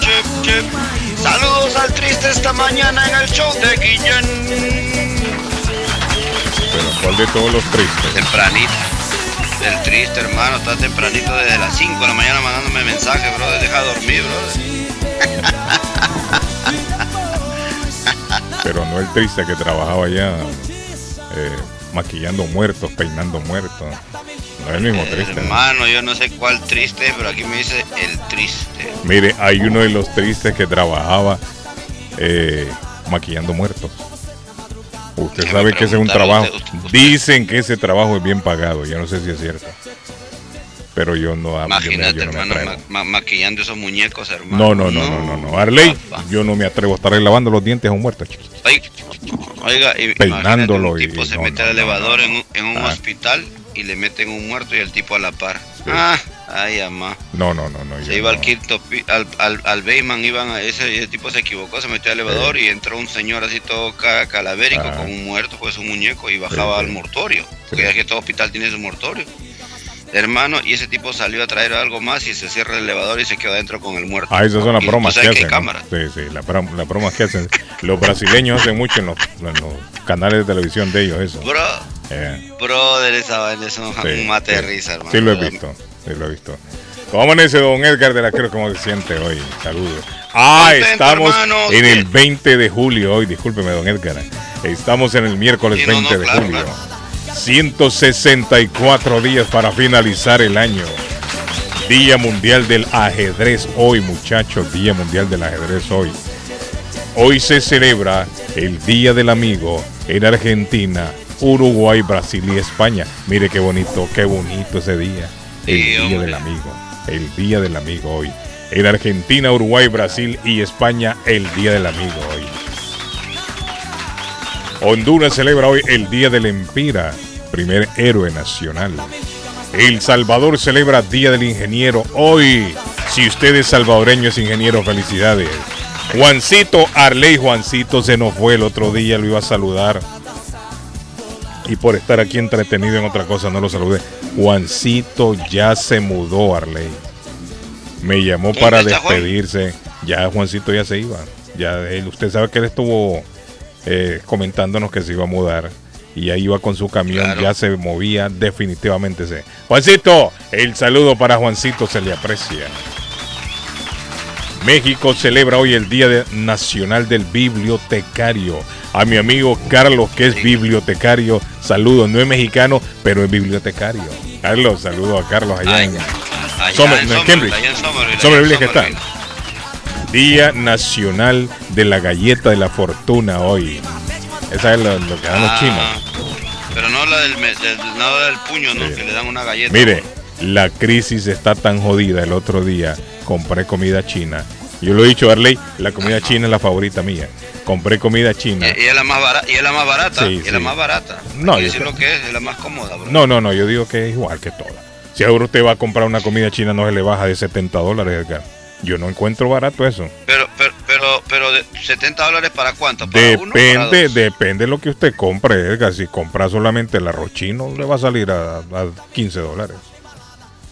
chep, chep. Saludos al triste esta mañana en el show de Guillén. Pero ¿cuál de todos los tristes? Tempranito. El triste, hermano, está tempranito desde las 5 de la mañana mandándome mensajes, brother. Deja de dormir, brother. Pero no el triste que trabajaba allá eh, maquillando muertos, peinando muertos. No es el mismo triste. ¿no? Hermano, yo no sé cuál triste, pero aquí me dice el triste. Mire, hay uno de los tristes que trabajaba eh, maquillando muertos. Usted sabe que ese es un trabajo. usted- usted- Dicen que ese trabajo es bien pagado. Yo no sé si es cierto. Pero yo no, yo Imagínate, yo no me hermano, atrevo. ma- ma- maquillando esos muñecos, hermano. No, no, no, no, no, no. Arley, papá. yo no me atrevo a estar lavando los dientes a un muerto. Oiga, oiga, y- Peinándolo un tipo y se no, mete al elevador en un, en un Ah. hospital y le meten un muerto y el tipo a la par. Ah, ay, amá. No, no, no, no. Se iba al quinto al, al, al basement, iban a ese, ese tipo se equivocó, se metió al elevador y entró un señor así todo ca- calavérico Ah. con un muerto, pues un muñeco y bajaba Sí, al mortorio, porque es que todo hospital tiene su mortorio. Hermano, y ese tipo salió a traer algo más y se cierra el elevador y se quedó adentro con el muerto. Ah, esas son las bromas que hacen. cámaras. Sí, sí, las las bromas que hacen. Los brasileños hacen mucho en los, en los canales de televisión de ellos, eso. Bro, Eh, brother, esa vaina es un, sí, mate de risa, hermano. Sí, lo he visto. Sí, lo he visto. ¿Cómo amanece don Edgar de la Cruz? ¿Cómo se siente hoy? Saludos. Ah, estamos hermano, en el sí. 20 de julio hoy. Discúlpeme, don Edgar. Estamos en el miércoles Sí, no, 20 no, de claro, julio. claro. 164 días para finalizar el año. Día Mundial del Ajedrez hoy, muchachos. Día Mundial del Ajedrez hoy. Hoy se celebra el Día del Amigo en Argentina, Uruguay, Brasil y España. Mire qué bonito, qué bonito ese día. El Sí, Día hombre. del Amigo. El Día del Amigo hoy. En Argentina, Uruguay, Brasil y España, el Día del Amigo hoy. Honduras celebra hoy el Día del Empira, primer héroe nacional. El Salvador celebra Día del Ingeniero hoy. Si usted es salvadoreño, es ingeniero, felicidades. Juancito Arley, Juancito se nos fue el otro día, lo iba a saludar. Y por estar aquí entretenido en otra cosa, no lo saludé. Juancito ya se mudó, Arley. Me llamó para despedirse. Ya Juancito ya se iba. Ya él, usted sabe que él estuvo eh, comentándonos que se iba a mudar. Y ahí iba con su camión, Claro. ya se movía definitivamente. Se. Juancito, el saludo para Juancito se le aprecia. México celebra hoy el Día de- Nacional del Bibliotecario. A mi amigo Carlos, que es bibliotecario, saludo. No es mexicano, pero es bibliotecario. Carlos, saludo a Carlos allá Ay, en allá Somer- en no, en Somerville, Cambridge. allá en Somerville, Somerville, allá ¿qué en tal? Somerville. Día Nacional de la Galleta de la Fortuna hoy. Esa es lo, lo que dan los Ah, chinos. Pero no la del, del, no del puño, ¿no? Sí. Que le dan una galleta. Mire, la crisis está tan jodida. El otro día compré comida china. Yo lo he dicho, Arley, la comida china es la favorita mía. Compré comida china. Y, y es la más barata, y es la más barata, Sí, y es sí. la más barata. No, yo decir creo- lo que es, es la más cómoda, bro. No, no, no, yo digo que es igual que todas. Si ahora usted va a comprar una comida china, no se le baja de 70 dólares, Edgar. Yo no encuentro barato eso. Pero, pero, pero, pero de 70 dólares para cuánto? ¿Para uno o para Depende, depende de lo que usted compre, Edgar. Si compra solamente el arroz chino, le va a salir a, a 15 dólares.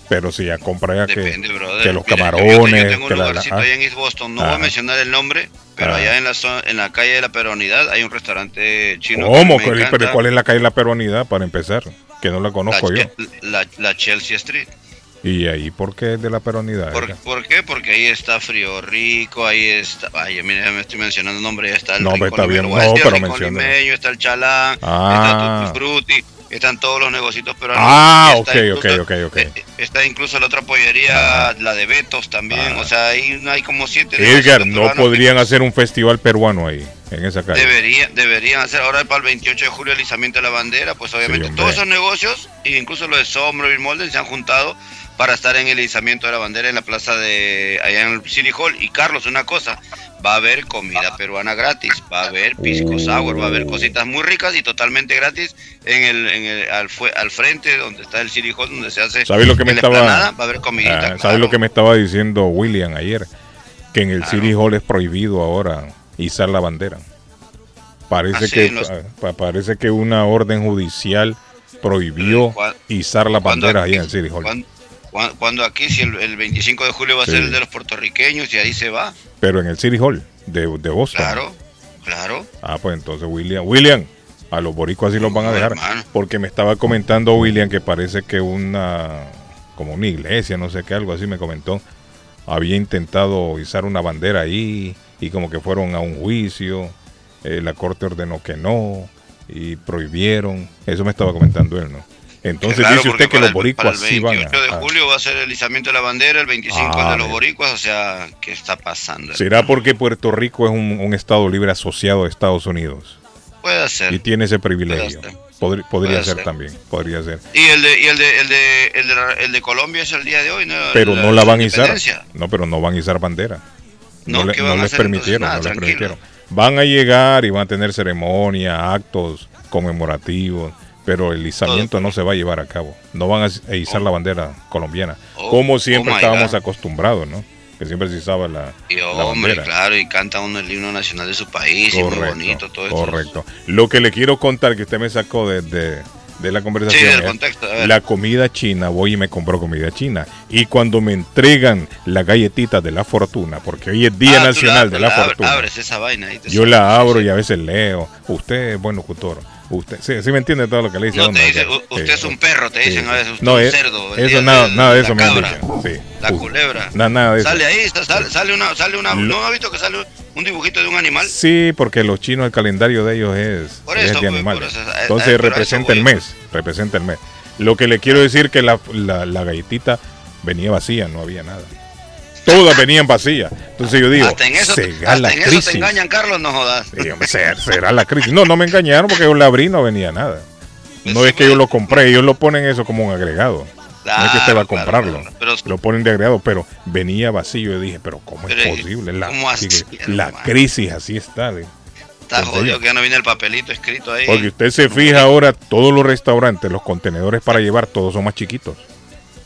Pero si ya compra ya que, Depende, brother. que los Mira, yo- camarones. Yo, tengo que un la- lugarcito ah, allá en East Boston, no voy Ah. a mencionar el nombre, pero Ah. allá en la zona, en la calle de la Peronidad hay un restaurante chino. ¿Cómo? que me Pero. ¿Cuál es la calle de la peruanidad para empezar? Que no la la, conozco yo. Che- la, la Chelsea Street. ¿Y ahí por qué de la peronidad? ¿Por, por qué? Porque ahí está Frío Rico, ahí está. Ay, mira, me estoy mencionando el nombre. Ahí está el No, Rincón está bien, Limeño, no, el pero Rincón. Limeño, está el Chalán, Ah. está Tutti Frutti, están todos los negocios peruanos. Ah, ok, incluso- ok, ok, ok. eh, Está incluso la otra pollería, la de Betos también. Ah. O sea, ahí hay como siete. Edgar, no podrían que hacer un festival peruano ahí, en esa calle. Deberían, deberían hacer ahora para el 28 de julio el izamiento de la bandera, pues obviamente todos esos negocios, e incluso los de Sombro y Molden, se han juntado para estar en el izamiento de la bandera en la plaza de allá en el City Hall. Y Carlos, una cosa, va a haber comida peruana gratis, va a haber pisco sour, va a haber cositas muy ricas y totalmente gratis en el, en el al, al frente donde está el City Hall, donde se hace ¿Sabes lo que me estaba- va a haber comidita. Ah, ¿Sabes claro. lo que me estaba diciendo William ayer? Que en el Claro. City Hall es prohibido ahora izar la bandera. Parece que en los- pa- parece que una orden judicial prohibió ¿Cuál- izar la bandera ahí en el City Hall. cuan- Cuando aquí, si el, el 25 de julio va a Sí. ser el de los puertorriqueños y ahí se va. Pero en el City Hall de, de Boston. Claro, claro. Ah, pues entonces William, William, a los boricuas sí los van a dejar. hermano. Porque me estaba comentando William que parece que una, como una iglesia, no sé qué, algo así me comentó, había intentado izar una bandera ahí y como que fueron a un juicio, eh, la corte ordenó que no y prohibieron. Eso me estaba comentando él, ¿no? Entonces raro, dice usted que los el- boricuas sí el van 28 de a... a- julio va a ser el izamiento de la bandera, el 25 Ah, el de los mira. boricuas, o sea, ¿qué está pasando? ¿Será porque Puerto Rico es un, un estado libre asociado a Estados Unidos? Puede ser. Y tiene ese privilegio. Podría Puede ser ser. también, podría ser. Y el de, y el de, el de, el de, el de Colombia es el día de hoy, ¿no? Pero no la van a izar. No, pero no van a izar bandera. No, No, le- ¿qué no a les permitieron, Nada, no les permitieron. Van a llegar y van a tener ceremonia, actos conmemorativos, pero el izamiento no se va a llevar a cabo. No van a izar Oh. la bandera colombiana, Oh, como siempre oh estábamos God. acostumbrados, ¿no? Que siempre se izaba la, Y la hombre, bandera. claro, y canta uno el himno nacional de su país, y muy Correcto, bonito todo esto. correcto. Lo que le quiero contar que usted me sacó de, de- de la Sí, conversación del es contexto. a ver. la comida china, voy y me compro comida china. Y cuando me entregan la galletita de la fortuna, porque hoy es Día Ah, Nacional la- de la Fortuna, Abres esa vaina ahí te yo la abro sí. y a veces leo. Usted es buen locutor. Usted, sí, sí me entiende todo lo que le dice No usted Sí, es un perro, te dicen sí. a veces, usted No, es un cerdo. eso día nada, de nada de eso me han cabra, dicho. Sí. La culebra. na- nada de eso. Sale ahí, sale, sale una, sale una, Lo- ¿no ha visto que sale un dibujito de un animal? Sí, porque los chinos el calendario de ellos es, Por es eso, de animales. por eso, Entonces representa el mes, representa el mes. Lo que le quiero decir que la, la, la galletita venía vacía, no había nada. Todas venían vacías. Entonces yo digo, hasta en eso, será hasta la en eso crisis. te engañan, Carlos, no jodas. Sí, hombre, ser- será la crisis. No, no me engañaron porque yo la abrí y no venía nada. No Sí, es que yo pues. lo compré, ellos lo ponen eso como un agregado. no es que usted va a claro, comprarlo. claro. Pero- Lo ponen de agregado, pero venía vacío. Yo dije, pero ¿cómo es posible? La, ¿cómo así, la crisis así está. de- Está ¿En jodido que ya no viene el papelito escrito ahí. Porque usted se fija ahora, todos los restaurantes, los contenedores para llevar, todos son más chiquitos.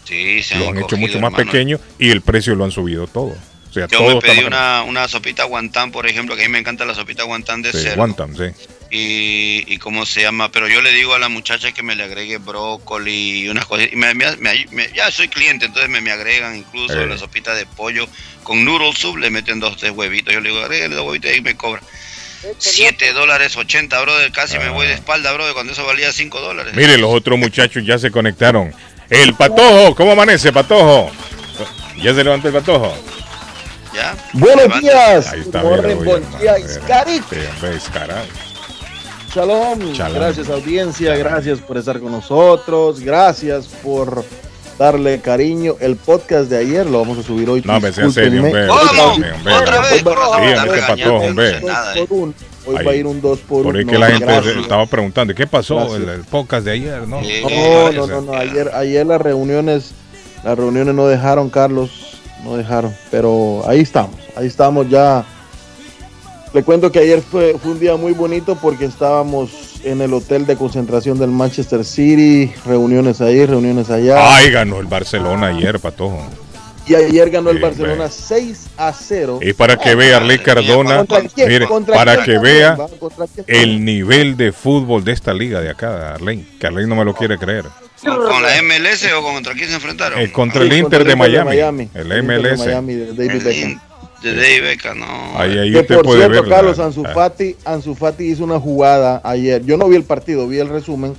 Sí, se Lo han hecho mucho más hermano. pequeños y el precio lo han subido todo. O sea, Yo todo me pedí una, una sopita guantán, por ejemplo, que a mí me encanta la sopita guantán de Sí, cerdo. Guantam, sí. Y, y cómo se llama, pero yo le digo a la muchacha que me le agregue brócoli y unas cosas. Y me, me- me- me- ya soy cliente, entonces me, me agregan incluso Eh. la sopita de pollo con noodle soup, le meten dos, tres huevitos. Yo le digo, agréguele dos huevitos y ahí me cobra. 7 dólares 80, brother. Casi me Ah. voy de espalda, brother, cuando eso valía 5 dólares. Mire, los otros muchachos ya se conectaron. El patojo, ¿cómo amanece, patojo? ¿Ya se levantó el patojo? ¿Ya? Buenos Levante. días. Ahí está, mira, oye, buen día. Iscaric. Shalom. Shalom. Gracias audiencia, gracias por estar con nosotros, gracias por darle cariño. El podcast de ayer lo vamos a subir hoy. No, me sea serio, hombre. Otra vez, Sí, hombre, patojo, no hombre. por uno. Hoy Ahí. va a ir un 2 por 1 Por ahí que la gente gracias. estaba preguntando, ¿qué pasó el, el podcast de ayer? No. No, no, no, no, ayer, ayer las reuniones, las reuniones no dejaron, Carlos, no dejaron, pero ahí estamos, ahí estamos ya. Le cuento que ayer fue, fue un día muy bonito porque estábamos en el hotel de concentración del Manchester City, reuniones ahí, reuniones allá. Ay, ganó el Barcelona ayer, patojo. Y ayer ganó el Barcelona ve. 6 a 0. Y para que vea Arley Cardona, ¿Contra quién? mire, ¿Contra para que vea el nivel de fútbol de esta liga de acá, Arley, que Arley no me lo quiere creer. ¿Con, la MLS o contra quién se enfrentaron? Eh, contra el Sí, Inter contra de Miami. El El Inter de MLS. Miami, de David Beckham. In- de David Beckham, no. Ahí, ahí Que usted por puede cierto. Carlos, Ansu Fati, Ansu Fati hizo una jugada ayer. Yo no vi el partido, vi el resumen,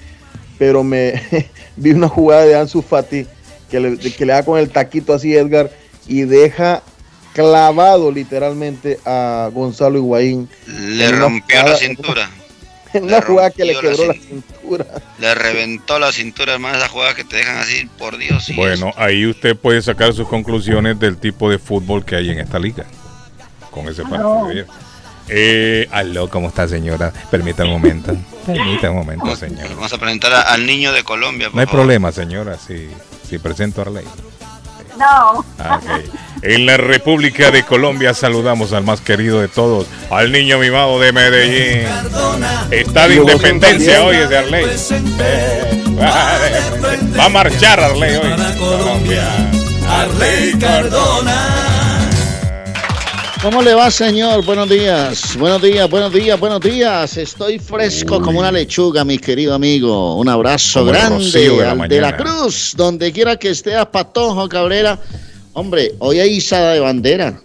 pero me vi una jugada de Ansu Fati que le, que le da con el taquito así Edgar y deja clavado literalmente a Gonzalo Higuaín Le rompió la cintura. en una Le jugada que le rompió la quebró la cin- cintura. Le reventó la cintura, hermano. Esas jugadas que te dejan así, por Dios. sí, Bueno, ahí usted puede sacar sus conclusiones del tipo de fútbol que hay en esta liga. Con ese partido. ayer. Eh, aló, ¿cómo está, señora? Permítame un momento. Permítame un momento, señora. vamos a presentar a- al niño de Colombia. por No hay favor. problema, señora, si, si presento a Arley. No, Ah, ok. En la República de Colombia saludamos al más querido de todos, al niño mimado de Medellín. Está de independencia hoy ese Arley. Va a marchar Arley hoy. Colombia. Arley Cardona. ¿Cómo le va, señor? Buenos días, buenos días, buenos días, buenos días. Estoy fresco como una lechuga, mi querido amigo. Un abrazo Como grande de la al de la. Cruz, donde quiera que esté a Patojo Cabrera. Hombre, hoy hay izada de bandera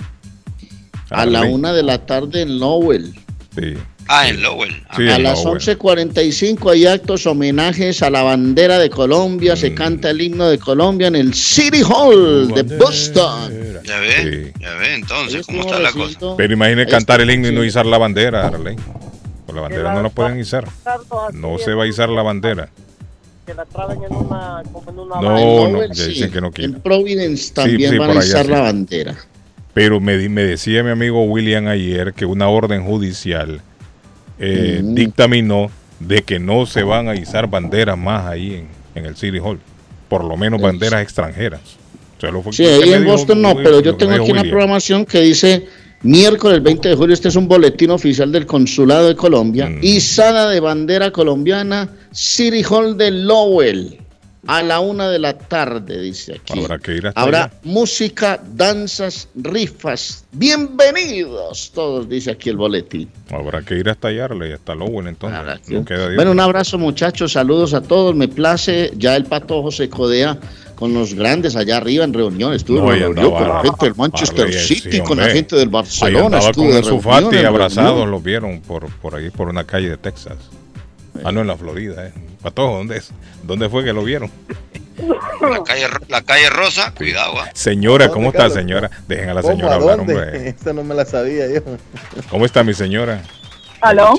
a la Arley. una de la tarde en Lowell. Sí. Ah, en Lowell. Ah, Sí, A en las Lowell. 11:45 hay actos homenajes a la bandera de Colombia. Se Mm. canta el himno de Colombia en el City Hall de Boston. Ya ve, Sí. ya ve, entonces, ¿cómo está la cosa? Pero imagine cantar el himno y no izar la bandera, Arley. Pues la bandera no la pueden izar. No se va a izar la bandera. Que la traben en una, como en una No, En no, ya sí. dicen que no En quieren. Providence también sí, van a izar sí. la bandera. Pero me decía mi amigo William ayer que una orden judicial eh, Mm. dictaminó de que no se van a izar banderas más ahí en, en el City Hall. Por lo menos Sí. banderas extranjeras. O sea, lo fue- Sí, ahí en dijo Boston no, pero yo tengo aquí una programación que dice miércoles 20 de julio, este es un boletín oficial del Consulado de Colombia, Mm. izada de bandera colombiana, City Hall de Lowell, a la una de la tarde, dice aquí. Habrá que ir hasta Habrá allá. música, danzas, rifas. Bienvenidos, todos, dice aquí el boletín. Habrá que ir hasta allá, hasta Lowell entonces. Que- No queda Bueno, un abrazo muchachos, saludos a todos, me place, ya el patojo se codea con los grandes allá arriba en reuniones, estuve No, en reunión con la gente del Manchester City, sí, con la gente del Barcelona, estuve con de reunión Fati abrazados, reunión. los vieron por, por ahí, por una calle de Texas. Ah, no, en la Florida, ¿eh? Patojo, ¿dónde es? ¿Dónde fue que lo vieron? La calle, la calle Rosa, cuidado. ah. Señora, ¿Dónde, ¿cómo está, Carlos? señora? Dejen a la ¿Cómo? señora ¿A hablar, dónde? hombre. Esta no me la sabía yo. ¿Cómo está mi señora? ¿Aló?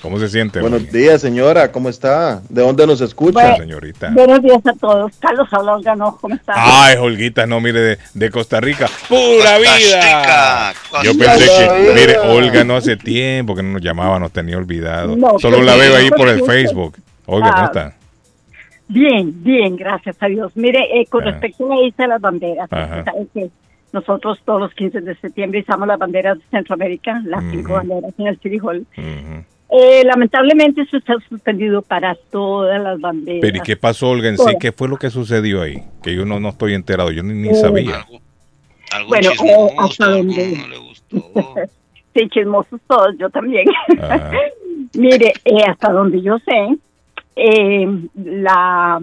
¿Cómo se siente? Buenos días, señora. ¿Cómo está? ¿De dónde nos escucha? Bueno. señorita? Buenos días a todos. Carlos Alonso, ¿cómo están? Ay, Olguita, no, mire, de, de Costa Rica. ¡Pura Costa vida! Rica, Yo pensé que, mire, Olga no hace tiempo que no nos llamaba, nos tenía olvidado. No, Solo la veo ahí por el. Facebook. Olga, ¿cómo está? Bien, bien, gracias a Dios. Mire, eh, con Ah. respecto a la isla de las banderas, Nosotros todos los 15 de septiembre izamos las banderas de Centroamérica, las cinco banderas en el City Hall. Eh, lamentablemente eso está suspendido para todas las banderas. Pero ¿y qué pasó, Olga, en sí? Todas. ¿Qué fue lo que sucedió ahí? Que yo no, no estoy enterado, yo ni, ni Eh, sabía. Algo- algún Bueno, eh, hasta donde- alguno no le gustó. Sí, chismosos todos, yo también. Mire, eh, hasta donde yo sé, eh, la,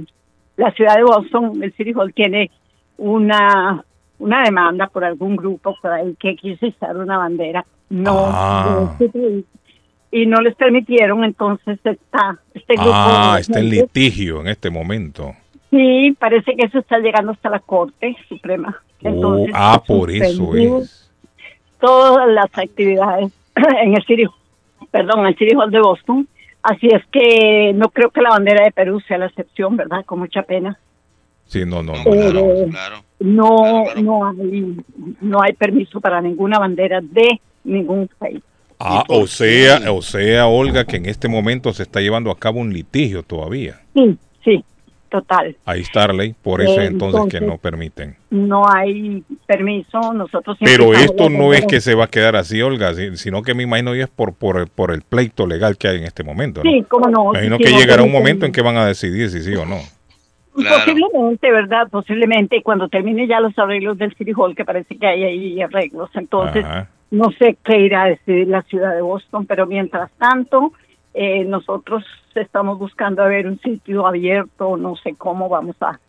la ciudad de Boston, el City Hall, tiene una, una demanda por algún grupo por ahí que quiso izar una bandera. No, Ah. y no les permitieron, entonces está este grupo. Ah, está en litigio en este momento. Sí, parece que eso está llegando hasta la Corte Suprema. Oh, Entonces, ah, por eso es. todas las actividades en el City, perdón, el City Hall de Boston. Así es que no creo que la bandera de Perú sea la excepción, ¿verdad? Con mucha pena. Sí, no, no, No, no. claro, Eh, claro. No, Claro, no hay, no hay permiso para ninguna bandera de ningún país. Ah, ¿Y por o sea, o sea, Olga, que en este momento se está llevando a cabo un litigio todavía. Sí, sí, total. Ahí está la ley, por eso Eh, entonces, que no permiten. No hay permiso. Nosotros siempre Pero esto no es que se va a quedar así, Olga, si- sino que me imagino ya es por, por, el- por el pleito legal que hay en este momento. ¿no? Sí, cómo no. Me imagino sí, que no llegará un momento en que van a decidir si sí o no. Claro. Posiblemente, ¿verdad? Posiblemente cuando termine ya los arreglos del City Hall, que parece que hay ahí arreglos. Entonces, Ajá. no sé qué irá a decidir la ciudad de Boston, pero mientras tanto, Eh, nosotros estamos buscando a ver un sitio abierto, no sé cómo vamos a...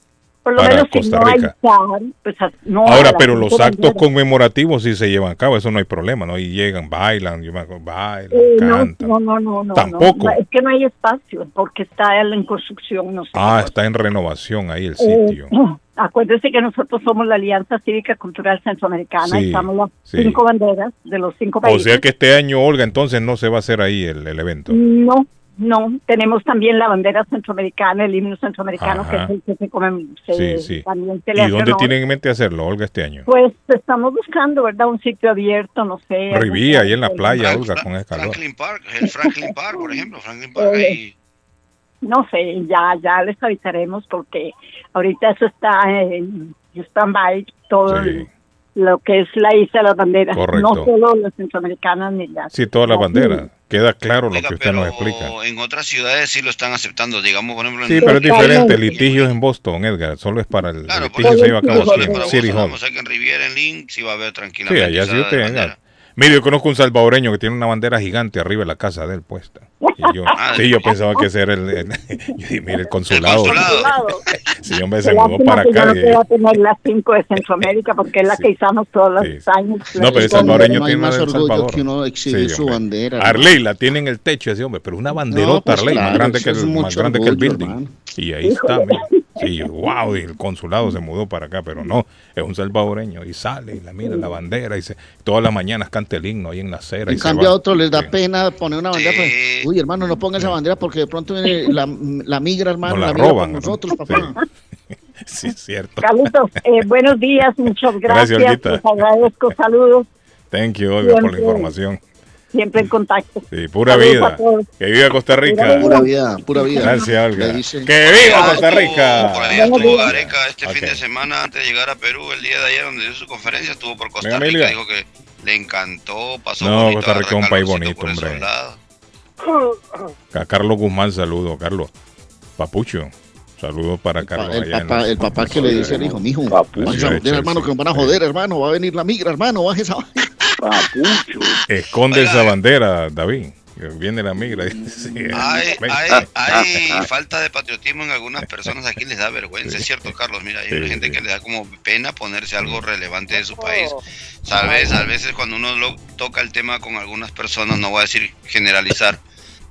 Por lo Para menos si Costa no hay Rica. bar, pues no Ahora, pero los actos conmemorativos sí se llevan a cabo, eso no hay problema, ¿no? Y llegan, bailan, yo me acuerdo, bailan, Eh, no, cantan. no, no, no, no, Tampoco. no. Es que no hay espacio porque está en construcción, no sé. Ah, está en renovación ahí el Eh, sitio. acuérdense que nosotros somos la Alianza Cívica Cultural Centroamericana Sí, estamos las sí. cinco banderas de los cinco O países. sea que este año, Olga, entonces no se va a hacer ahí el, el evento. No, no. Tenemos también la bandera centroamericana, el himno centroamericano, Ajá. que es el que se, come, se- Sí, sí. también se le ¿Y hace dónde honor. tienen en mente hacerlo, Olga, este año? Pues estamos buscando, ¿verdad? Un sitio abierto, no sé. Rivía, ahí en la playa, Frank- Olga, con el calor. Franklin Park, el Franklin Park, por ejemplo, Franklin Park, Eh, ahí. No sé, ya ya les avisaremos porque ahorita eso está en stand-by, todo Sí. lo que es la isla de las banderas. Correcto. No solo las centroamericanas ni las... Sí, todas las las- banderas. Queda claro lo Oiga, que usted nos explica. en otras ciudades sí lo están aceptando, digamos, por ejemplo, en Sí, pero es diferente. El litigio es en Boston, Edgar. Solo es para el Claro, litigio se lleva a cabo sí, en City Hall. O sea que en Riviera, en Link, sí va a haber Sí, tranquilamente. allá sí usted bandera. Mire, yo conozco un salvadoreño que tiene una bandera gigante arriba de la casa de él puesta. Y yo, sí, yo pensaba que ese era el, el- yo dije, mire, el consulado. El consulado. Sí, hombre, se mudó para acá. no y- pueda tener las cinco de Centroamérica porque es la Sí. que izamos todos los Sí. años. No, pero el salvadoreño no tiene una más orgullo Salvador. que uno exhibir Sí, su hombre. bandera. Arley la tiene en el techo ese hombre, pero una banderota pues Arley, más claro, grande eso que el, más grande que el orgullo, building. hermano. Y ahí está, mire. Sí, wow, y el consulado se mudó para acá, pero no, es un salvadoreño y sale y la mira la bandera y se, todas las mañanas canta el himno ahí en la acera. y En cambio va. a otros les da Sí. pena poner una bandera. pues, uy, hermano, no ponga esa bandera porque de pronto viene la, la migra, hermano, No la la, migra nosotros, Sí. papá. Sí, es cierto. Carlitos, eh, buenos días, muchas Gracias, gracias. Les agradezco, saludos, Thank you, Olga, por la información. Siempre en contacto. Sí, pura Saludos vida. Que viva Costa Rica. Pura vida, pura vida. Gracias, Olga. Que viva Ah, Costa Rica. Por allá Buenos estuvo días. Gareca este fin de semana antes de llegar a Perú el día de ayer donde dio su conferencia, estuvo por Costa Rica, dijo que le encantó, pasó No, bonito, Costa Rica es un país bonito, hombre. A Carlos Guzmán, saludo, Carlos. Papucho, saludos para Carlos. El allá papá, el papá que le dice al hijo, mijo, Papucho. hermano, sí. que nos van a joder, hermano, va a venir la migra, hermano, baje esa Papucho. Esconde Oiga, esa bandera, David. Viene la migra. Sí, Hay, ven. hay, hay falta de patriotismo en algunas personas, aquí les da vergüenza, es cierto Carlos, mira, hay Sí, gente sí. que le da como pena ponerse algo relevante de su país. Sabes, a veces cuando uno lo toca el tema con algunas personas, no voy a decir generalizar,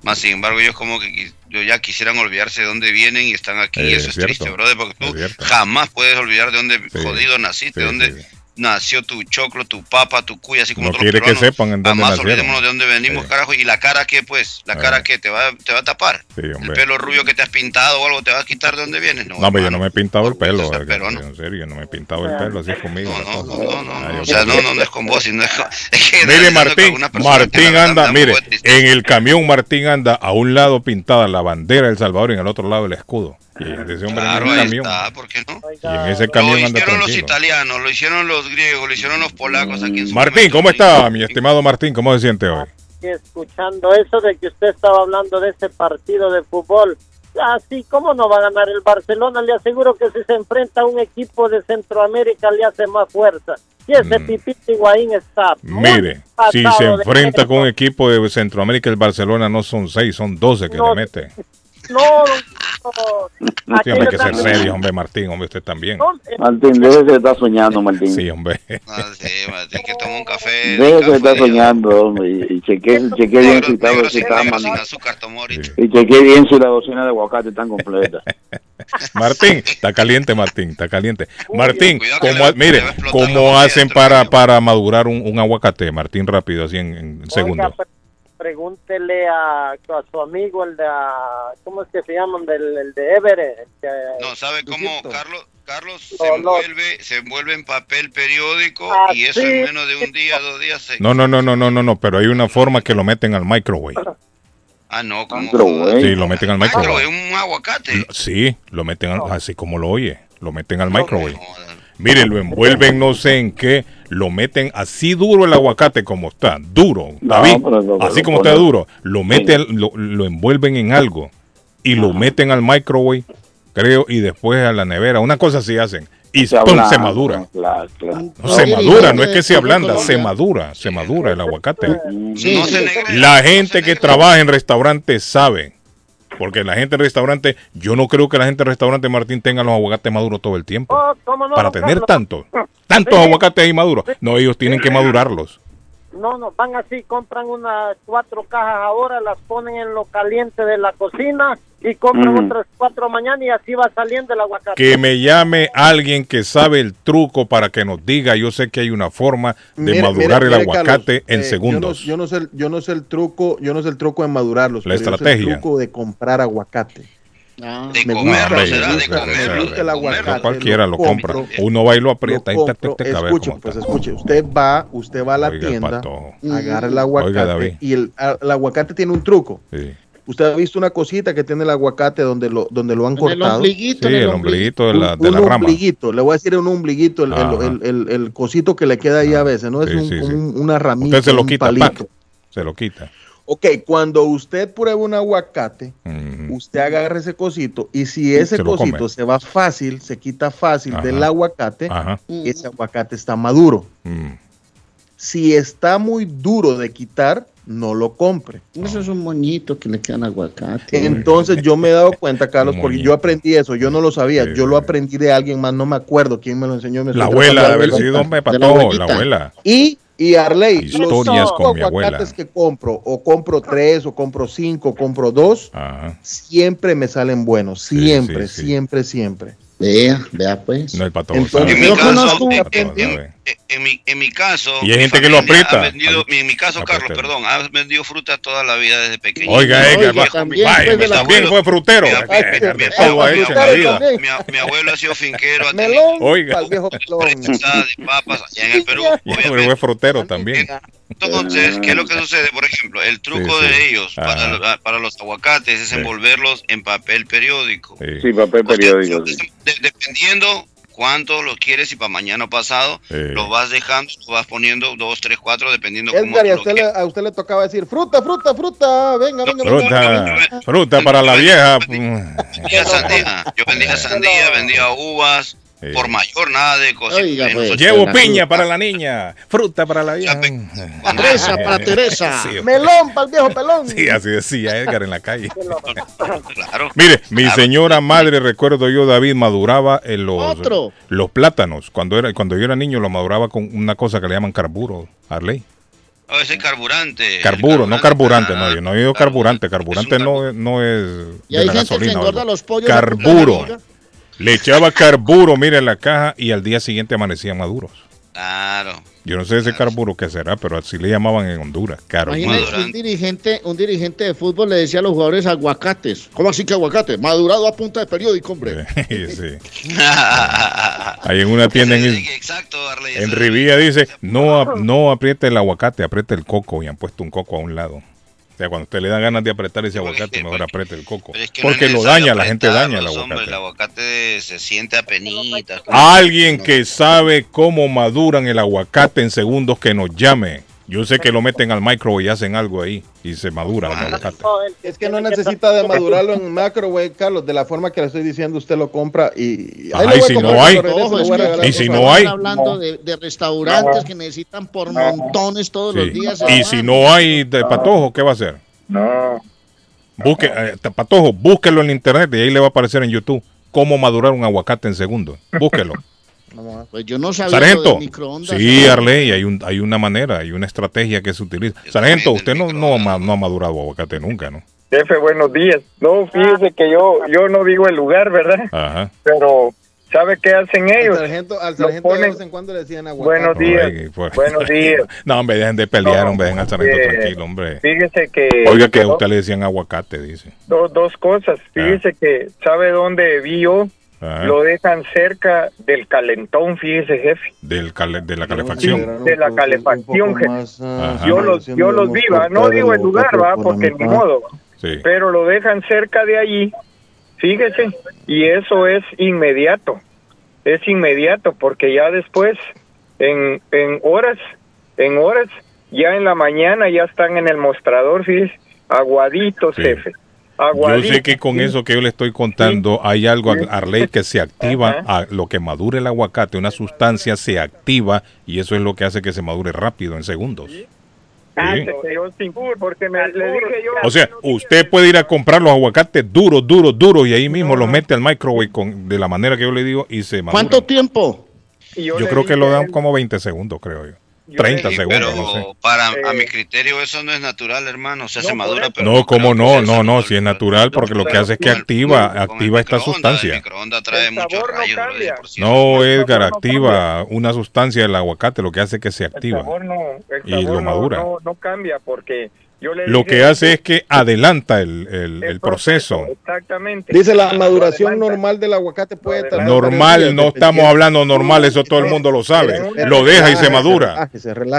más sin embargo ellos como que yo ya quisieran olvidarse de dónde vienen y están aquí, Eh, eso es es cierto. triste, brother, porque tú jamás puedes olvidar de dónde Sí. jodido naciste, Sí, de dónde sí. Nació tu choclo, tu papa, tu cuya, así como No quiere que sepan en dónde nacieron. olvidémonos de dónde venimos, Sí. carajo, y la cara que pues, la cara que te va, te va a tapar. Sí, El pelo rubio que te has pintado o algo te va a quitar de dónde vienes. No, No, pero yo no me he pintado el pelo. Edgar, peruano. En serio, yo no me he pintado el pelo, así es conmigo. No, no, no, no, Ah, no, yo o sea, no, que- no, no es con vos, sino es con... es que Mire, que Martín, Martín anda, mire, en el camión Martín anda a un lado pintada la bandera del Salvador y en el otro lado el escudo. Y ese hombre Claro, en el ahí camión. está, ¿por qué no? Y en ese Lo camión anda hicieron los italianos, lo hicieron los griegos, lo hicieron los polacos aquí en su Martín, momento. ¿cómo está, mi estimado Martín? ¿Cómo se siente hoy? Escuchando eso de que usted estaba hablando de ese partido de fútbol. Así, ¿cómo no va a ganar el Barcelona? Le aseguro que si se enfrenta a un equipo de Centroamérica le hace más fuerza. Y ese Mm. Pipito Higuaín está. muy Mire, si se enfrenta con un equipo de Centroamérica, el Barcelona no son seis, son doce que No, le mete. No, no. Hombre, hay que ser serio, hombre, Martín, hombre, usted también. no, eh, Martín, déjese de estar soñando, Martín. Sí, hombre. Ah, sí, Martín, que toma un café. Déjese estar de- soñando, hombre. Y, chequee, chequee bien si está, está. Y chequee bien si la docena de aguacate están completa. Martín, está caliente, Martín, está caliente. Martín, que ¿cómo, mire, ¿cómo hacen para, para madurar un, un aguacate, Martín, rápido, así en, en oiga, segundos? Pre- pregúntele a, a su amigo, el de. a- ¿Cómo es que se llaman? Del, el de Everett. el que- No, ¿sabe cómo Luisito. Carlos? Carlos No, se no. envuelve, se envuelve en papel periódico Ah, y eso sí. en menos de un día, dos días se... No, no, no, no, no, no, no, pero hay una forma que lo meten al microwave. Ah, no, como... Sí, lo meten al microwave. un aguacate. Sí, lo meten al- así como lo oye, lo meten al microwave. No. Mire, lo envuelven no sé en qué, lo meten así duro el aguacate como está, duro, No, David, pero así como está duro, lo meten, lo, lo envuelven en algo y lo meten al microwave, creo, y después a la nevera, una cosa así hacen, y Se se madura. No, se madura, no es que se ablanda, se madura, se madura el aguacate. Sí. La gente que trabaja en restaurantes sabe. Porque la gente en restaurante, yo no creo que la gente en restaurante Martín tenga los aguacates maduros todo el tiempo. Oh, ¿cómo no, Para tener tantos, tantos aguacates ahí maduros. No, ellos tienen que madurarlos. No, no, van así, compran unas cuatro cajas ahora, las ponen en lo caliente de la cocina y compran Ujú. otras cuatro mañana y así va saliendo el aguacate. Que me llame alguien que sabe el truco para que nos diga. Yo sé que hay una forma de madurar el aguacate Carlos, en eh, segundos. Yo no, yo no sé, el- yo no sé el truco, yo no sé el truco de madurarlos. La pero yo sé estrategia. el truco de comprar aguacate. Ah, De Me comerlo, gusta, será me de gusta, comerlo. me gusta el aguacate. Cualquiera lo compra. compro, Uno va y lo Lo aprieta y te, te, compro, te, a ver escuche, pues está. escuche, usted va, usted va a la Oiga, tienda, agarra el aguacate y el, a- el aguacate tiene un truco. Sí. Usted ha visto una cosita que tiene el aguacate donde lo, donde lo han en el cortado. ombliguito, Sí, en el ombliguito de la, un, de la un rama. ombliguito, le voy a decir un ombliguito, el, el, el- el- el cosito que le queda ahí a veces, ¿no? Es Sí, un- sí, sí. un- una ramita, Usted se lo un quita, palito. se lo quita. Ok, cuando usted prueba un aguacate, usted agarra ese cosito y si ese Se cosito come. se va fácil, se quita fácil Ajá. del aguacate, Ajá. ese aguacate está maduro. Mm. Si está muy duro de quitar, no lo compre. Eso es un moñito que le quedan aguacate. Entonces yo me he dado cuenta, Carlos, porque Moñito. yo aprendí eso, yo no lo sabía, Sí, yo lo aprendí de alguien más, no me acuerdo quién me lo enseñó. me La abuela de haber sido hombre De la patojo, la abuela. Y, y Arley, Historias los con mi abuela. que compro, o compro tres, o compro cinco, o compro dos, Ajá. siempre me salen buenos, Sí, siempre, sí, sí. siempre, siempre. Vea, vea pues. No el patojo. Entonces. En mi Yo caso, conozco- en, en- en mi, en mi caso, Y hay gente que lo aprieta. ha vendido- en mi caso. Carlos, perdón, ha vendido frutas toda la vida desde pequeño. Oiga, Oiga, Edgar, va- también vaya, fue de la- también fue frutero. Mi- abuelo ha sido finquero, ha tenido Melón, Oiga. pa'l viejo pelón. prensada de papas allá en el Perú, Y fue frutero también. Entonces, ¿qué es lo que sucede? Por ejemplo, el truco Sí, sí. de ellos Ajá. para, para los aguacates es Sí. envolverlos en papel periódico. Sí. Sí, papel periódico. De- dependiendo cuánto lo quieres y para mañana o pasado, Sí. lo vas dejando, lo vas poniendo dos, tres, cuatro, dependiendo cómo Edgar, y tú a lo usted, le, quieras. a usted le tocaba decir fruta, fruta, fruta, venga, venga, venga. Fruta, fruta para la vieja. Vendía sandía. Yo vendía sandía, vendía uvas, Sí. por mayor, nada de cosas. Pues. Llevo piña fruta. para la niña, fruta para la vieja. Teresa para Teresa. Sí, Melón para el viejo pelón. sí, así decía Edgar en la calle. Claro. Mire, mi Claro. señora madre, recuerdo yo, David, maduraba en los, Otro. los plátanos. Cuando era cuando yo era niño, lo maduraba con una cosa que le llaman carburo, Arley. Oh, ese carburante. Carburo, no carburante, no, yo no he oído carburante. Carburante no, es- no es Y de hay la gente que gasolina. o engorda los pollos. Carburo. Le echaba carburo, mire, en la caja y al día siguiente amanecían maduros. Claro. Yo no sé ese carburo qué será, pero así le llamaban en Honduras. Un dirigente, un dirigente de fútbol le decía a los jugadores aguacates. ¿Cómo así que aguacate? Madurado a punta de periódico, hombre. Sí. Ahí en una tienda en, Exacto, Rivilla dice, no, no apriete el aguacate, apriete el coco y han puesto un coco a un lado. Sea, cuando usted le da ganas de apretar ese Porque- aguacate, mejor apriete el coco. Es que no es Porque lo daña, la gente daña el aguacate. el aguacate se siente a penitas. Alguien que sabe cómo maduran el aguacate en segundos que nos llame. Yo sé que lo meten al microwave y hacen algo ahí y se madura el aguacate. Es que no necesita de madurarlo en microwave, Carlos, de la forma que le estoy diciendo, usted lo compra y... Ajá, y si no hay- Ojo, es que Y si no hay- Estamos hablando de, de restaurantes que necesitan por montones todos Sí. los días. Y si no hay de patojo, ¿qué va a hacer? No. Busque, eh, patojo, búsquelo en internet y ahí le va a aparecer en YouTube cómo madurar un aguacate en segundos. Búsquelo. Pues yo no sabía Sargento. de microondas. Sí, Arley, hay, un, hay una manera, hay una estrategia que se utiliza. Sargento, usted no, no, no ha madurado aguacate nunca, ¿no? Jefe, buenos días. No, fíjese que yo, yo no digo el lugar, ¿verdad? Ajá. Pero, ¿sabe qué hacen Al ellos? sargento, al sargento de ponen- vez en cuando le decían aguacate. Buenos días. Pues. Buenos días. No, hombre, dejen de pelear, No, hombre, dejen al sargento eh, tranquilo, hombre. Fíjese que... Oiga, que a dos, usted le decían aguacate, dice. dos, dos cosas. Fíjese que, ¿sabe dónde vi yo? Ajá. Lo dejan cerca del calentón, fíjese, jefe. Del cale- de la calefacción. de la calefacción, jefe. Ajá. Yo los, yo los vi, no digo el lugar, va, porque ni modo, Sí. pero lo dejan cerca de allí, fíjese, y eso es inmediato, es inmediato, porque ya después, en, en horas, en horas, ya en la mañana ya están en el mostrador, fíjese, aguaditos, Sí. jefe. Yo sé que con eso que yo le estoy contando hay algo, Arley, que se activa a lo que madure el aguacate, una sustancia se activa y eso es lo que hace que se madure rápido en segundos. Sí. Sí, porque me, le dije yo. O sea, usted puede ir a comprar los aguacates duros, duros, duros y ahí mismo los mete al microwave con, de la manera que yo le digo y se maduran. ¿Cuánto tiempo? y Yo creo que lo dan como 20 segundos, creo yo. Yo 30 le- Sí, segundos, pero no sé. para a mi Eh, criterio eso no es natural, hermano. O sea, no, se madura, pero No, como no, no, no, si es natural, porque lo que hace es que activa, el activa esta microondas, El sustancia. microondas trae El muchos rayos. No, Edgar, activa una sustancia del aguacate, lo que hace es que se El activa. sabor no, el Y lo madura. No, no cambia porque yo le Lo dije que hace es que adelanta el, el- el proceso. Exactamente. Dice la maduración adelanta. normal del aguacate puede varios Normal, no estamos hablando normal, eso todo el mundo lo sabe. Lo deja y se madura.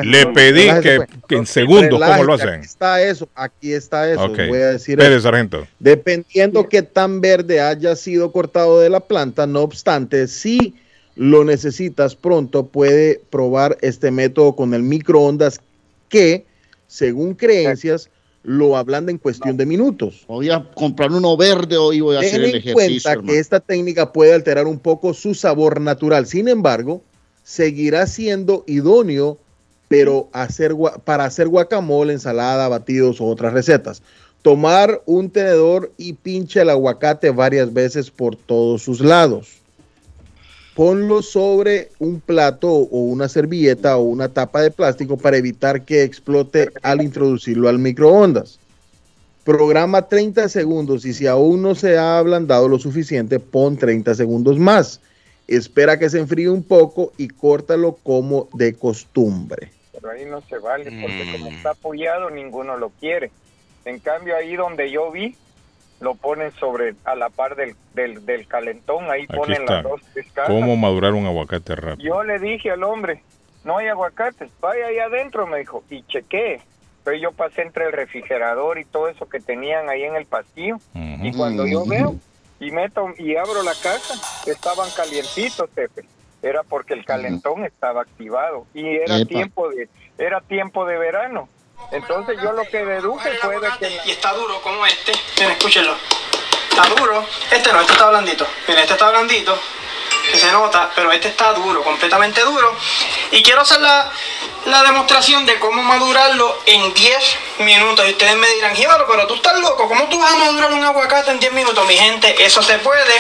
Le pedí que, pues. que en segundos, ¿cómo lo hacen? Aquí está eso, aquí está eso. Ok. Voy a decir Espere, eso. sargento. Dependiendo qué tan verde haya sido cortado de la planta, no obstante, si lo necesitas pronto, puede probar este método con el microondas que, según creencias, lo ablanda en cuestión de minutos. Voy a comprar uno verde hoy y voy a hacer Ten el en ejercicio. cuenta hermano. que esta técnica puede alterar un poco su sabor natural. Sin embargo, seguirá siendo idóneo pero hacer para hacer guacamole, ensalada, batidos o otras recetas. Tomar un tenedor y pinche el aguacate varias veces por todos sus lados. Ponlo sobre un plato o una servilleta o una tapa de plástico para evitar que explote al introducirlo al microondas. Programa 30 segundos y si aún no se ha ablandado lo suficiente, pon 30 segundos más. Espera que se enfríe un poco y córtalo como de costumbre. Pero ahí no se vale porque Mm. como está apoyado ninguno lo quiere. En cambio ahí donde yo vi lo ponen sobre a la par del, del, del calentón, ahí Aquí ponen está. las dos descargas. ¿Cómo madurar un aguacate rápido? Yo le dije al hombre, no hay aguacates, vaya ahí adentro, me dijo, y chequé. Pero yo pasé entre el refrigerador y todo eso que tenían ahí en el pasillo. Ujú. Y cuando yo veo y meto y abro la caja, estaban calientitos, jefe. Era porque el calentón estaba activado y era Epa. tiempo de era tiempo de verano. Entonces yo lo que deduje fue de que Y está duro como este. Miren, escúchenlo. Está duro. Este no, este está blandito. Miren, este está blandito. Que se nota, pero este está duro, completamente duro. Y quiero hacer la, la demostración de cómo madurarlo en 10 minutos. Y ustedes me dirán, Jíbaro, pero tú estás loco. ¿Cómo tú vas a madurar un aguacate en 10 minutos? Mi gente, eso se puede.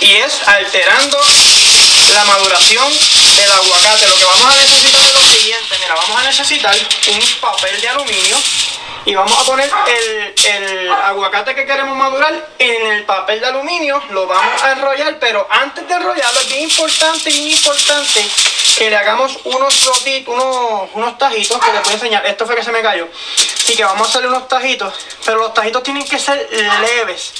Y es alterando la maduración del aguacate. Lo que vamos a necesitar es lo siguiente. Mira, vamos a necesitar un papel de aluminio y vamos a poner el, el aguacate que queremos madurar en el papel de aluminio. Lo vamos a enrollar, pero antes de enrollarlo es bien importante, bien importante que le hagamos unos rotitos, unos, unos tajitos que les voy a enseñar. Esto fue que se me cayó. Así que vamos a hacerle unos tajitos, pero los tajitos tienen que ser leves.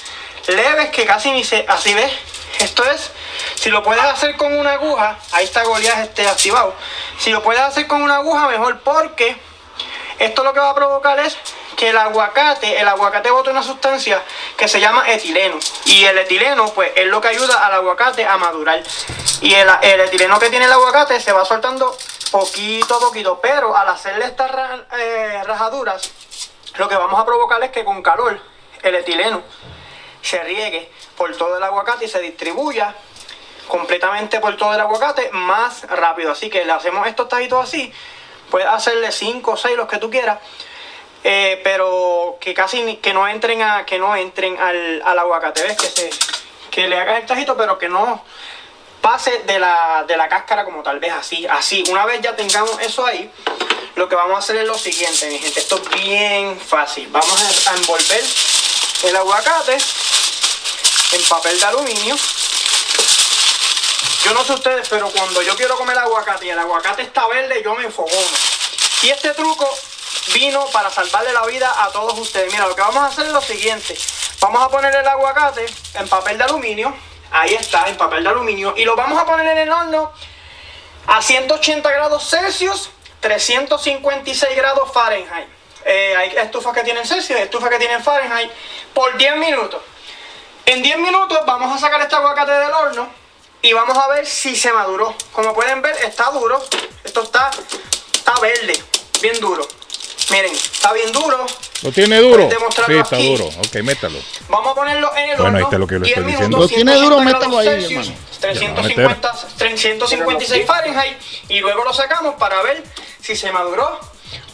Leves que casi ni se... Así ves. Esto es, si lo puedes hacer con una aguja, ahí está Goliath este activado. Si lo puedes hacer con una aguja, mejor porque esto lo que va a provocar es que el aguacate, el aguacate bota una sustancia que se llama etileno. Y el etileno, pues, es lo que ayuda al aguacate a madurar. Y el, el etileno que tiene el aguacate se va soltando poquito a poquito. Pero al hacerle estas eh, rajaduras, lo que vamos a provocar es que con calor, el etileno se riegue por todo el aguacate y se distribuya completamente por todo el aguacate más rápido. Así que le hacemos estos tajitos así. Puedes hacerle 5 o 6 los que tú quieras. eh, pero que casi que no entren a que no entren al, al aguacate. ¿Ves? Que se que le hagas el tajito, pero que no pase de la, de la cáscara como tal vez así, así. Una vez ya tengamos eso ahí, lo que vamos a hacer es lo siguiente, mi gente. Esto es bien fácil. Vamos a envolver el aguacate en papel de aluminio. Yo no sé ustedes, pero cuando yo quiero comer aguacate y el aguacate está verde, yo me enfogono. Y este truco vino para salvarle la vida a todos ustedes. Mira, lo que vamos a hacer es lo siguiente. Vamos a poner el aguacate en papel de aluminio. Ahí está, en papel de aluminio. Y lo vamos a poner en el horno a 180 grados Celsius, 356 grados Fahrenheit. Eh, hay estufas que tienen Celsius, estufas que tienen Fahrenheit, por 10 minutos. En 10 minutos vamos a sacar este aguacate del horno y vamos a ver si se maduró. Como pueden ver, está duro. Esto está, está verde, bien duro. Miren, está bien duro. ¿Lo tiene duro? Sí, está aquí. duro. Ok, métalo. Vamos a ponerlo en el Bueno, horno. ahí está lo que le 10 estoy minutos, diciendo. Lo tiene duro, 180 métalo ahí, Celsius, hermano. 350, 356 Fahrenheit y luego lo sacamos para ver si se maduró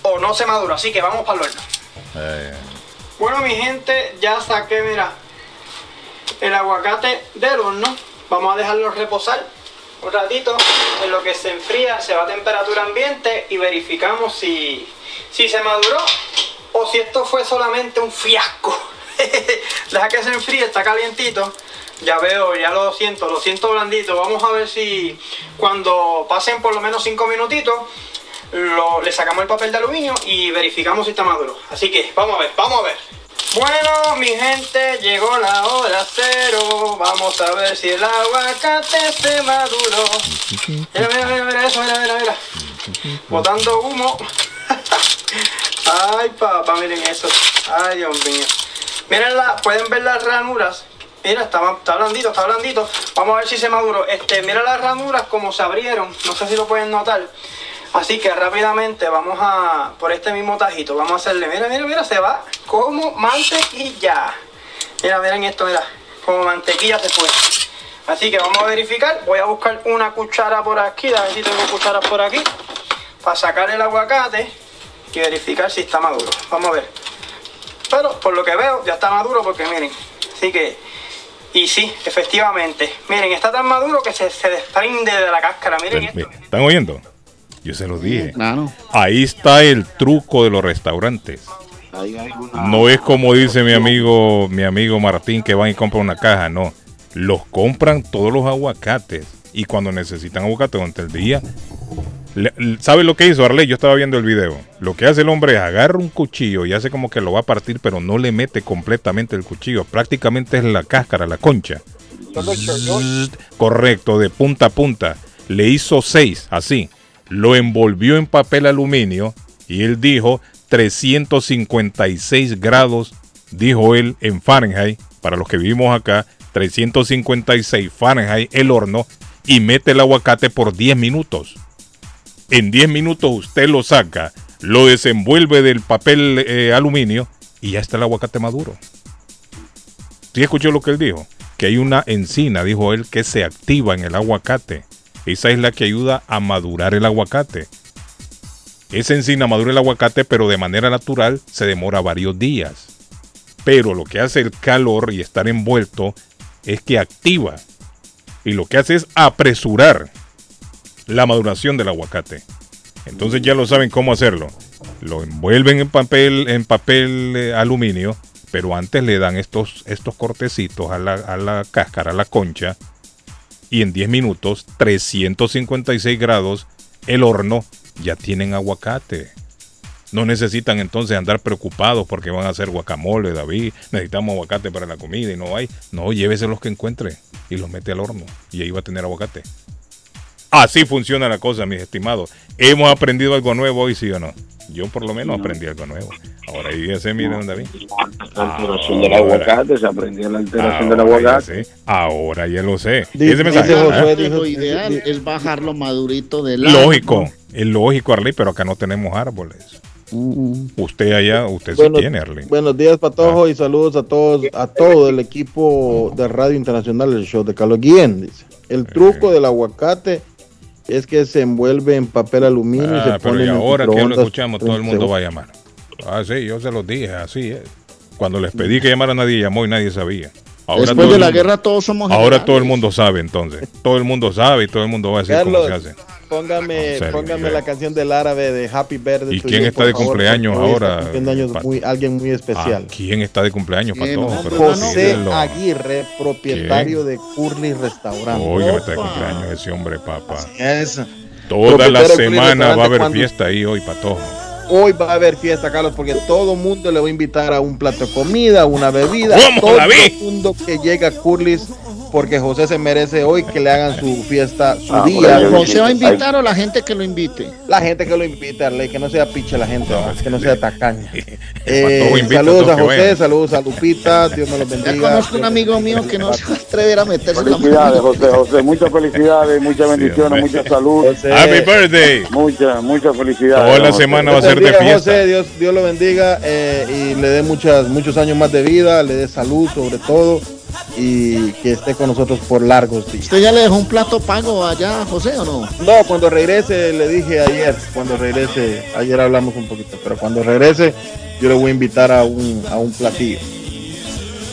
o no se maduró. Así que vamos para el horno. Eh, Bueno, mi gente, ya saqué, mira, el aguacate del horno. Vamos a dejarlo reposar un ratito. En lo que se enfría, se va a temperatura ambiente y verificamos si, si se maduró o si esto fue solamente un fiasco. Deja que se enfríe, está calientito. Ya veo, ya lo siento, lo siento blandito. Vamos a ver si cuando pasen por lo menos 5 minutitos lo- le sacamos el papel de aluminio y verificamos si está maduro. Así que vamos a ver, vamos a ver. Bueno, mi gente, llegó la hora cero. Vamos a ver si el aguacate se maduró. Mira, mira, mira, mira eso, mira, mira, mira. Botando humo. Ay, papá, miren eso. Ay, Dios mío. Miren, la, pueden ver las ranuras. Mira, está, está blandito, está blandito. Vamos a ver si se maduró. Este, mira las ranuras como se abrieron. No sé si lo pueden notar. Así que rápidamente vamos a, por este mismo tajito, vamos a hacerle, mira, mira, mira, se va como mantequilla. Mira, miren esto, mira, como mantequilla se fue. Así que vamos a verificar, voy a buscar una cuchara por aquí, a ver si tengo cucharas por aquí, para sacar el aguacate y verificar si está maduro. Vamos a ver. Pero por lo que veo, ya está maduro porque miren, así que, y sí, efectivamente, miren, está tan maduro que se, se desprende de la cáscara, miren esto. mira, ¿Están oyendo? Yo se los dije. Claro. Ahí está el truco de los restaurantes. No es como dice mi amigo, mi amigo Martín que van y compran una caja, no. Los compran todos los aguacates y cuando necesitan aguacate durante el día, ¿sabe lo que hizo Arley? Yo estaba viendo el video. Lo que hace el hombre es agarra un cuchillo y hace como que lo va a partir, pero no le mete completamente el cuchillo. Prácticamente es la cáscara, la concha. Zzz, Correcto, de punta a punta. Le hizo seis, así. Lo envolvió en papel aluminio y él dijo 356 grados, dijo él en Fahrenheit, para los que vivimos acá, 356 Fahrenheit el horno y mete el aguacate por 10 minutos. En 10 minutos usted lo saca, lo desenvuelve del papel eh, aluminio y ya está el aguacate maduro. ¿Sí escuchó lo que él dijo? Que hay una encina, dijo él, que se activa en el aguacate. Esa es la que ayuda a madurar el aguacate. Esa encina madura el aguacate, pero de manera natural se demora varios días. Pero lo que hace el calor y estar envuelto es que activa. Y lo que hace es apresurar la maduración del aguacate. Entonces ya lo saben cómo hacerlo. Lo envuelven en papel, en papel eh, aluminio, pero antes le dan estos, estos cortecitos a la, a la cáscara, a la concha, y en 10 minutos, 356 grados, el horno, ya tienen aguacate. No necesitan entonces andar preocupados porque van a hacer guacamole, David. Necesitamos aguacate para la comida y no hay. No, llévese los que encuentre y los mete al horno y ahí va a tener aguacate. Así funciona la cosa, mis estimados. ¿Hemos aprendido algo nuevo hoy, sí o no? Yo por lo menos aprendí algo nuevo. Ahora ahí ya se miren, David. La alteración del aguacate, se aprendió la alteración del Ahora ya aguacate. sé. Ahora ya lo sé. Dice- Ese mensaje. dice. Josué, Que dijo- lo ideal es bajarlo madurito del Lógico, es lógico, Arley, pero acá no tenemos árboles. Usted allá, usted Bueno, sí tiene, Arley. Buenos días, Patojo, Ah. y saludos a todos, a todo el equipo de Radio Internacional del show de Carlos Guillén. Dice. El truco del aguacate es que se envuelve en papel aluminio y Ah, se pero pone y ahora que lo escuchamos, todo el 30 mundo va a llamar. Ah, sí, yo se los dije, así es. Cuando les pedí que llamara nadie llamó y nadie sabía. Ahora Después de la mundo- guerra todos somos Ahora generales. todo el mundo sabe entonces. Todo el mundo sabe y todo el mundo va a decir cómo se hace. Póngame, póngame la canción del árabe de Happy Birthday. ¿Y to quién you, está de favor, cumpleaños ahora, alguien muy especial. ¿Quién está de cumpleaños, ¿Quién, Pato? José. Aguirre, propietario de Curly Restaurante. Oye, está de cumpleaños ese hombre, papá. Es- Toda la semana va a haber cuando- fiesta ahí hoy, Pato. Hoy va a haber fiesta, Carlos, porque todo el mundo le va a invitar a un plato de comida, una bebida. ¿Cómo, todo el mundo que llega a Curly's porque José se merece hoy que le hagan su fiesta, su Ah, día. ¿José va a invitar o la gente que lo invite? La gente que lo invita, Arley, que no sea piche la gente, que no sea tacaña. Eh, saludos a José, saludos a Lupita, Dios me los Ya bendiga. conozco un amigo mío que no se va a atrever a meterse en la Felicidades, José, José. Muchas felicidades, muchas bendiciones, mucha salud. José. Happy birthday. Muchas, muchas felicidades. Toda la José. semana va a Dios ser de fiesta. José, Dios, Dios lo bendiga eh, y le dé muchas, muchos años más de vida, le dé salud sobre todo y que esté con nosotros por largos días. ¿Usted ya le dejó un plato pago allá, José, o no? No, cuando regrese, le dije ayer, cuando regrese, ayer hablamos un poquito, pero cuando regrese yo le voy a invitar a un, a un platillo.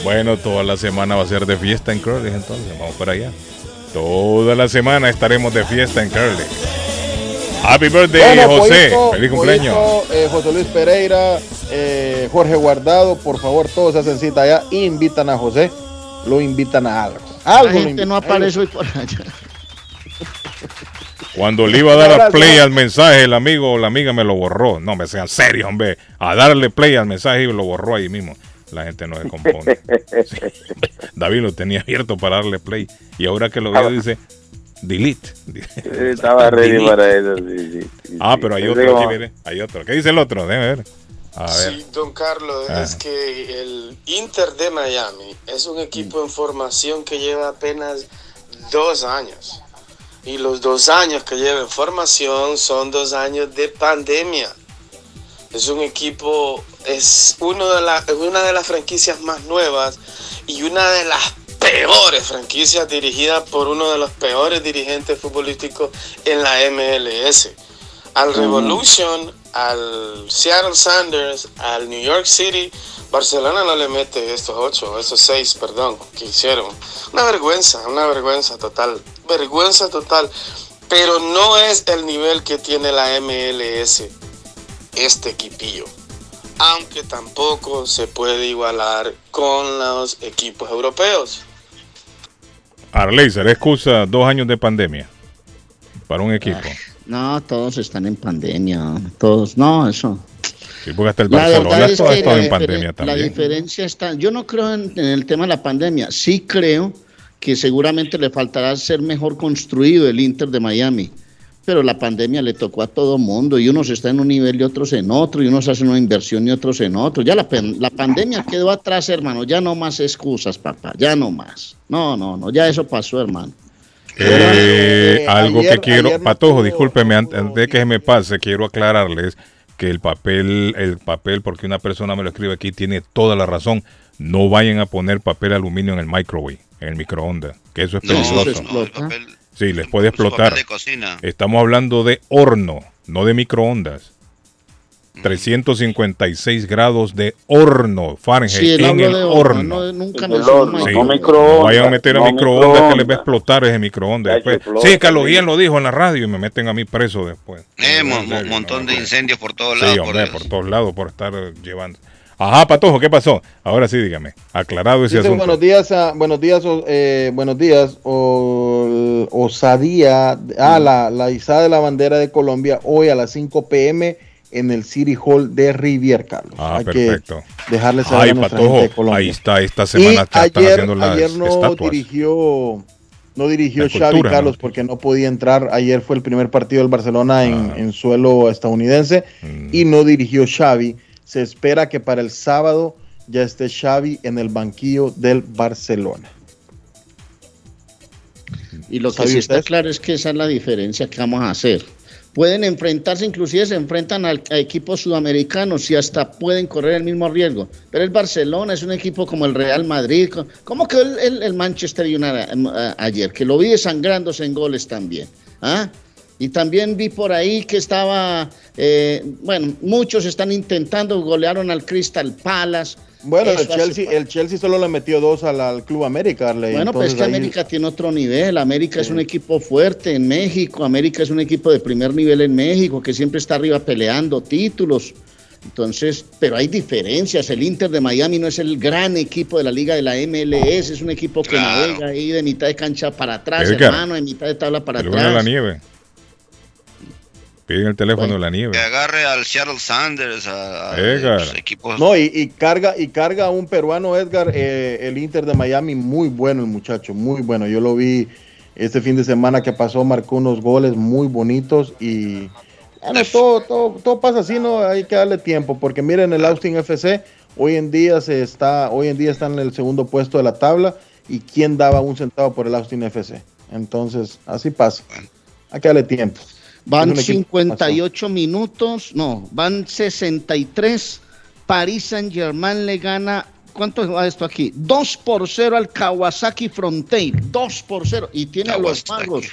Bueno, toda la semana va a ser de fiesta en Curly, entonces vamos para allá. Toda la semana estaremos de fiesta en Curly. Happy birthday, Bueno, José. Poito, Feliz cumpleaños. Poito, eh, José Luis Pereira, eh, Jorge Guardado, por favor, todos hacen cita allá, invitan a José, lo invitan a algo. La Algo lo gente no aparece hoy por allá. Cuando le iba a dar a play al mensaje, el amigo o la amiga me lo borró. No, me sean serios, hombre. A darle play al mensaje y lo borró ahí mismo. La gente no se compone. Sí. David lo tenía abierto para darle play. Y ahora que lo veo dice delete. Estaba ready Delete. para eso. sí, sí, sí, Ah, pero hay otro aquí, mire. Hay otro. ¿Qué dice el otro? Déjame ver. A ver. Sí, don Carlos, Ah. es que el Inter de Miami es un equipo en formación que lleva apenas dos años. Y los dos años que lleva en formación son dos años de pandemia. Es un equipo, es, uno de la, es una de las franquicias más nuevas y una de las peores franquicias dirigida por uno de los peores dirigentes futbolísticos en la MLS. Al Revolution, al Seattle Sanders, al New York City, Barcelona no le mete estos ocho, estos seis, perdón, que hicieron. Una vergüenza, una vergüenza total, vergüenza total. Pero no es el nivel que tiene la MLS, este equipillo. Aunque tampoco se puede igualar con los equipos europeos. Arley, ¿será excusa dos años de pandemia para un equipo? No, todos están en pandemia. Todos, no, eso. Sí, porque hasta el La Barcelona es todo la, en pandemia la también. diferencia está. Yo no creo en, en el tema de la pandemia. Sí creo que seguramente le faltará ser mejor construido el Inter de Miami. Pero la pandemia le tocó a todo mundo y unos están en un nivel y otros en otro, y unos hacen una inversión y otros en otro. Ya la, la pandemia quedó atrás, hermano. Ya no más excusas, papá. Ya no más. No, no, no. Ya eso pasó, hermano. Eh, Eh, algo ayer- que quiero, no Patojo, discúlpeme, antes antes de que se me pase, quiero aclararles que el papel, el papel, porque una persona me lo escribe aquí, tiene toda la razón. No vayan a poner papel aluminio en el microwave, en el microondas, que eso es No, peligroso. no, el papel- Sí, les puede explotar. de cocina. Estamos hablando de horno, no de microondas. 356 grados de horno, Fahrenheit, Sí, él en el de horno. horno, no, nunca me el Sí. no microondas. Vayan a meter a no microondas que les va a explotar ese microondas. Después. explota, Sí, Carlos sí. Guillén lo dijo en la radio y me meten a mí preso después. Eh, serio, montón de incendios por todos Sí, lados. por hombre, por todos lados por estar eh, llevando. Ajá, Patojo, ¿qué pasó? Ahora sí, dígame. Aclarado ese Dice, asunto. buenos días, a- buenos días, o- eh, buenos días, o- osadía, ah, la, la izada de la bandera de Colombia hoy a las 5 pm en el City Hall de Rivier, Carlos. Ah, Hay perfecto. que dejarles saber Ay, a nuestra Patojo, gente de Colombia. ahí está, esta semana Y ya están ayer, haciendo las ayer no estatuas. dirigió, no dirigió La Xavi cultura, Carlos ¿no? porque no podía entrar. Ayer fue el primer partido del Barcelona en, Ah. en suelo estadounidense Mm. y no dirigió Xavi. Se espera que para el sábado ya esté Xavi en el banquillo del Barcelona. Y lo que ¿Sabe sí está claro es que esa es la diferencia que vamos a hacer. Pueden enfrentarse, inclusive se enfrentan a, equipos sudamericanos y hasta pueden correr el mismo riesgo. Pero el Barcelona es un equipo como el Real Madrid, como que el, el- el Manchester United eh, ayer, que lo vi desangrándose en goles también. ¿ah? Y también vi por ahí que estaba, eh, bueno, muchos están intentando, golearon al Crystal Palace. Bueno, el Chelsea, el Chelsea solo le metió dos al, al Club América. Arley. Bueno, pues es que Entonces, ahí- América tiene otro nivel. América es un equipo fuerte en México. América es un equipo de primer nivel en México que siempre está arriba peleando títulos. Entonces, pero hay diferencias. El Inter de Miami no es el gran equipo de la liga de la MLS. Es un equipo que Claro. navega ahí de mitad de cancha para atrás, Edgar, hermano, de mitad de tabla para El lunes a la atrás. nieve. Piden el teléfono de la Que nieve. agarre al Seattle Sanders, a, a Edgar. los equipos. No, y, y carga y carga a un peruano, Edgar, eh, el Inter de Miami, muy bueno el muchacho, muy bueno. Yo lo vi este fin de semana que pasó, marcó unos goles muy bonitos y bueno, todo, todo, todo pasa así, ¿no? Hay que darle tiempo, porque miren el Austin FC, hoy en día se está, hoy en día está en el segundo puesto de la tabla y quién daba un centavo por el Austin FC. Entonces, así pasa. Hay que darle tiempo. Van Es un equipo 58 minutos, no, van 63. París Saint Germain le gana, ¿cuánto va esto aquí? 2 por 0 al Kawasaki Frontale, 2 por 0. Y tiene a los magos.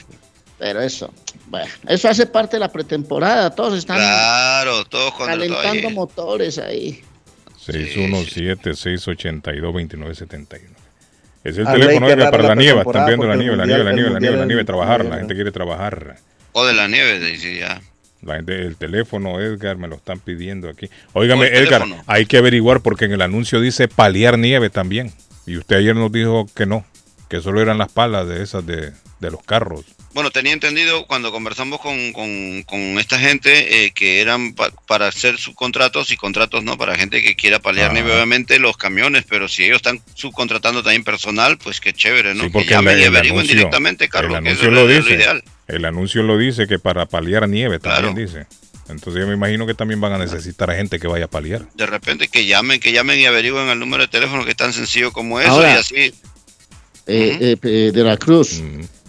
Pero eso, bueno, eso hace parte de la pretemporada, todos están Claro, todos calentando motores ahí. 617-682-2971. Es el Ah, teléfono para la nieve. Están viendo la nieve, la nieve, la nieve, la nieve, la nieve, trabajar. La gente quiere trabajar. O de la nieve, dice ya. La gente, el teléfono, Edgar, me lo están pidiendo aquí. Óigame, ¿Cuál Edgar, teléfono? hay que averiguar porque en el anuncio dice paliar nieve también. Y usted ayer nos dijo que no, que solo eran las palas de esas de, de los carros. Bueno, tenía entendido cuando conversamos con, con, con esta gente eh, que eran pa- para hacer subcontratos y contratos no para gente que quiera paliar Ah. nieve, obviamente los camiones, pero si ellos están subcontratando también personal, pues qué chévere, ¿no? Sí, que porque llamen el- y averigüen directamente, Carlos, el que eso anuncio es lo lo ideal. El anuncio lo dice que para paliar nieve también dice. Entonces yo me imagino que también van a necesitar a gente que vaya a paliar. De repente que llamen, que llamen y averigüen el número de teléfono que es tan sencillo como eso Ahora- y así. Eh, eh, eh, de la Cruz.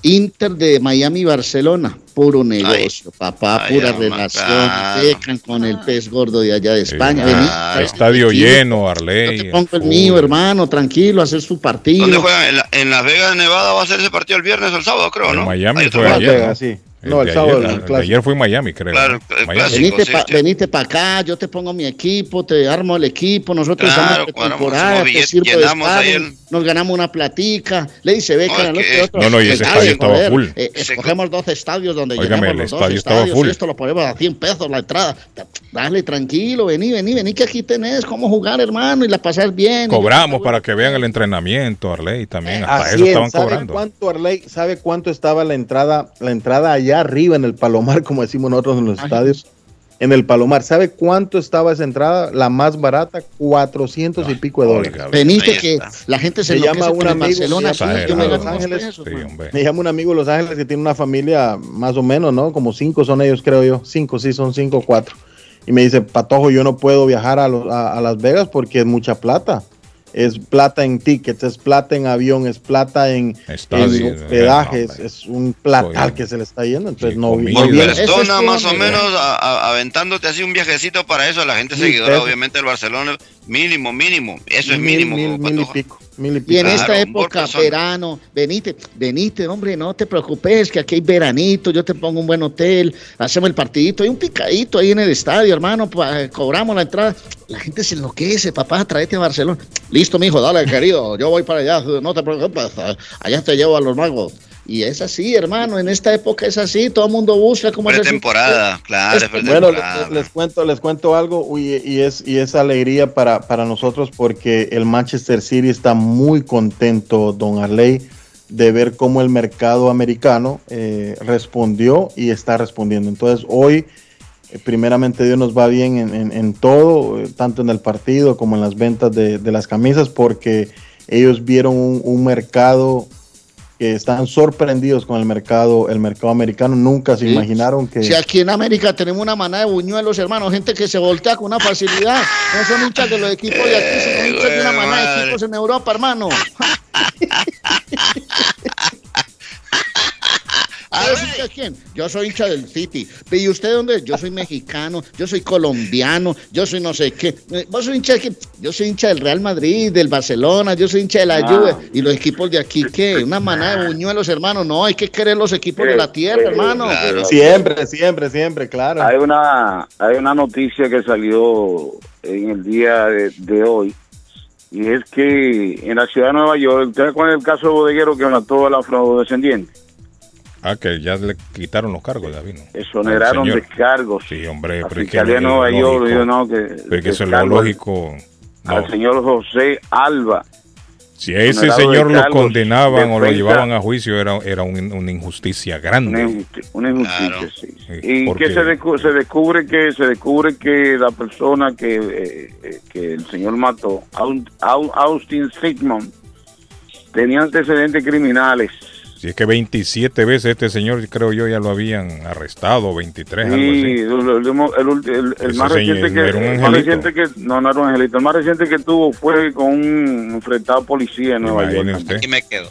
Inter de Miami Barcelona, puro negocio, papá, ay, pura ama, relación, claro. pecan con el pez gordo de allá de España. Ah, Vení, estadio lleno, Arley. Yo te pongo el mío, hermano, tranquilo, hacer su partido. ¿Dónde juegan? En, la- en Las Vegas, Nevada, va a ser ese partido el viernes o el sábado, creo, En ¿no? Miami otro fue partido. ayer. ¿no? sí. El No, el sábado, ayer, el ayer fue Miami, creo. Claro, el Miami. clásico. Venite sí, pa- para acá, yo te pongo mi equipo, te armo el equipo, nosotros Claro, estamos de cuadramos, temporada, te sirvo de sparring, nos ganamos una platica, le dice beca No, que- otro. No, no, y ese estadio estaba joder, full. eh, escogemos dos estadios donde Óigame, llenemos el los dos estadio estaba estadios full. y esto lo ponemos a 100 pesos la entrada. Dale, tranquilo, vení, vení, vení, que aquí tenés cómo jugar, hermano, y la pasar bien. Cobramos para que vean el entrenamiento, Arley, también. Hasta eso es, estaban ¿sabe cobrando. cuánto Arley, sabe cuánto estaba la entrada, la entrada allá arriba en el Palomar, como decimos nosotros en los estadios? En el Palomar, ¿sabe cuánto estaba esa entrada? La más barata, 400 y pico de dólares. Venite que la gente se Me llama un amigo Barcelona, sí, yo me Los Ángeles, pesos, Sí. Me llama un amigo de Los Ángeles que tiene una familia más o menos, ¿no? Como cinco son ellos, creo yo. Cinco, sí, son cinco o cuatro. Y me dice, Patojo, yo no puedo viajar a, los- a- a Las Vegas porque es mucha plata. Es plata en tickets, es plata en avión, es plata en, eh, hospedajes, no, hombre. es un platal que se le está yendo. Entonces, Sí, no, Por persona, Ese más o menos, a- a- aventándote así un viajecito para eso, a la gente seguidora, obviamente, el Barcelona, mínimo, mínimo. Eso es mínimo. mil, como mil y pico. Mil y en esta Claro, época, verano, venite, venite, hombre, no te preocupes, que aquí hay veranito, yo te pongo un buen hotel, hacemos el partidito, hay un picadito ahí en el estadio, hermano, pa- cobramos la entrada. La gente se enloquece, papá, tráete a Barcelona. Listo, mijo, dale, querido, yo voy para allá, no te preocupes, allá te llevo a los magos. Y es así, hermano, en esta época es así, todo el mundo busca cómo hacer su- Pretemporada, claro, es Bueno, les, les cuento, les cuento algo uy, y es y es alegría para, para nosotros porque el Manchester City está muy contento, Don Arley, de ver cómo el mercado americano eh, respondió y está respondiendo. Entonces hoy, eh, primeramente Dios nos va bien en, en- en todo, eh, tanto en el partido como en las ventas de, de las camisas, porque ellos vieron un, un mercado que están sorprendidos con el mercado, el mercado americano. Nunca se Sí. imaginaron que Si aquí en América tenemos una manada de buñuelos, hermano, gente que se voltea con una facilidad. No son hinchas de los equipos de aquí, son hinchas de una manada de equipos en Europa, hermano. ¿Eres hincha de quién? Yo soy hincha del City. ¿Y usted dónde? es? Yo soy mexicano, yo soy colombiano, yo soy no sé qué. Eh, ¿Vos soy hincha de quién? Yo soy hincha del Real Madrid, del Barcelona, yo soy hincha de la Ah. Juve. ¿Y los equipos de aquí qué? Una manada de buñuelos, hermano. No, hay que querer los equipos de la tierra, hermano. Claro. Siempre, siempre, siempre, claro. Hay una, hay una noticia que salió en el día de, de hoy y es que en la ciudad de Nueva York, ¿ustedes cuál es el caso de bodeguero que mató al afrodescendiente? Ah, que ya le quitaron los cargos, David. ¿no? Exoneraron Al señor. de cargos. Sí, hombre, La pero es que lo- lógico- dijo no, que Pero que eso es lo lógico. No, al señor José Alba Si a ese señor lo condenaban o lo llevaban a juicio, era, era un- una injusticia Una grande. injusticia, una injusticia, sí. Sí, Y que se, descu- se descubre que se descubre que la persona que, eh, eh, que el señor mató, Au- Au- Austin Sigmund, tenía antecedentes criminales. Si es que 27 veces este señor, creo yo, ya lo habían arrestado, 23, algo Sí, así. el, el- el- el- el Ese más reciente que era un el más angelito. reciente que no, no era un angelito, el más reciente que tuvo fue con un enfrentado policía en Nueva York. usted. Aquí me quedo.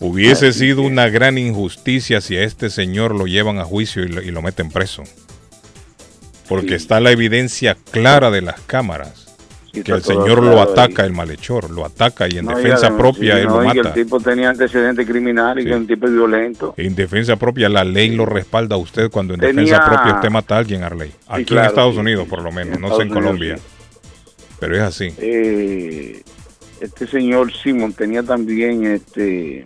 Hubiese Así sido que- una gran injusticia si a este señor lo llevan a juicio y lo, y lo meten preso. Porque Sí. está la evidencia clara de las cámaras. Sí, Que el señor lo ataca, ahí. el malhechor, lo ataca y en No, defensa propia sí, él no, lo y que mata. el tipo tenía antecedentes criminales y que Sí. es un tipo violento. En defensa propia, la ley lo respalda a usted cuando en Tenía- defensa propia usted mata a alguien, Arley. Aquí en claro, Estados sí, Unidos, sí, por lo sí, menos, en no sé en Estados Unidos, Colombia. sí. Pero es así. Eh, este señor Simon tenía también, este,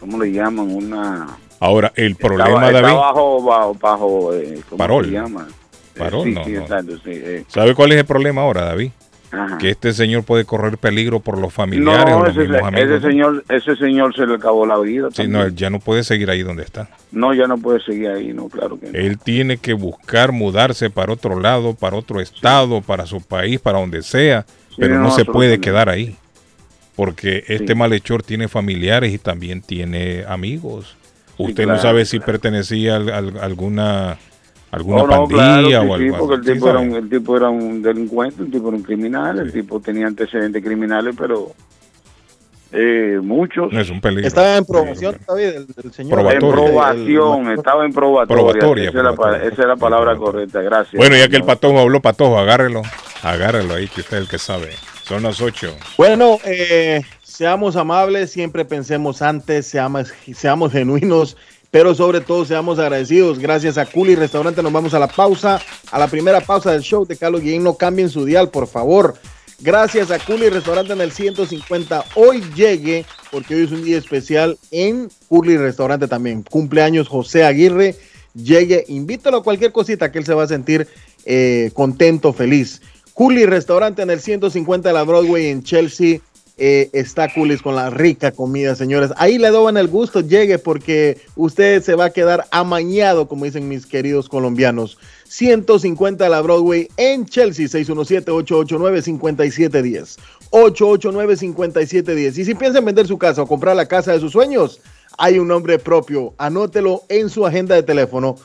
¿cómo le llaman? Una... Ahora, el problema, estaba, David, estaba bajo, bajo, bajo eh, ¿cómo Parol. se llama? Eh, Parol, sí, no, sí, no. exacto, sí, eh. ¿sabe cuál es el problema ahora, David? Ajá. Que este señor puede correr peligro por los familiares o No, los ese, mismos amigos. ese señor, ese señor se le acabó la vida. Sí, no, él ya no puede seguir ahí donde está. No, ya no puede seguir ahí, no, claro que no. Él tiene que buscar mudarse para otro lado, para otro estado, para su país, para donde sea, pero no, no, se puede quedar ahí. Porque este malhechor tiene familiares y también tiene amigos. Usted no sabe si pertenecía a, al- alguna alguna Oh, no, pandilla claro, o sí, sí, algo porque el tipo, era un, el tipo era un delincuente, el tipo era un criminal, el tipo tenía antecedentes criminales, pero eh, muchos. No es un peligro. Estaba en promoción, David, el, el señor. En probación, estaba en probatoria. Probatoria, esa, es la, pa- probatoria. esa es la palabra correcta, gracias. Bueno, ya que el patojo habló patojo, agárrelo. Agárrelo ahí, que usted es el que sabe. Son las ocho. Bueno, eh, seamos amables, siempre pensemos antes, seamos, seamos genuinos, pero sobre todo seamos agradecidos. Gracias a Culi Restaurante nos vamos a la pausa, a la primera pausa del show de Carlos Guillén. No cambien su dial, por favor. Gracias a Curly Restaurante en el 150. Hoy llegue, porque hoy es un día especial en Curly Restaurante también. Cumpleaños José Aguirre. Llegue, invítalo a cualquier cosita que él se va a sentir eh, contento, feliz. Curly Restaurante en el 150 de la Broadway en Chelsea. Eh, está Coolies con la rica comida, señores. Ahí le doban el gusto, llegue porque usted se va a quedar amañado, como dicen mis queridos colombianos. 150 de la Broadway en Chelsea, 617-889-5710. 889-5710. Y si piensa en vender su casa o comprar la casa de sus sueños, hay un nombre propio. Anótelo en su agenda de teléfono.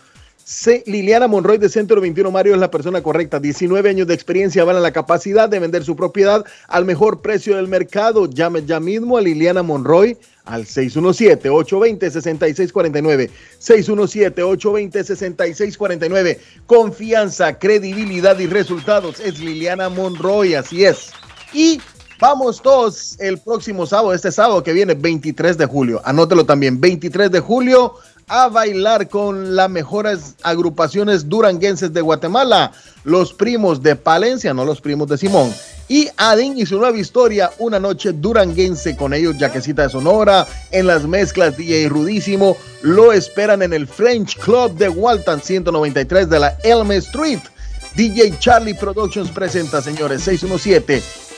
Liliana Monroy de Centro 21 Mario es la persona correcta. 19 años de experiencia van a la capacidad de vender su propiedad al mejor precio del mercado. Llame ya mismo a Liliana Monroy al 617-820-6649. 617-820-6649. Confianza, credibilidad y resultados. Es Liliana Monroy, así es. Y vamos todos el próximo sábado, este sábado que viene, 23 de julio. Anótelo también, 23 de julio a bailar con las mejores agrupaciones duranguenses de Guatemala, los primos de Palencia, no los primos de Simón, y Adin y su nueva historia, una noche duranguense con ellos, Yaquecita de Sonora, en las mezclas DJ Rudísimo, lo esperan en el French Club de Walton 193 de la Elm Street. DJ Charlie Productions presenta, señores,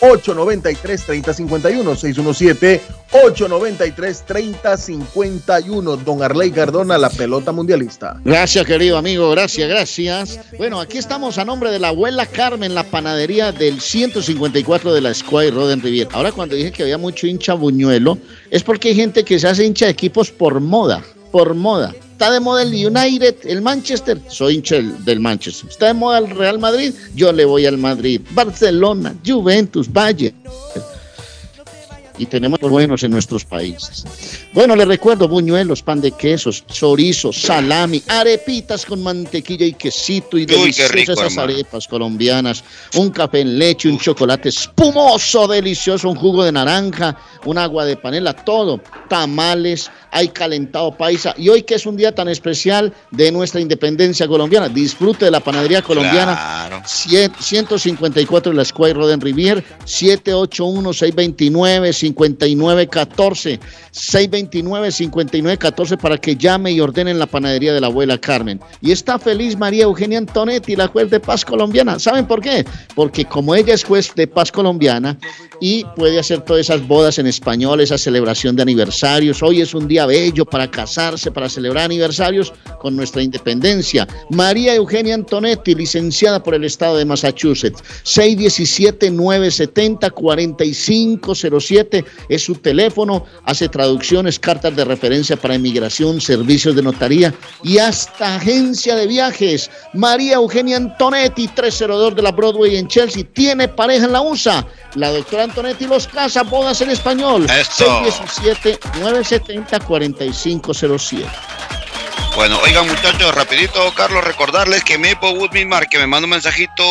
617-893-3051. 617-893-3051. Don Arley Cardona, la pelota mundialista. Gracias, querido amigo. Gracias, gracias. Bueno, aquí estamos a nombre de la abuela Carmen, la panadería del 154 de la Square Roden Rivier. Ahora, cuando dije que había mucho hincha buñuelo, es porque hay gente que se hace hincha de equipos por moda. Por moda. Está de moda el United, el Manchester, soy hincha del- Manchester. Está de moda el Real Madrid, yo le voy al Madrid. Barcelona, Juventus, Valle. Y tenemos buenos en nuestros países. Bueno, les recuerdo buñuelos, pan de quesos, chorizo, salami, arepitas con mantequilla y quesito y deliciosas rico, esas hermano. arepas colombianas, un café en leche, un chocolate espumoso, delicioso, un jugo de naranja, un agua de panela, todo, tamales, hay calentado paisa y hoy que es un día tan especial de nuestra independencia colombiana, disfrute de la panadería colombiana. Claro. Cien- 154 de la Square Roden Rivier, 781-629-52 629-5914. 629-5914 para que llame y ordenen la panadería de la abuela Carmen. Y está feliz María Eugenia Antonetti, la juez de paz colombiana. ¿Saben por qué? Porque como ella es juez de paz colombiana y puede hacer todas esas bodas en español, esa celebración de aniversarios. Hoy es un día bello para casarse, para celebrar aniversarios con nuestra independencia. María Eugenia Antonetti, licenciada por el estado de Massachusetts. 617-970-4507 es su teléfono. Hace traducciones, cartas de referencia para inmigración, servicios de notaría y hasta agencia de viajes. María Eugenia Antonetti, 302 de la Broadway en Chelsea. Tiene pareja en la USA. La doctora Antonetti los casa, bodas en español. 617-970-4507. Bueno, oigan muchachos, rapidito, Carlos, recordarles que Mepo Woodmilmar, que me manda un mensajito,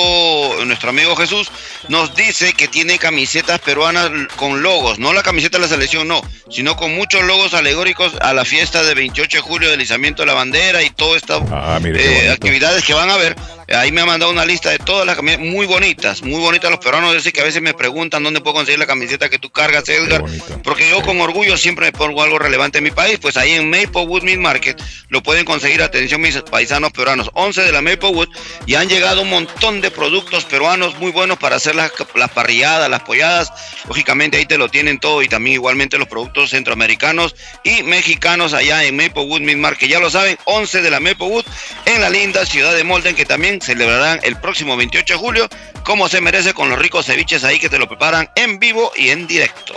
nuestro amigo Jesús, nos dice que tiene camisetas peruanas con logos, no la camiseta de la selección, no, sino con muchos logos alegóricos a la fiesta de 28 de julio del izamiento de la bandera y todas estas Ah, eh, actividades que van a ver. Ahí me ha mandado una lista de todas las camisetas muy bonitas, muy bonitas los peruanos. Yo sé que a veces me preguntan dónde puedo conseguir la camiseta que tú cargas, Edgar. Porque yo con orgullo siempre me pongo algo relevante en mi país. Pues ahí en Maplewood Meat Market lo pueden conseguir. Atención, mis paisanos peruanos. 11 de la Maplewood y han llegado un montón de productos peruanos muy buenos para hacer las, las parrilladas, las polladas. Lógicamente ahí te lo tienen todo y también igualmente los productos centroamericanos y mexicanos allá en Maplewood Meat Market. Ya lo saben, 11 de la Maplewood en la linda ciudad de Molden que también celebrarán el próximo 28 de julio como se merece con los ricos ceviches ahí que te lo preparan en vivo y en directo.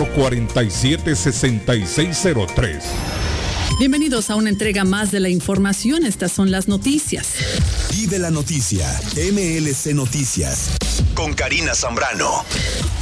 6603 Bienvenidos a una entrega más de la información. Estas son las noticias. Vive la noticia. MLC Noticias. Con Karina Zambrano.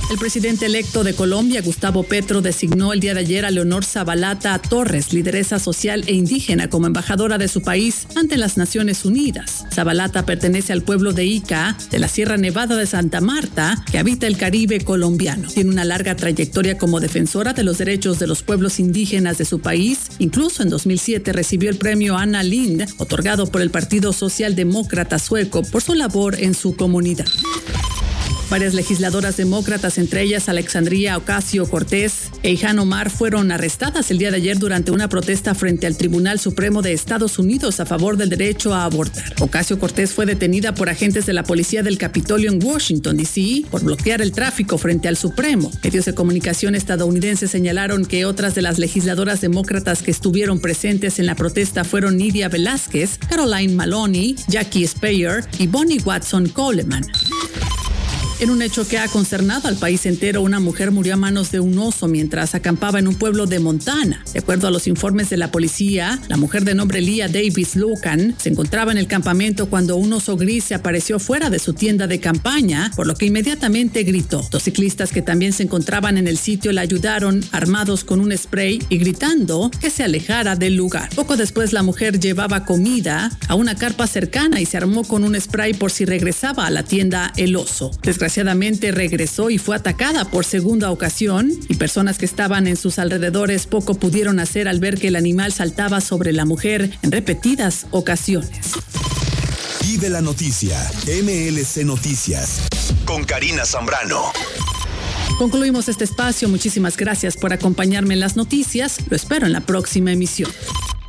El presidente electo de Colombia, Gustavo Petro, designó el día de ayer a Leonor Zabalata Torres, lideresa social e indígena, como embajadora de su país ante las Naciones Unidas. Zabalata pertenece al pueblo de Ica, de la Sierra Nevada de Santa Marta, que habita el Caribe colombiano. Tiene una larga trayectoria como defensora de los derechos de los pueblos indígenas de su país. Incluso en 2007 recibió el premio Anna Lind, otorgado por el Partido Socialdemócrata Sueco, por su labor en su comunidad. Varias legisladoras demócratas, entre ellas Alexandria Ocasio Cortés e Ilhan Omar, fueron arrestadas el día de ayer durante una protesta frente al Tribunal Supremo de Estados Unidos a favor del derecho a abortar. Ocasio Cortés fue detenida por agentes de la policía del Capitolio en Washington, D.C., por bloquear el tráfico frente al Supremo. Medios de comunicación estadounidenses señalaron que otras de las legisladoras demócratas que estuvieron presentes en la protesta fueron Nidia Velázquez, Caroline Maloney, Jackie Speyer y Bonnie Watson Coleman. En un hecho que ha concernado al país entero, una mujer murió a manos de un oso mientras acampaba en un pueblo de Montana. De acuerdo a los informes de la policía, la mujer de nombre Leah Davis Lucan se encontraba en el campamento cuando un oso gris se apareció fuera de su tienda de campaña, por lo que inmediatamente gritó. Dos ciclistas que también se encontraban en el sitio la ayudaron armados con un spray y gritando que se alejara del lugar. Poco después la mujer llevaba comida a una carpa cercana y se armó con un spray por si regresaba a la tienda el oso. Regresó y fue atacada por segunda ocasión y personas que estaban en sus alrededores poco pudieron hacer al ver que el animal saltaba sobre la mujer en repetidas ocasiones. Vive la noticia. MLC Noticias. Con Karina Zambrano. Concluimos este espacio. Muchísimas gracias por acompañarme en las noticias. Lo espero en la próxima emisión.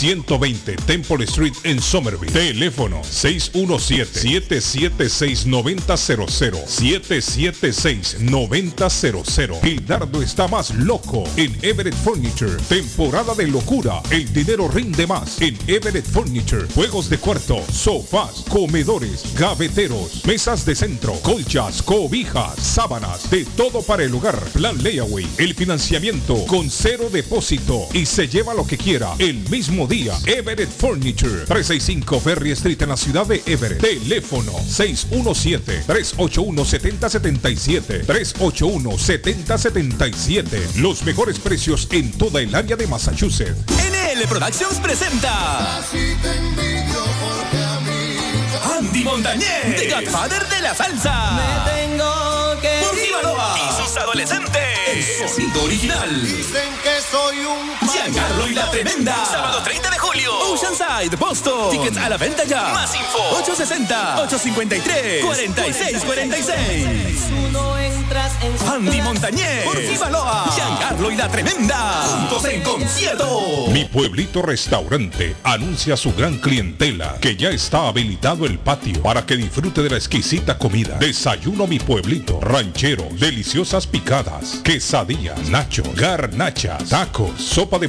120 Temple Street en Somerville. Teléfono 617-776-9000. 776-9000. Gildardo está más loco en Everett Furniture. Temporada de locura. El dinero rinde más en Everett Furniture. Juegos de cuarto, sofás, comedores, gaveteros, mesas de centro, colchas, cobijas, sábanas, de todo para el hogar. Plan Layaway. El financiamiento con cero depósito y se lleva lo que quiera el mismo día. Everett Furniture. 365 Ferry Street en la ciudad de Everett. Teléfono 617-381-7077. 381-7077. Los mejores precios en toda el área de Massachusetts. NL Productions presenta Andy Montañez, The Godfather de la salsa. Me tengo que Por y sus adolescentes. El sonido original. Dicen que soy un Giancarlo y la Tremenda. Sábado 30 de julio. Oceanside, Boston. Tickets a la venta ya. Más info. 860-853-4646. Andy Montañez. Por Baloa. Giancarlo y la Tremenda. Juntos en concierto. Mi pueblito restaurante anuncia a su gran clientela que ya está habilitado el patio para que disfrute de la exquisita comida. Desayuno mi pueblito, ranchero, deliciosas picadas, quesadillas, nacho, garnachas, tacos, sopa de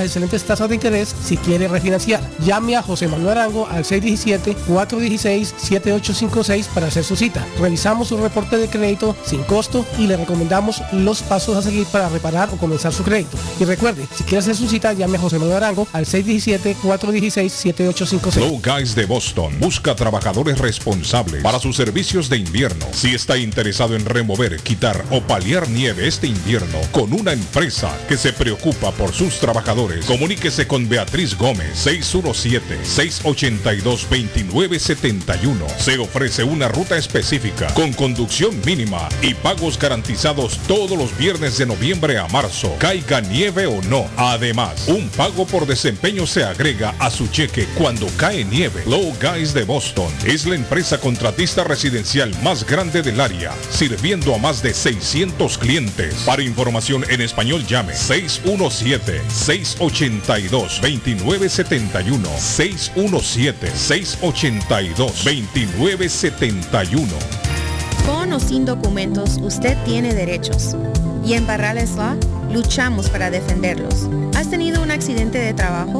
excelentes tasas de interés si quiere refinanciar. Llame a José Manuel Arango al 617-416-7856 para hacer su cita. Revisamos su reporte de crédito sin costo y le recomendamos los pasos a seguir para reparar o comenzar su crédito. Y recuerde, si quiere hacer su cita, llame a José Manuel Arango al 617-416-7856. Low Guys de Boston busca trabajadores responsables para sus servicios de invierno. Si está interesado en remover, quitar o paliar nieve este invierno con una empresa que se preocupa por sus trabajadores, comuníquese con Beatriz Gómez 617-682-2971. Se ofrece una ruta específica con conducción mínima y pagos garantizados todos los viernes de noviembre a marzo, caiga nieve o no. Además, un pago por desempeño se agrega a su cheque cuando cae nieve. Low Guys de Boston es la empresa contratista residencial más grande del área, sirviendo a más de 600 clientes. Para información en español llame 617-682-2971. 617-682-2971. Con o sin documentos, usted tiene derechos. Y en Barrales Law luchamos para defenderlos. ¿Has tenido un accidente de trabajo?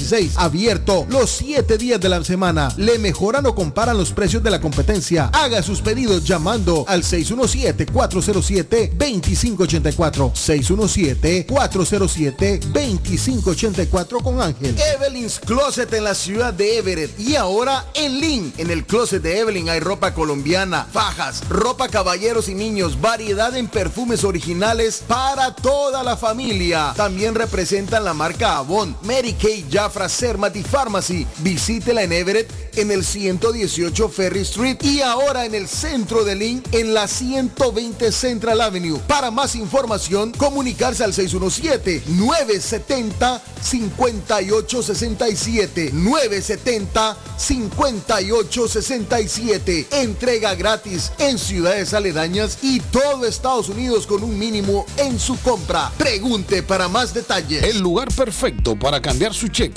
16, abierto los 7 días de la semana. Le mejoran o comparan los precios de la competencia. Haga sus pedidos llamando al 617-407-2584. 617-407-2584 con Ángel. Evelyn's Closet en la ciudad de Everett y ahora en Lynn. En el closet de Evelyn hay ropa colombiana, fajas, ropa caballeros y niños, variedad en perfumes originales para toda la familia. También representan la marca Avon, Mary Kay, Sermat y Pharmacy. Visítela en Everett en el 118 Ferry Street y ahora en el centro de Lynn en la 120 Central Avenue. Para más información, comunicarse al 617-970-5867. 970-5867. Entrega gratis en ciudades aledañas y todo Estados Unidos con un mínimo en su compra. Pregunte para más detalles. El lugar perfecto para cambiar sus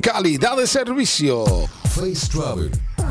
Calidad de servicio. Face.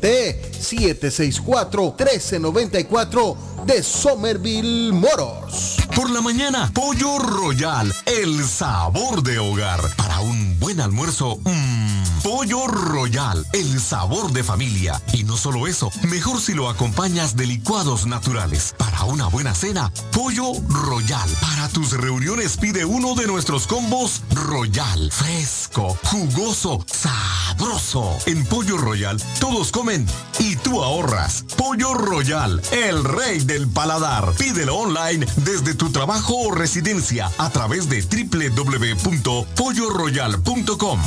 764-1394 de Somerville Motors. Por la mañana, Pollo Royal, el sabor de hogar. Para un buen almuerzo, mmm, Pollo Royal, el sabor de familia. Y no solo eso, mejor si lo acompañas de licuados naturales. Para una buena cena, Pollo Royal. Para tus reuniones pide uno de nuestros combos Royal. Fresco, jugoso, sabroso. En Pollo Royal, todos comen y tú ahorras. Pollo Royal, el rey del paladar. Pídelo online desde tu trabajo o residencia a través de www.polloroyal.com.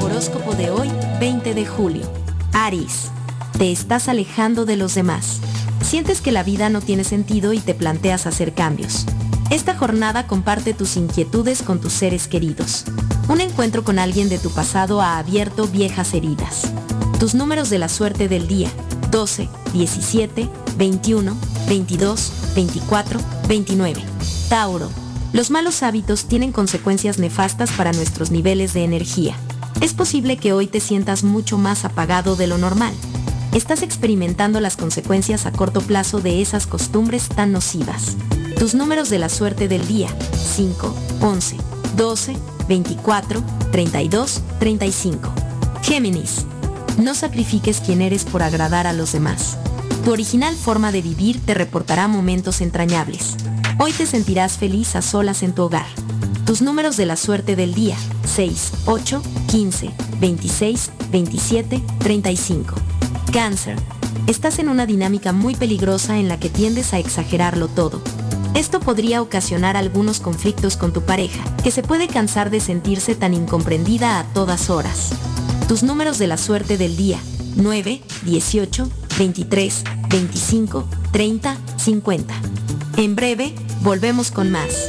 Horóscopo de hoy, 20 de julio. Aries, te estás alejando de los demás. Sientes que la vida no tiene sentido y te planteas hacer cambios. Esta jornada comparte tus inquietudes con tus seres queridos. Un encuentro con alguien de tu pasado ha abierto viejas heridas. Tus números de la suerte del día, 12, 17, 21, 22, 24, 29. Tauro. Los malos hábitos tienen consecuencias nefastas para nuestros niveles de energía. Es posible que hoy te sientas mucho más apagado de lo normal. Estás experimentando las consecuencias a corto plazo de esas costumbres tan nocivas. Tus números de la suerte del día, 5, 11, 12, 24, 32, 35. Géminis. No sacrifiques quién eres por agradar a los demás. Tu original forma de vivir te reportará momentos entrañables. Hoy te sentirás feliz a solas en tu hogar. Tus números de la suerte del día. 6, 8, 15, 26, 27, 35. Cáncer. Estás en una dinámica muy peligrosa en la que tiendes a exagerarlo todo. Esto podría ocasionar algunos conflictos con tu pareja, que se puede cansar de sentirse tan incomprendida a todas horas. Tus números de la suerte del día. 9, 18, 23, 25, 30, 50. En breve, volvemos con más.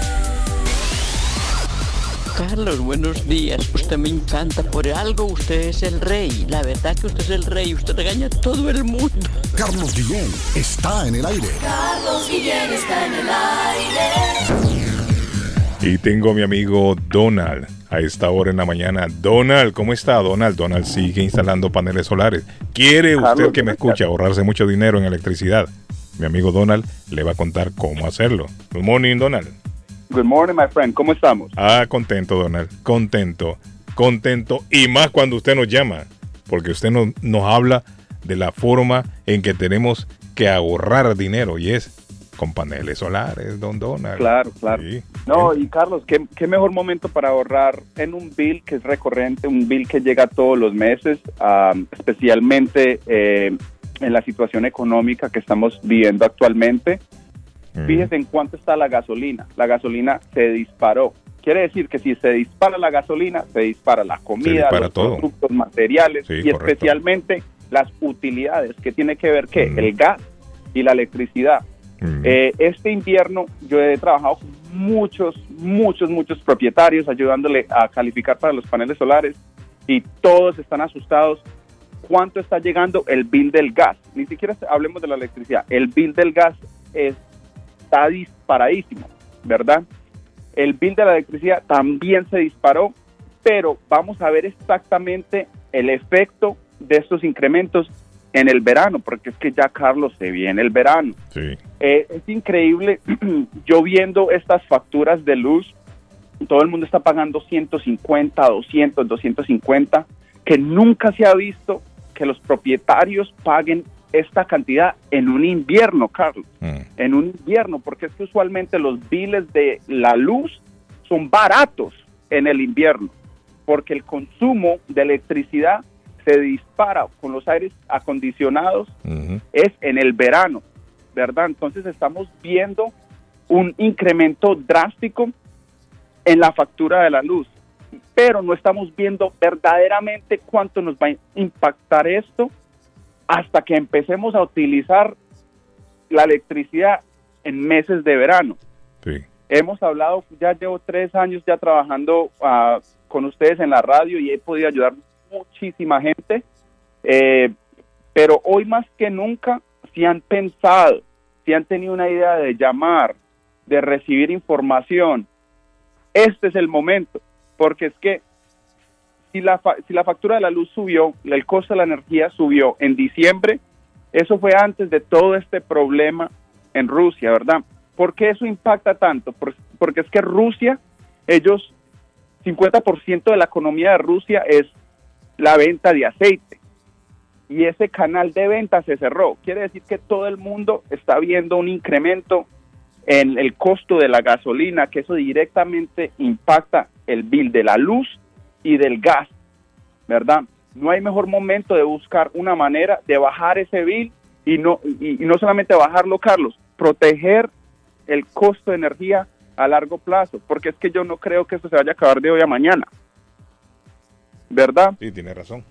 buenos días. Usted me encanta. Por algo usted es el rey. La verdad que usted es el rey. Usted regaña a todo el mundo. Carlos Guillén está en el aire. Carlos Guillén está en el aire. Y tengo a mi amigo Donald a esta hora en la mañana. Donald, ¿cómo está Donald? Donald sigue instalando paneles solares. ¿Quiere usted Carlos, que me escuche ahorrarse mucho dinero en electricidad? Mi amigo Donald le va a contar cómo hacerlo. Good morning, Donald. Good morning, my friend. ¿Cómo estamos? Ah, contento, Donald. Contento. Contento. Y más cuando usted nos llama. Porque usted nos, nos habla de la forma en que tenemos que ahorrar dinero. Y es con paneles solares, don Donald. Claro, claro. Sí. No, y Carlos, ¿qué, qué mejor momento para ahorrar en un bill que es recurrente, un bill que llega todos los meses, ah, especialmente eh, en la situación económica que estamos viviendo actualmente. Fíjese en cuánto está la gasolina. La gasolina se disparó. Quiere decir que si se dispara la gasolina, se dispara la comida, dispara los todo. productos materiales Sí, y correcto. especialmente las utilidades que tiene que ver que el gas y la electricidad. Eh, este invierno yo he trabajado con muchos, muchos, muchos propietarios ayudándole a calificar para los paneles solares y todos están asustados. ¿Cuánto está llegando el bill del gas? Ni siquiera hablemos de la electricidad. El bill del gas es- está disparadísimo, ¿verdad? El bill de la electricidad también se disparó, pero vamos a ver exactamente el efecto de estos incrementos en el verano, porque es que ya Carlos se viene el verano. Sí. Eh, es increíble, yo viendo estas facturas de luz, todo el mundo está pagando 150, 200, 250, que nunca se ha visto que los propietarios paguen esta cantidad en un invierno, Carlos, en un invierno, porque es que usualmente los biles de la luz son baratos en el invierno, porque el consumo de electricidad se dispara con los aires acondicionados es en el verano, ¿verdad? Entonces estamos viendo un incremento drástico en la factura de la luz, pero no estamos viendo verdaderamente cuánto nos va a impactar esto hasta que empecemos a utilizar la electricidad en meses de verano. Hemos hablado, ya llevo tres años ya trabajando ah, con ustedes en la radio y he podido ayudar muchísima gente, eh, pero hoy más que nunca, si han pensado, si han tenido una idea de llamar, de recibir información, este es el momento, porque es que si la, si la factura de la luz subió, el costo de la energía subió en diciembre, eso fue antes de todo este problema en Rusia, ¿verdad? ¿Por qué eso impacta tanto? porque es que Rusia, ellos, 50% de la economía de Rusia es la venta de aceite. Y ese canal de venta se cerró. Quiere decir que todo el mundo está viendo un incremento en el costo de la gasolina, que eso directamente impacta el bill de la luz y del gas, ¿verdad? No hay mejor momento de buscar una manera de bajar ese bill y no, y, no solamente bajarlo, Carlos, proteger el costo de energía a largo plazo, porque es que yo no creo que eso se vaya a acabar de hoy a mañana. ¿Verdad? Sí, tiene razón.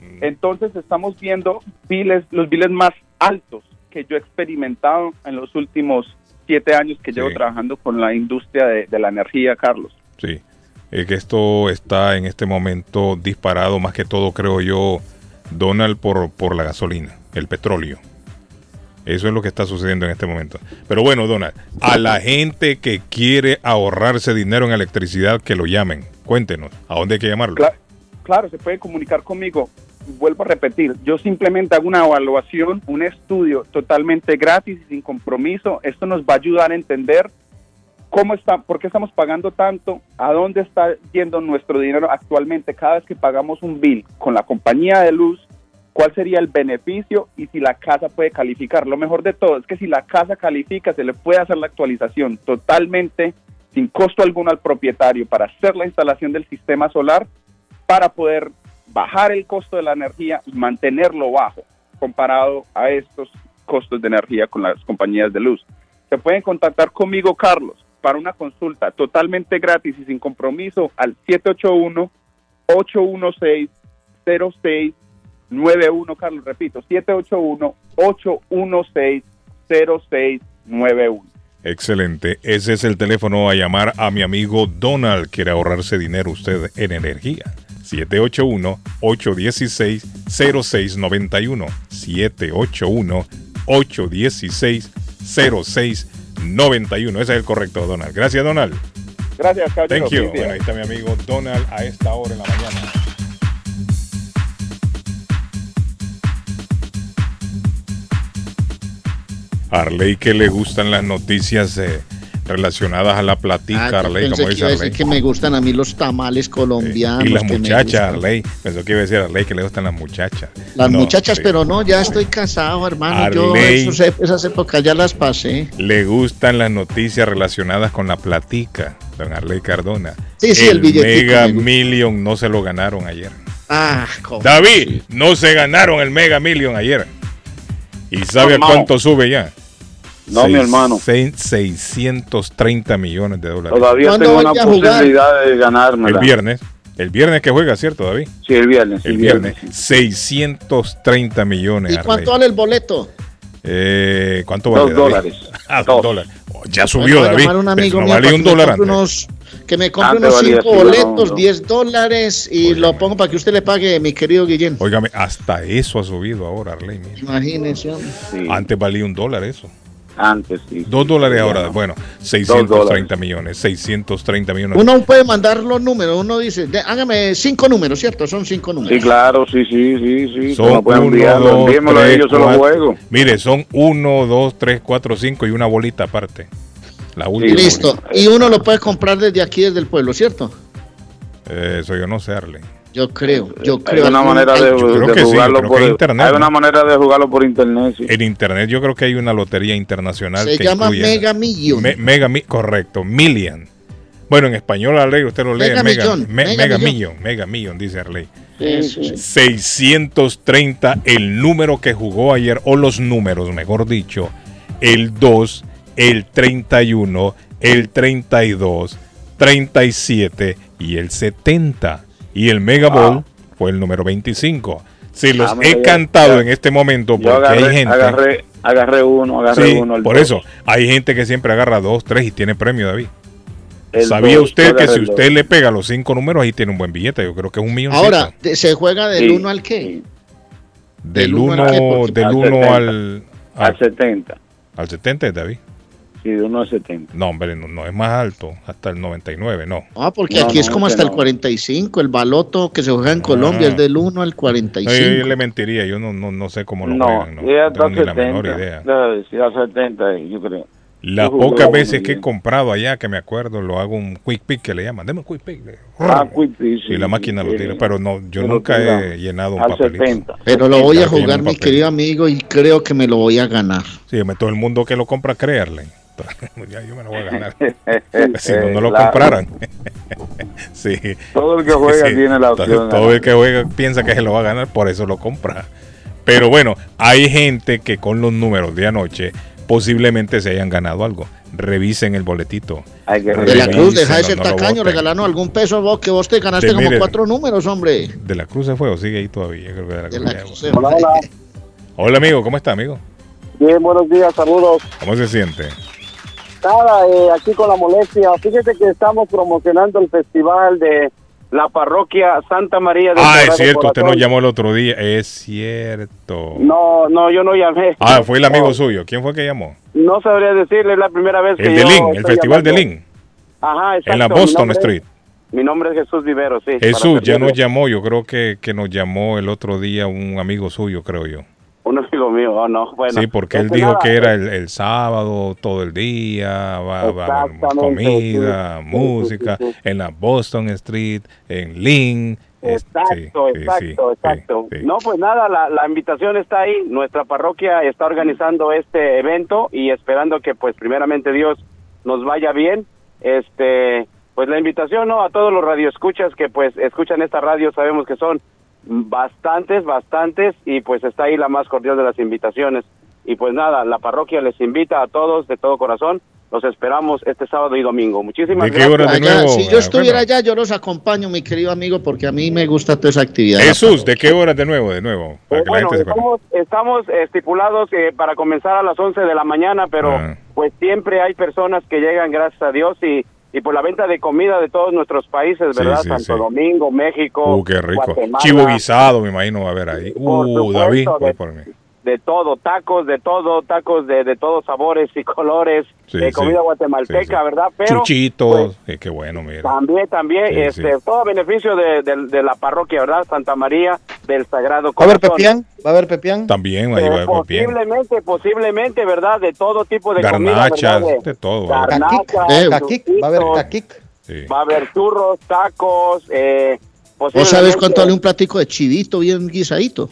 Mm. Entonces estamos viendo biles, los biles más altos que yo he experimentado en los últimos siete años que llevo trabajando con la industria de, de la energía, Carlos. Sí, es que esto está en este momento disparado más que todo, creo yo, Donald, por, por la gasolina, el petróleo. Eso es lo que está sucediendo en este momento. Pero bueno, Donald, a la gente que quiere ahorrarse dinero en electricidad, que lo llamen. Cuéntenos, ¿a dónde hay que llamarlo? Claro, se puede comunicar conmigo. Vuelvo a repetir, yo simplemente hago una evaluación, un estudio totalmente gratis y sin compromiso. Esto nos va a ayudar a entender cómo está, por qué estamos pagando tanto, a dónde está yendo nuestro dinero actualmente cada vez que pagamos un bill con la compañía de luz cuál sería el beneficio y si la casa puede calificar. Lo mejor de todo es que si la casa califica, se le puede hacer la actualización totalmente sin costo alguno al propietario para hacer la instalación del sistema solar para poder bajar el costo de la energía y mantenerlo bajo comparado a estos costos de energía con las compañías de luz. Se pueden contactar conmigo, Carlos, para una consulta totalmente gratis y sin compromiso al 781 816 06 91, Carlos, repito, 781-816-0691. Excelente. Ese es el teléfono a llamar a mi amigo Donald. Quiere ahorrarse dinero usted en energía. 781-816-0691. 781-816-0691. Ese es el correcto, Donald. Gracias, Donald. Gracias, Carlos. Thank you. Bueno, ahí está mi amigo Donald a esta hora en la mañana. Arley que le gustan las noticias eh, relacionadas a la platica, ah, Arley, como dice Arley. que me gustan a mí los tamales colombianos. y las muchachas, Arley. Pensó que iba a decir Arley que le gustan las muchachas. Las muchachas, pero no, ya estoy casado, hermano. Yo esas épocas ya las pasé. Le gustan las noticias relacionadas con la platica, don Arley Cardona. Sí, sí, el, el Mega Million no se lo ganaron ayer. Ah, David, no se ganaron el Mega Million ayer. ¿Y sabe cuánto sube ya? No, mi hermano. 630 millones de dólares. Todavía tengo una posibilidad de ganarme. El viernes. El viernes que juega, ¿cierto, David? Sí, el viernes. El, viernes. 630 millones. ¿Y cuánto vale el boleto? Eh, ¿Cuánto vale? Dos dólares. Ah, dos, dólares. Oh, ya subió, David. Un amigo no vale un dólar antes. que me compre unos cinco boletos, 10 dólares y lo pongo para que usted le pague, mi querido Guillén. Óigame, hasta eso ha subido ahora, Arley. Imagínense. Antes valía un dólar eso. Antes, sí. Dos dólares ahora, bueno, 630 millones, 630 millones. Uno puede mandar los números, uno dice, hágame cinco números, ¿cierto? Son cinco números. Sí, claro, sí, sí, sí, sí. Son uno, dos, tres, cuatro, Mire, son uno, dos, tres, cuatro, cinco y una bolita aparte. La última. Listo. Y uno lo puede comprar desde aquí, desde el pueblo, ¿cierto? Eh, eso yo no sé, Arley. Yo creo, yo creo. Hay una manera de, jugarlo por internet. Hay una manera de jugarlo por internet. En internet yo creo que hay una lotería internacional Se llama Mega Million. mega correcto, Million. Bueno, en español la ley usted lo lee. Mega, mega, mega, millón. mega millón, dice Arley. 630 el número que jugó ayer, o los números, mejor dicho, el 2, el 31, el 32, 37 y el 70. Y el Mega Ball fue el número 25. Se los ah, he cantado en este momento porque hay gente. Agarré, agarré uno, agarré uno. por eso, hay gente que siempre agarra dos, tres y tiene premio, David. ¿Sabía usted que si usted le pega los cinco números, ahí tiene un buen billete? Yo creo que es un millón. Ahora, ¿se juega del 1 al qué? Del 1 del 1 al, al, 70. ¿Al 70, David? Sí, de 1 al 70. No, hombre, no, es más alto, hasta el 99, no. Ah, porque aquí es como hasta el 45. El baloto que se juega en Colombia es del 1 al 45. yo le mentiría, yo no, no, no sé cómo lo juegan. No, no tengo ni la menor idea. No, sí, al 70, yo creo. Las pocas veces que he comprado allá, que me acuerdo, lo hago un quick pick que le llaman. Deme un quick pick. Ah, quick pick, sí, Y la máquina lo tira. Pero no, yo nunca he llenado un papelito. Pero lo voy a jugar, mi querido amigo, y creo que me lo voy a ganar. Sí, todo el mundo que lo compra, creerle. ya yo me lo voy a ganar. si no, no lo compraran. sí. Todo el que juega tiene la opción. Todo, el que juega piensa que se lo va a ganar, por eso lo compra. Pero bueno, hay gente que con los números de anoche posiblemente se hayan ganado algo. Revisen el boletito. de la Cruz, deja de ser tacaño, regalando algún peso vos que vos te ganaste como cuatro números, hombre. De la Cruz se fue o sigue ahí todavía. hola, hola. hola, amigo, ¿cómo está, amigo? Bien, buenos días, saludos. ¿Cómo se siente? Nada, eh, aquí con la molestia. Fíjese que estamos promocionando el festival de la parroquia Santa María de Ah, es cierto, usted nos llamó el otro día, es cierto. No, no, yo no llamé. Ah, fue el amigo suyo. ¿Quién fue que llamó? No sabría decirle, es la primera vez que El de Lin, el festival de Lin. Ajá, exacto. En la Boston Street. Mi nombre es Jesús Vivero, sí. Jesús, ya nos llamó, yo creo que, que nos llamó el otro día un amigo suyo, creo yo. Oh, no, bueno. Sí, porque él dijo que era el, sábado todo el día, va, va comida, música, en la Boston Street, en Lynn. Exacto, exacto, exacto. No, pues nada, la, la, invitación está ahí. Nuestra parroquia está organizando este evento y esperando que, pues, primeramente Dios nos vaya bien. Este, pues la invitación, ¿no? A todos los radioescuchas que, pues, escuchan esta radio, sabemos que son Bastantes, bastantes, y pues está ahí la más cordial de las invitaciones. Y pues nada, la parroquia les invita a todos de todo corazón. Los esperamos este sábado y domingo. Muchísimas gracias. si yo estuviera allá, yo los acompaño, mi querido amigo, porque a mí me gusta toda esa actividad. Jesús, ¿de qué hora de nuevo? De nuevo. Pues estamos, estipulados eh, para comenzar a las 11 de la mañana, pero ah. pues siempre hay personas que llegan, gracias a Dios, y y por la venta de comida de todos nuestros países, ¿verdad? Santo Domingo, México, uh, qué rico. Chivo guisado, me imagino va a haber ahí. Uh, David, voy por mí de todo, tacos de todo, tacos de, de todos sabores y colores, de comida guatemalteca, ¿verdad? Pero, Chuchitos, pues, qué bueno, mira. También, también, este, todo beneficio de, de, la parroquia, ¿verdad? Santa María del Sagrado Corazón. ¿Va a haber pepián? ¿Va a haber pepián? También, ahí va a haber pepián. Posiblemente, posiblemente, ¿verdad? De todo tipo de Garnachas, comida, de, todo. Garnachas, eh, va a haber caquic. Va a haber churros, tacos, eh, ¿Vos sabés cuánto vale un platico de chivito bien guisadito?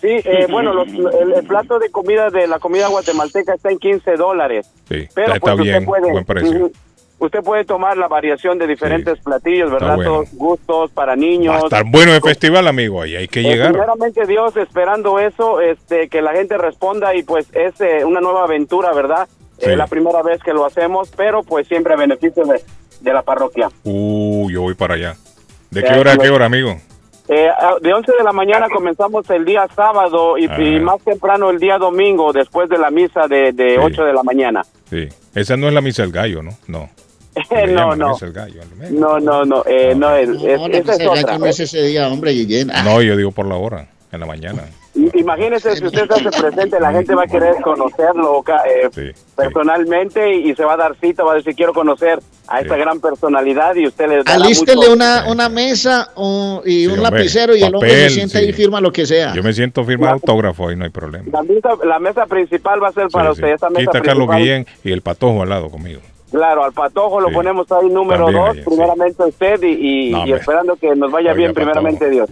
Sí, eh, bueno, el, plato de comida de la comida guatemalteca está en 15 dólares. Sí, pero está pues, bien, puede, buen precio. Usted puede tomar la variación de diferentes platillos, ¿verdad? Todos gustos para niños. Va a estar bueno el festival, amigo, ahí hay que eh, llegar. Primeramente Dios esperando eso, este, que la gente responda y pues es eh, una nueva aventura, ¿verdad? Es la primera vez que lo hacemos, pero pues siempre a beneficio de, de la parroquia. Uh, yo voy para allá. ¿De qué hora a qué hora, amigo? Eh, de 11 de la mañana comenzamos el día sábado y, más temprano el día domingo después de la misa de, de 8 de la mañana. Sí, esa no es la misa del gallo, ¿no? No. no, no. no, no, no, eh, no, es, no, es ese día, hombre, No, yo digo por la hora, en la mañana. Imagínese si usted se hace presente, la gente va a querer conocerlo eh, personalmente y, se va a dar cita, va a decir quiero conocer a esta gran personalidad y usted le da Alístele una, una mesa y un lapicero y el hombre se siente y firma lo que sea. Yo me siento firmar autógrafo y no hay problema. La mesa, principal va a ser para usted. Esta mesa Quita Carlos Guillén y el patojo al lado conmigo. Claro, al patojo lo ponemos ahí número dos, primeramente usted y, y, esperando que nos vaya bien, primeramente Dios.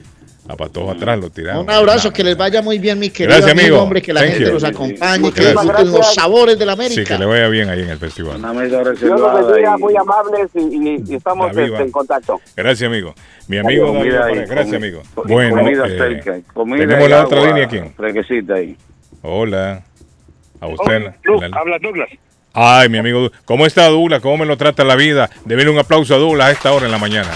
A todos atrás lo tiraron. Un abrazo, que les vaya muy bien, mi querido Gracias, amigo. hombre, que la gente los acompañe, que disfruten los sabores de la América. Sí, que le vaya bien ahí en el festival. Dios los bendiga, muy amables y, y estamos Viva. en contacto. Gracias, amigo. Mi amigo David. Gracias, comi- amigo. Bueno, comida eh, cerca, comida tenemos la otra línea aquí. Fresquecita ahí. Hola. A usted. en la- Lu- en la- habla Douglas. Ay, mi amigo. ¿Cómo está Douglas? ¿Cómo me lo trata la vida? Debele un aplauso a Douglas a esta hora en la mañana.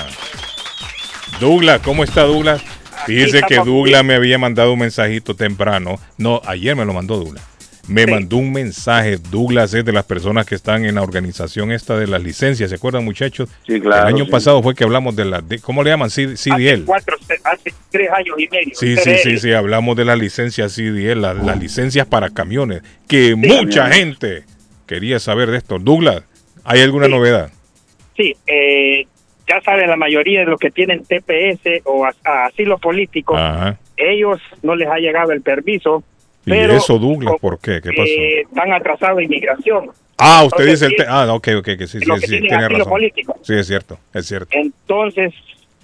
Douglas, ¿cómo está Douglas? Fíjese que Douglas me había mandado un mensajito temprano. No, ayer me lo mandó Douglas. Me mandó un mensaje. Douglas es de las personas que están en la organización esta de las licencias. ¿Se acuerdan, muchachos? Sí, claro, El año sí. pasado fue que hablamos de la. de- ¿Cómo le llaman? C- CDL. Cuatro, hace tres años y medio. Sí, sí, sí, sí, hablamos de las licencias CDL, la- las licencias para camiones, que mucha gente quería saber de esto. Douglas, ¿hay alguna novedad? Sí, eh, ya saben, la mayoría de los que tienen TPS o as- asilo político, Ajá. ellos no les ha llegado el permiso. ¿Y pero eso, Douglas, por qué? ¿Qué pasó? eh, están atrasados en inmigración. ah, usted entonces, dice el... ah, ok, ok, que sí, sí, que sí, tiene asilo razón. político. Sí, es cierto, es cierto. Entonces,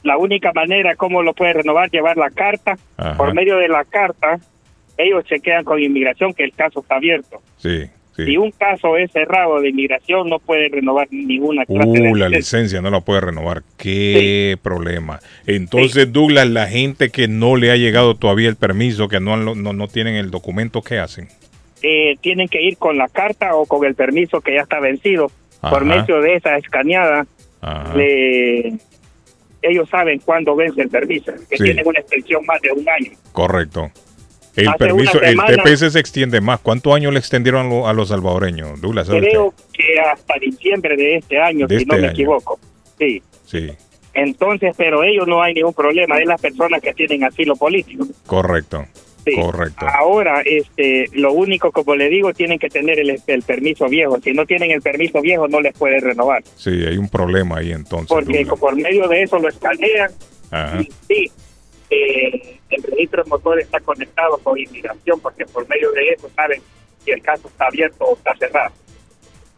la única manera como lo puede renovar, llevar la carta. Ajá. Por medio de la carta, ellos chequean con inmigración que el caso está abierto. Sí, sí. Si un caso es cerrado de inmigración, no puede renovar ninguna clase de Uh, la licencia. licencia no la puede renovar. Qué problema. Entonces, Douglas, la gente que no le ha llegado todavía el permiso, que no, no, no tienen el documento, ¿qué hacen? Eh, tienen que ir con la carta o con el permiso que ya está vencido. Ajá. Por medio de esa escaneada, le- ellos saben cuándo vence el permiso, que tienen una extensión más de un año. Correcto. El Hace permiso, el TPS se extiende más. ¿Cuántos años le extendieron a, lo- a los salvadoreños? Douglas. Creo que hasta diciembre de este año, De si no este me año. equivoco. Sí. Sí, Entonces, pero ellos no hay ningún problema, es las personas que tienen asilo político. correcto. Sí. Correcto. Ahora, este, lo único, como le digo, tienen que tener el, el permiso viejo. Si no tienen el permiso viejo, no les puede renovar. Sí, hay un problema ahí entonces. Porque Douglas. por medio de eso lo escanean Ajá. y sí, eh, el registro de motor está conectado con inmigración porque por medio de eso saben si el caso está abierto o está cerrado.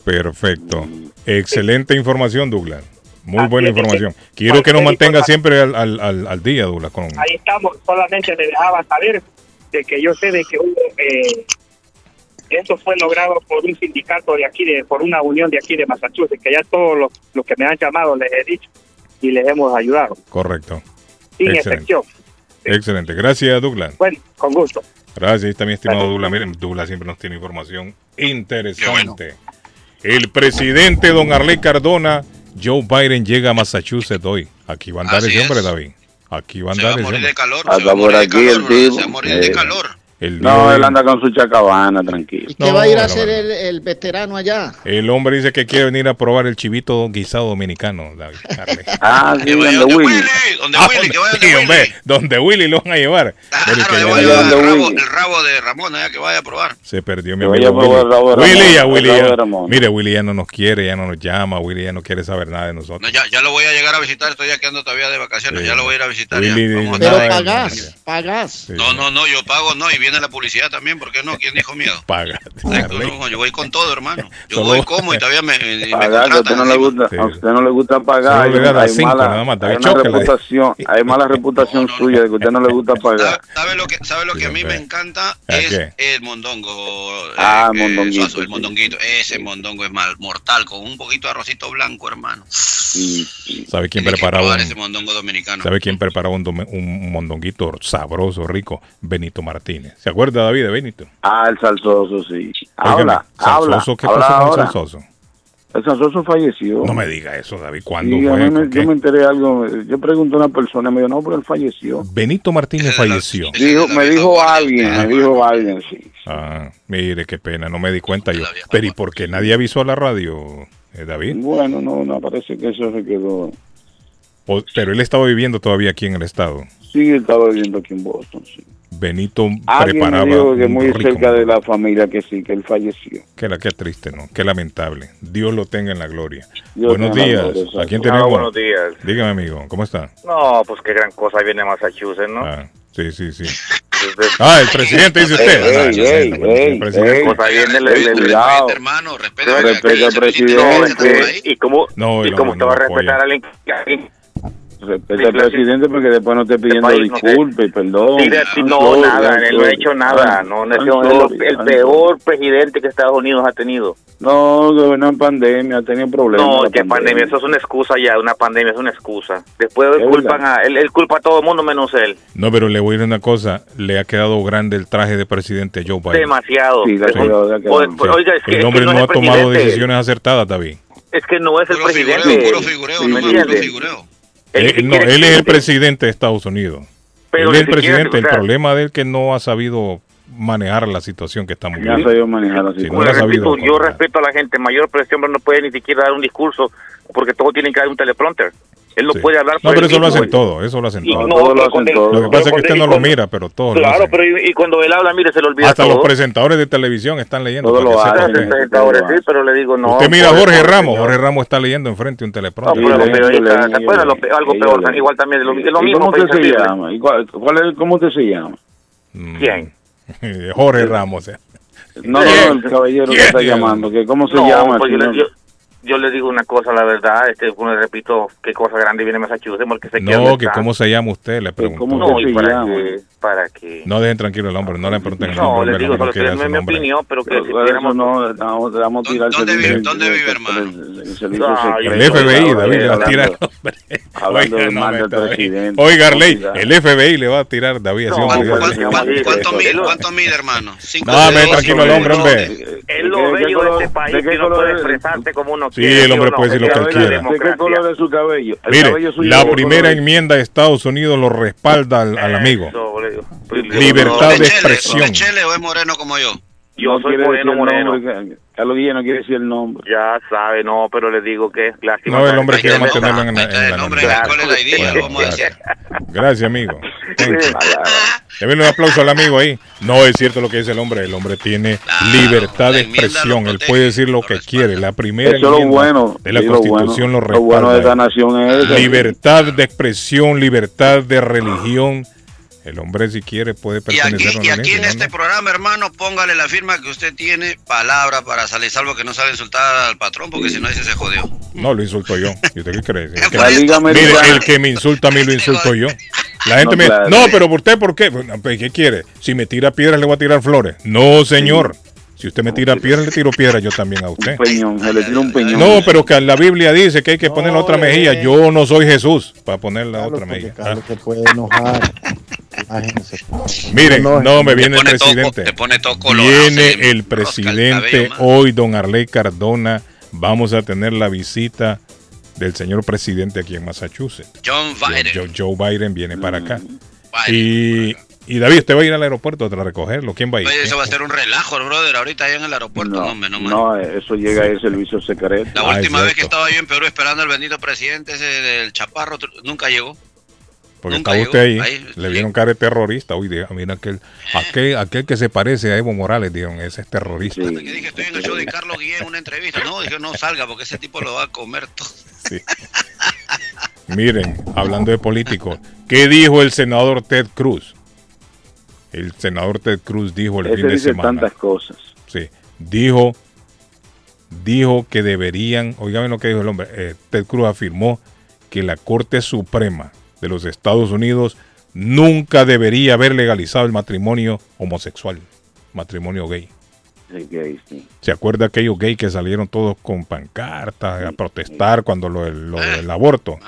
Perfecto. Excelente información, Douglas. Muy buena es, información. Quiero que nos mantenga siempre al, al, al, al día, Douglas. Con... Ahí estamos, solamente me dejaba saber de que yo sé de que hubo, eh, esto fue logrado por un sindicato de aquí, de, por una unión de aquí de Massachusetts, que ya todos los, los que me han llamado les he dicho y les hemos ayudado, Correcto. sin Excelente. excepción. Excelente. Gracias, Douglas. Bueno, con gusto. Gracias, mi estimado Douglas. Miren, Douglas siempre nos tiene información interesante. El presidente Don Arley Cardona, Joe Biden llega a Massachusetts hoy. Aquí va a andar Así ese hombre, es. David. Aquí va a andar ese hombre. de calor. Anda se va a morir de calor. Se va a morir de Eh, calor. El No, día él anda con su chacabana, tranquilo. ¿Y qué va a ir a hacer el, el veterano allá? El hombre dice que quiere venir a probar el chivito guisado dominicano, David. Ah, sí, donde donde Willy. Willy, donde Ah, Willy, que vaya sí, donde Willy. donde Willy lo van a llevar. Pero Claro, que le le voy a vaya- llevar el rabo, Willy. el rabo de Ramón, allá que vaya a probar. Se perdió mi Que vaya amigo a probar Willy. el rabo de Ramón, Willy ya, Willy ya. Mire, Willy ya no nos quiere, ya no nos llama, Willy ya no quiere saber nada de nosotros. No, ya, ya lo voy a llegar a visitar, estoy ya quedando todavía de vacaciones, Sí. ya lo voy a ir a visitar. ya. Willy, Vamos a Pero nada estar- de- pagás, pagás. Sí, No, no, no, yo pago, no, y viene la publicidad también, ¿por qué no? ¿Quién dijo miedo? Paga. No, yo voy con todo, hermano. Yo Solo- voy como y todavía me, me Pagar, que a usted no le gusta, Sí. a usted no le gusta pagar. Hay, hay cinco, mala, nada más, hay una reputación, hay mala reputación No, no, suya de que a usted no le gusta pagar. ¿Sabe, lo que, sabe lo que a mí me encanta? ¿A Es el mondongo. eh, Ah, que- mondonguito, Suazo, el sí. mondonguito. Ese mondongo es mal, mortal, con un poquito de arrocito blanco, hermano. ¿Sabe quién preparaba un, ese mondongo dominicano. ¿Sabe quién preparaba un, un mondonguito sabroso, rico? Benito Martínez. ¿Se acuerda, David, de Benito? Ah, el salsoso, sí. Habla, habla. Salsoso, ¿qué habla pasó con el. Salsoso? El salsoso falleció. No me diga eso, David. ¿Cuándo Sí, yo me enteré algo. Yo pregunté a una persona y me dijo, no, pero él falleció. Benito Martínez de falleció. Dijo, de me dijo alguien, me dijo alguien, sí. Ah, mire, qué pena, no me di cuenta yo. Pero ¿y por qué nadie avisó a la radio, eh, David? Bueno, no, no, parece que eso se quedó. O- pero él estaba viviendo todavía aquí en el estado. Sí, estaba viviendo aquí en Boston, sí. Benito Alguien preparaba me dijo que muy rico cerca de la familia que sí, que él falleció. Qué, la- qué triste, ¿no? Qué lamentable. Dios lo tenga en la gloria. Dios buenos días. gloria. ¿A quién Ah, tenemos? buenos días. Dígame, amigo, ¿cómo está? No, pues qué gran cosa viene Massachusetts, ¿no? Ah, sí, sí, sí. Ah, el presidente dice usted. Ey, Ah, ey, no, ey, no, no, el presidente. ey. Ahí viene el, el- el- Cuidado. Respeta, hermano, respeta. Respeta al No, presidente. es que- y cómo, No, y cómo usted va a no respetar a alguien que- alguien respeta al presidente porque después no esté pidiendo disculpas y perdón. no, nada, él no ha hecho nada. No, no es el, peor presidente que Estados Unidos ha tenido. No, gobernó en pandemia, ha tenido problemas. No, que pandemia. eso es una excusa ya, una pandemia es una excusa. Después culpan a, él, él, culpa a todo el mundo menos él. No, pero le voy a decir una cosa, le ha quedado grande el traje de presidente Joe Biden. Demasiado. Sí, Oiga, es que, el hombre no, ha tomado decisiones acertadas, David. Es que no es el presidente. puro figureo, no, puro figureo. Él, no, él es el presidente de Estados Unidos. Pero él es el presidente. el problema de él que no ha sabido manejar la situación que estamos viviendo. sabido manejar la situación. yo respeto a la gente mayor, pero este hombre no puede ni siquiera dar un discurso porque todos tienen que dar un teleprompter. Él no puede hablar. No, pero eso lo hacen todo, eso lo hacen todo. lo, que pasa es que usted no lo mira, pero todo. Claro, pero y, cuando él habla, mire, se lo olvida. Hasta los presentadores de televisión están leyendo. Todos los presentadores, sí, pero le digo no. Usted mira a Jorge Ramos, Jorge Ramos está leyendo enfrente un teleprompter. No, pero algo peor, igual también, lo, mismo. ¿Cómo usted se llama? ¿Cómo usted se llama? ¿Quién? Jorge Ramos. No, no, el caballero que está llamando, que ¿cómo se llama? Yo le digo una cosa, la verdad, este, le repito, qué cosa grande viene Massachusetts, porque se No, que cómo se llama usted, le pregunto. ¿Cómo no, se para llama? para que... No dejen tranquilo el hombre, no le pregunten el nombre. No, le digo, solo que es mi opinión, pero que si tuviéramos... No, no, vamos a tirar ¿Dónde, vive, ¿Dónde vive, hermano? El, FBI, David, le va a tirar Hablando de mal del presidente. Oiga, Arley, el FBI le va a tirar, David, así ¿Cuánto mide, hermano? No, me tranquilo el hombre, hombre. Es lo bello de este país, que no puede expresarse como uno. Sí, el hombre puede decir lo que él quiera. ¿De qué color es su cabello? Mire, la primera enmienda de Estados Unidos lo respalda al amigo. Libertad de expresión. ¿Es Chele o es moreno como yo? Yo soy moreno, moreno. Carlos Guillén no quiere decir el nombre. Ya sabe, no, pero le digo que es lástima. No, el hombre quiere mantenerlo en, el nombre la ID, vamos a decir. Gracias, amigo. Deben un aplauso al amigo ahí. No es cierto lo que dice el hombre. El hombre tiene libertad de expresión. Él puede decir lo que quiere. La primera Eso lo bueno, de la Constitución lo, respalda. Lo bueno de esta nación es libertad de expresión, libertad de religión el hombre si quiere puede pertenecer y aquí, y aquí en este programa, hermano, póngale la firma que usted tiene palabra para salir, salvo que no sabe insultar al patrón, porque si no dice se jodió. No, lo insulto yo. ¿Y usted qué cree? mire, el que me insulta a mí lo insulto yo. La gente me dice, no, pero ¿por usted por qué? Pues, ¿Qué quiere? Si me tira piedras le voy a tirar flores. No, señor. Si usted me tira piedra, le tiro piedra yo también a usted. Un peñón, se le tira un peñón. No, pero que la Biblia dice que hay que poner la otra mejilla. Yo no soy Jesús para poner la otra mejilla. Carlos se puede enojar. Miren, no, me viene el presidente. viene el presidente hoy, don Arley Cardona. Vamos a tener la visita del señor presidente aquí en Massachusetts. John Biden. Joe, Biden viene para acá. Y y David, ¿usted va a ir al aeropuerto a recogerlo? ¿Quién va a ir? eso va a ser un relajo, brother, ahorita allá en el aeropuerto. No, no, no, eso llega sí. a servicio secreto. La última ah, vez que estaba yo en Perú esperando al bendito presidente ese del Chaparro, nunca llegó. Porque Nunca estaba usted ahí, le vieron cara de terrorista. Uy, mira aquel, aquel, aquel que se parece a Evo Morales, dijeron, ese es terrorista. Sí. Que dije, estoy en el show de Carlos Guillén en una entrevista. No, dije, no salga porque ese tipo lo va a comer todo. Sí. Miren, hablando de políticos, ¿qué dijo el senador Ted Cruz? El senador Ted Cruz dijo el fin de dice semana. tantas cosas. Sí, dijo, dijo que deberían, oigan lo que dijo el hombre, eh, Ted Cruz afirmó que la Corte Suprema de los Estados Unidos nunca debería haber legalizado el matrimonio homosexual, matrimonio gay. ¿Se acuerda aquellos gays que salieron todos con pancartas a protestar cuando lo, del aborto?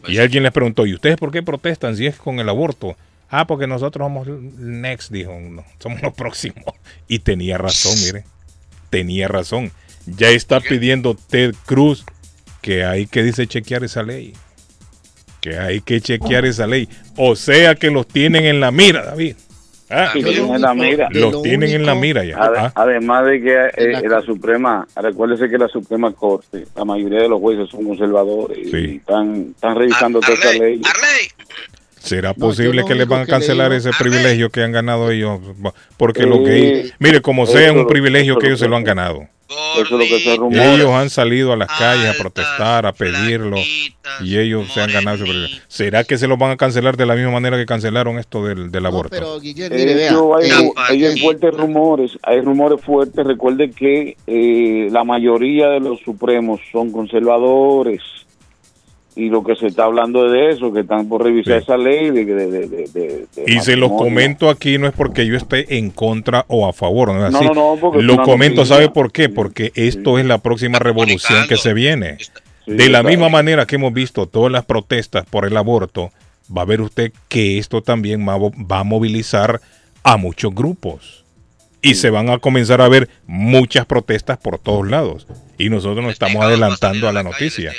Pues y alguien les preguntó, ¿y ustedes por qué protestan si es con el aborto? Ah, porque nosotros somos next, dijo uno, somos los próximos. Y tenía razón, mire, tenía razón. Ya está pidiendo Ted Cruz que hay que dice chequear esa ley que hay que chequear esa ley. O sea que los tienen en la mira, David. Ah, en la mira. Los tienen en la mira ya. Ah. Además de que eh, la Suprema, recuérdese que la Suprema Corte, la mayoría de los jueces son conservadores y están, están revisando toda esa ley. ¿Será posible que les van a cancelar ese privilegio que han ganado ellos? Porque lo que, mire, como sea un privilegio que ellos se lo han ganado. Ellos han salido a las calles a protestar, a pedirlo y ellos se han ganado ¿Será que se lo van a cancelar de la misma manera que cancelaron esto del, del aborto? pero, hay, fuertes rumores, hay rumores fuertes. Recuerde que eh, la mayoría de los supremos son conservadores y lo que se está hablando es de eso, que están por revisar esa ley. De, y se los comento aquí no es porque yo esté en contra o a favor, no es así. lo comento, ¿sabe por qué? Porque esto es la próxima revolución que se viene. de la misma manera que hemos visto todas las protestas por el aborto, va a ver usted que esto también va a movilizar a muchos grupos y se van a comenzar a ver muchas protestas por todos lados. Y nosotros nos estamos adelantando a la noticia.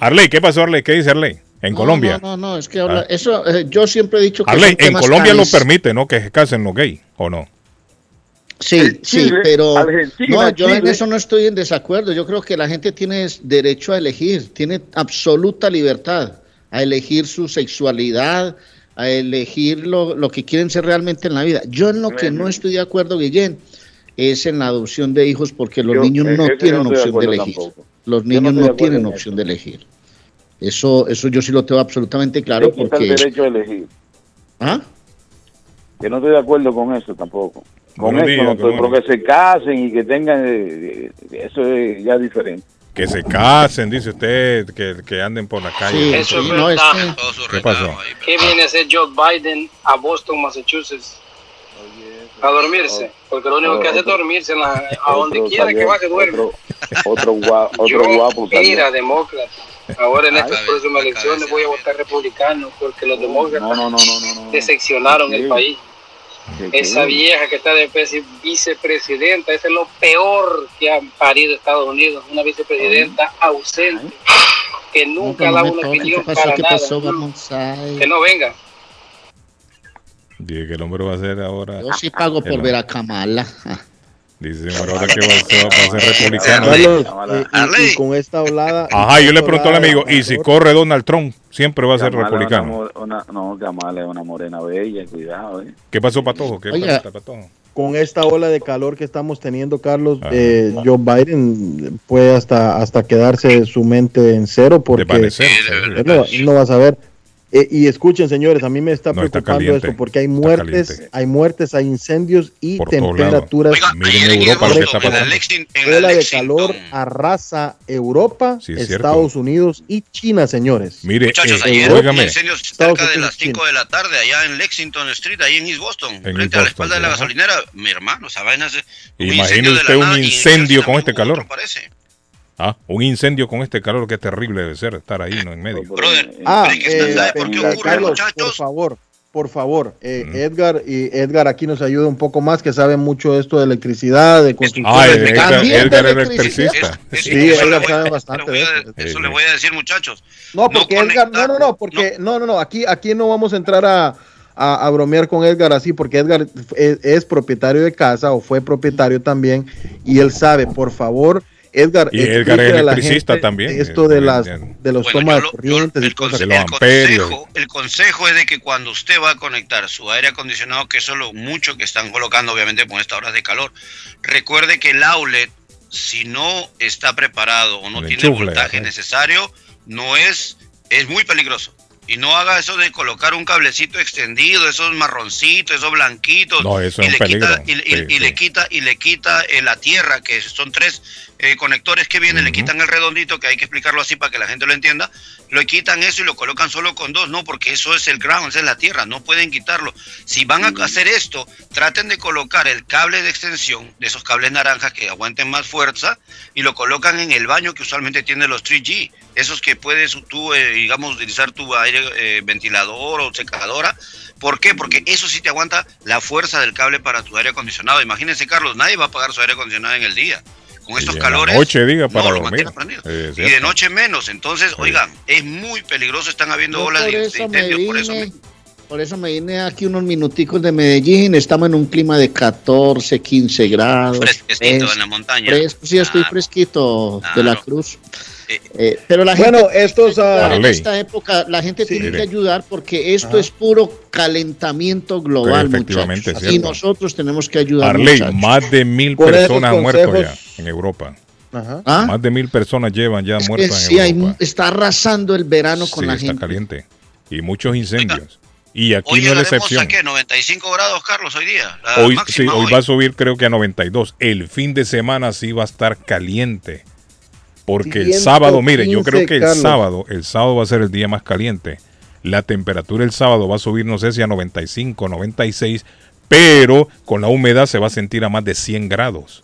Arley, ¿qué pasó Arley? ¿Qué dice Arley? En Colombia. No, no, es que ah. eso eh, yo siempre he dicho que Arley, en Colombia lo permite, ¿no? Que se casen los gays, ¿o no? Sí, sí, pero no, yo en eso no estoy en desacuerdo. Yo creo que la gente tiene derecho a elegir, tiene absoluta libertad a elegir su sexualidad, a elegir lo, lo, que quieren ser realmente en la vida. Yo en lo que no estoy de acuerdo, Guillén, es en la adopción de hijos porque los niños no tienen opción de elegir. Los niños no, tienen opción de elegir. Eso, eso yo sí lo tengo absolutamente claro porque... el derecho a elegir. ¿Ah? Que no estoy de acuerdo con eso tampoco. Con eso no estoy, porque se casen y que tengan... Eh, eh, eso es ya diferente que se casen, dice usted, que, que anden por la calle. Sí, eso es no, ¿Qué pasó? ¿Qué viene a hacer Joe Biden a Boston, Massachusetts? A dormirse, porque lo único que hace es dormirse a donde quiera que va que duerme. Otro, guapo, otro guapo. Mira, demócrata. Ahora en estas próximas elecciones voy a votar republicano porque los demócratas no, no, no, decepcionaron el país. Esa vieja que está de vicepresidenta, ese es lo peor que ha parido Estados Unidos, una vicepresidenta ausente, que nunca da una opinión para nada. que no venga. Dije que el hombre va a ser ahora. Yo sí pago por ver a Kamala. Dice, ahora que va a ser, republicano. y, con esta hablada. Ajá, yo le pregunto al amigo, ¿y si corre Donald Trump? Siempre va a ser republicano. Una, no, Kamala es una morena bella, cuidado. Eh. ¿Qué pasó, Patojo? ¿Qué pasó, Patojo? Con esta ola de calor que estamos teniendo, Carlos, eh, Joe Biden puede hasta, hasta quedarse su mente en cero porque no, no va a saber eh, y escuchen, señores, a mí me está preocupando esto porque hay muertes, hay muertes, hay incendios y temperaturas. Miren Europa lo que está Ola de calor arrasa Europa, Estados Unidos y China, señores. Mire, Muchachos, eh, ayer un incendio cerca de las 5 de la tarde allá en Lexington Street, ahí en East Boston, frente a la espalda de la gasolinera. Mi hermano, esa vaina es Imagine usted un incendio con este calor. Parece. Ah, un incendio con este calor, que terrible debe ser estar ahí ¿no? en medio. ah, eh, por qué ocurre, Carlos, por favor, por favor, eh, Edgar y Edgar aquí nos ayuda un poco más, que sabe mucho esto de electricidad, de construcción. Ah, Edgar, Edgar es electricista. sí, Edgar sabe bastante de eso. Eso le voy a decir, muchachos. No, porque Edgar, no, no, no, porque no, no, no, aquí, aquí no vamos a entrar a, a, bromear con Edgar así, porque Edgar es, es propietario de casa o fue propietario también y él sabe, por favor Edgar, y Edgar es electricista también. Esto de, las, de los tomas de corrientes el, consejo, el consejo es de que cuando usted va a conectar su aire acondicionado, que eso es lo mucho que están colocando, obviamente, con estas horas de calor, recuerde que el outlet, si no está preparado o no tiene el voltaje necesario, no es, es muy peligroso. Y no haga eso de colocar un cablecito extendido, esos marroncitos, esos blanquitos. No, eso y es le peligro. Quita, y, le quita y le quita eh, la tierra, que son tres eh, conectores que vienen, le quitan el redondito, que hay que explicarlo así para que la gente lo entienda. Lo quitan eso y lo colocan solo con dos, no, porque eso es el ground, esa es la tierra, no pueden quitarlo. Si van a hacer esto, traten de colocar el cable de extensión, de esos cables naranjas que aguanten más fuerza, y lo colocan en el baño que usualmente tiene los 3G esos que puedes tú, eh, digamos, utilizar tu aire eh, ventilador o secadora. ¿Por qué? Porque eso sí te aguanta la fuerza del cable para tu aire acondicionado. Imagínense, Carlos, nadie va a pagar su aire acondicionado en el día. Con estos calores. noche, diga, para dormir. y de noche menos. Entonces, oigan, es muy peligroso. Están habiendo olas de, incendios. Por eso, por eso me vine aquí unos minuticos de Medellín. Estamos en un clima de 14, 15 grados. Fresquecito en la montaña. sí, estoy fresquito de la cruz. Eh, pero la bueno, gente, estos, en esta época la gente tiene que ayudar porque esto es puro calentamiento global, muchachos. Y nosotros tenemos que ayudar. Arley, más de mil personas han muerto ya en Europa. ¿Ah? Más de mil personas llevan ya muertas en Europa. está arrasando el verano con la está gente. caliente. Y muchos incendios. Y aquí no es la excepción. ¿qué? 95 grados, Carlos, hoy día. hoy sí, hoy va a subir creo que a 92. El fin de semana sí va a estar caliente Porque el sábado, mire, yo creo que el sábado, el sábado va a ser el día más caliente. La temperatura el sábado va a subir, no sé si a 95, 96, pero con la humedad se va a sentir a más de 100 grados.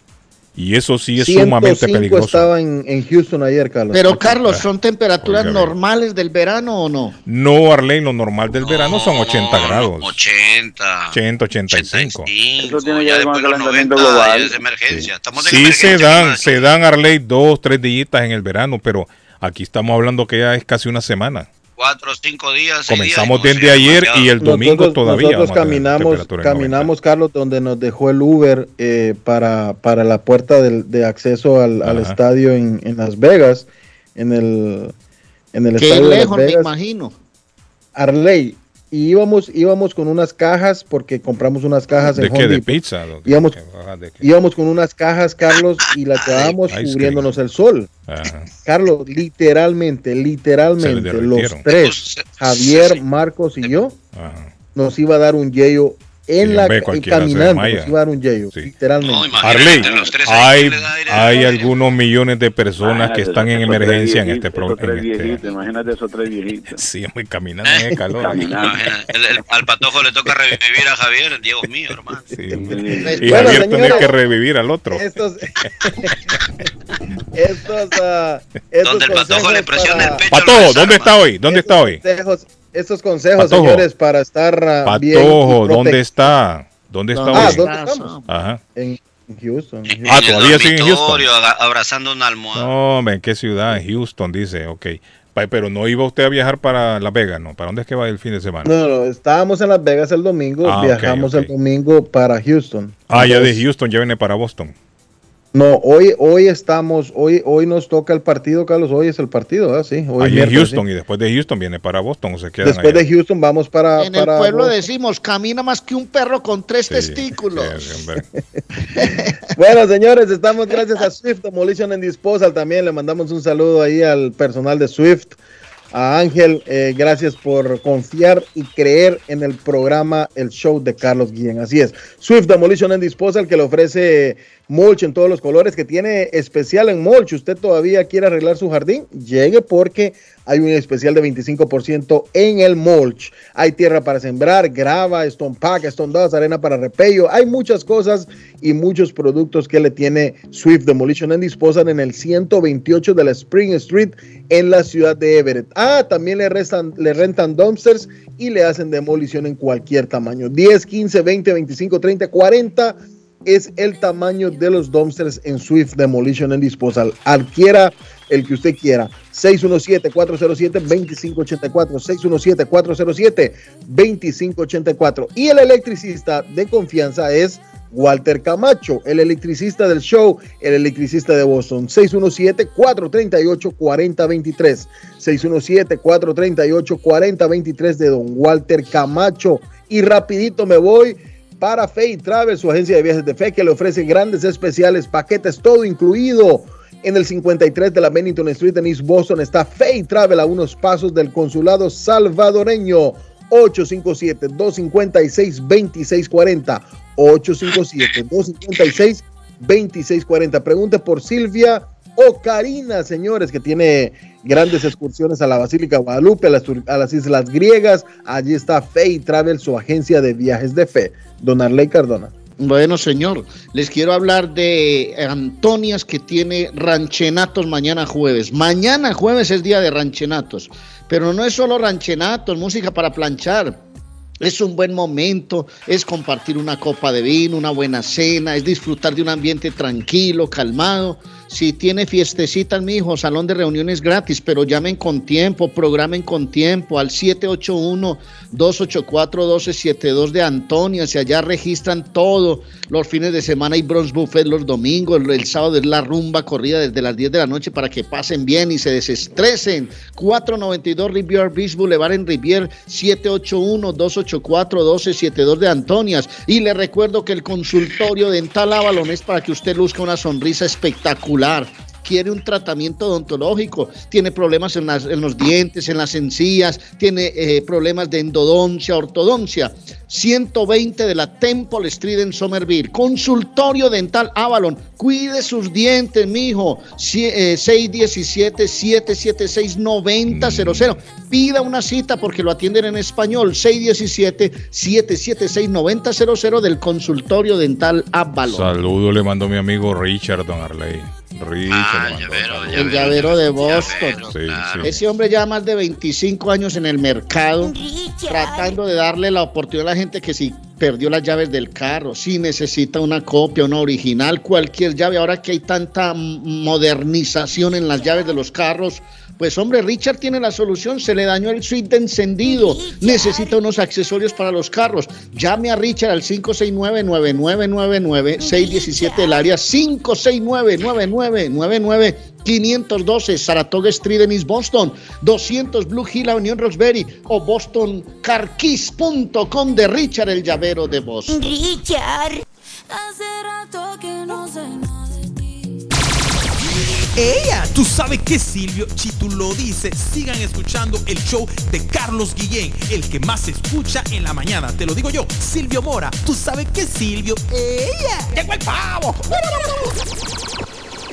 Y eso sí es sumamente peligroso. estaba en, en, Houston ayer, Carlos. Pero, Carlos, ¿son temperaturas normales del verano o no? No, Arley, lo normal del verano son 80 grados. 80. 80, 85. 85 eso tiene ya, después de los 90 global. De emergencia. Estamos sí, emergencia, se dan, se dan, Arley, dos, tres días en el verano, pero aquí estamos hablando que ya es casi una semana cuatro o cinco días. Comenzamos desde ayer y el domingo todavía. Nosotros caminamos, caminamos Carlos, donde nos dejó el Uber eh, para, para la puerta de acceso al, estadio en, Las Vegas, en el, en el estadio lejos, de Las Vegas. me imagino. Arley, y íbamos, íbamos con unas cajas, porque compramos unas cajas ¿De qué? ¿De pizza? Íbamos, íbamos, con unas cajas, Carlos, y las llevábamos cubriéndonos el sol. Carlos, literalmente, literalmente, los tres, Javier, Marcos y yo, nos iba a dar un yello en la caminando iba a dar un yello, literalmente. Arley, hay, hay algunos millones de personas que están en emergencia en este programa. Este imagínate esos tres viejitos. Sí, muy caminando en el calor. al patojo le toca revivir a Javier, Diego mío, hermano. Sí, y Javier tiene que revivir al otro. Estos, estos, uh, estos Donde el patojo le presiona el pecho. Patojo, ¿dónde está hoy? ¿Dóde está hoy? Estos consejos, señores, para estar uh, Patojo, ¿dónde está? ¿Dónde está ah, ¿dónde estamos? Ajá. En Houston. Ah, todavía sigue en Houston. Abrazando una almohada. No, ¿en qué ciudad? En Houston, dice, ok. Pero no iba usted a viajar para Las Vegas, ¿no? ¿Para dónde es que va el fin de semana? No, no, estábamos en Las Vegas el domingo, ah, viajamos el domingo para Houston. Ah, ya de Houston ya viene para Boston. No, hoy, hoy estamos, hoy, hoy nos toca el partido, Carlos. Hoy es el partido, ¿ah? Sí. Hoy en Houston y después de Houston viene para Boston. O se después de Houston vamos para. En el pueblo decimos, camina más que un perro con tres testículos. bueno, señores, estamos gracias a Swift Demolition and Disposal. También le mandamos un saludo ahí al personal de Swift. A Ángel, eh, gracias por confiar y creer en el programa, el show de Carlos Guillén. Así es. Swift Demolition and Disposal que le ofrece mulch en todos los colores, que tiene especial en mulch. Usted todavía quiere arreglar su jardín, llegue porque hay un especial de 25% en el mulch. Hay tierra para sembrar, grava, stone pack, stone dust, arena para repello. Hay muchas cosas y muchos productos que le tiene Swift Demolition and Disposal en el 128 de la Spring Street en la ciudad de Everett. Ah, también le, restan, le rentan dumpsters y le hacen demolición en cualquier tamaño. 10, 15, 20, 25, 30, 40 es el tamaño de los dumpsters en Swift Demolition and Disposal. Adquiera el que usted quiera. 617-407-2584. 617-407-2584. Y el electricista de confianza es Walter Camacho, el electricista del show, el electricista de Boston. 617-438-4023. 617-438-4023 de don Walter Camacho. Y rapidito me voy para Fay Travel, su agencia de viajes de fe que le ofrece grandes especiales, paquetes, todo incluido. En el 53 de la Bennington Street en East Boston está Fay Travel a unos pasos del consulado salvadoreño. 857-256-2640. 857-256-2640. Pregunte por Silvia o Karina, señores, que tiene grandes excursiones a la Basílica Guadalupe, a las, Islas Griegas. Allí está Fay Travel, su agencia de viajes de fe. Don Arley Cardona. Bueno, señor, les quiero hablar de Antonias que tiene ranchenatos mañana jueves. Mañana jueves es día de ranchenatos, pero no es solo ranchenatos, música para planchar. Es un buen momento, es compartir una copa de vino, una buena cena, es disfrutar de un ambiente tranquilo, calmado si tiene fiestecitas, mi hijo, salón de reuniones gratis, pero llamen con tiempo, programen con tiempo al 781-284-1272 de Antonia. Si allá registran todo, los fines de semana hay bronze buffet los domingos, el, sábado es la rumba corrida desde las 10 de la noche para que pasen bien y se desestresen. 492 Rivier Beach Boulevard en Rivier, 781-284-1272 de Antonias. Y le recuerdo que el consultorio dental Avalon es para que usted luzca una sonrisa espectacular requiere un tratamiento odontológico, tiene problemas en, los dientes, en las encías, tiene eh, problemas de endodoncia, ortodoncia. 120 de la Temple Street en Somerville. Consultorio Dental Avalon. Cuide sus dientes, mijo. 617-776-9000. Pida una cita porque lo atienden en español. 617-776-9000 del Consultorio Dental Avalon. Saludo le mando mi amigo Richard Don Arley. Ah, el llavero de Boston. Ese hombre ya más de 25 años en el mercado, tratando de darle la oportunidad a la gente que si perdió las llaves del carro, si necesita una copia, una original, cualquier llave, ahora que hay tanta modernización en las llaves de los carros, pues hombre, Richard tiene la solución, se le dañó el switch de encendido, necesita unos accesorios para los carros. Llame a Richard al 569-9999, 617 del área, 569-9999. 512 Saratoga Street en East Boston, 200 Blue Hill Avenue Roxbury o bostoncarquis.com de Richard el llavero de Boston. Richard. Hace rato que no sé ella. Tú sabes que Silvio, si tú lo dices, sigan escuchando el show de Carlos Guillén, el que más se escucha en la mañana. Te lo digo yo, Silvio Mora. Tú sabes que Silvio, ella. Llegó el pavo.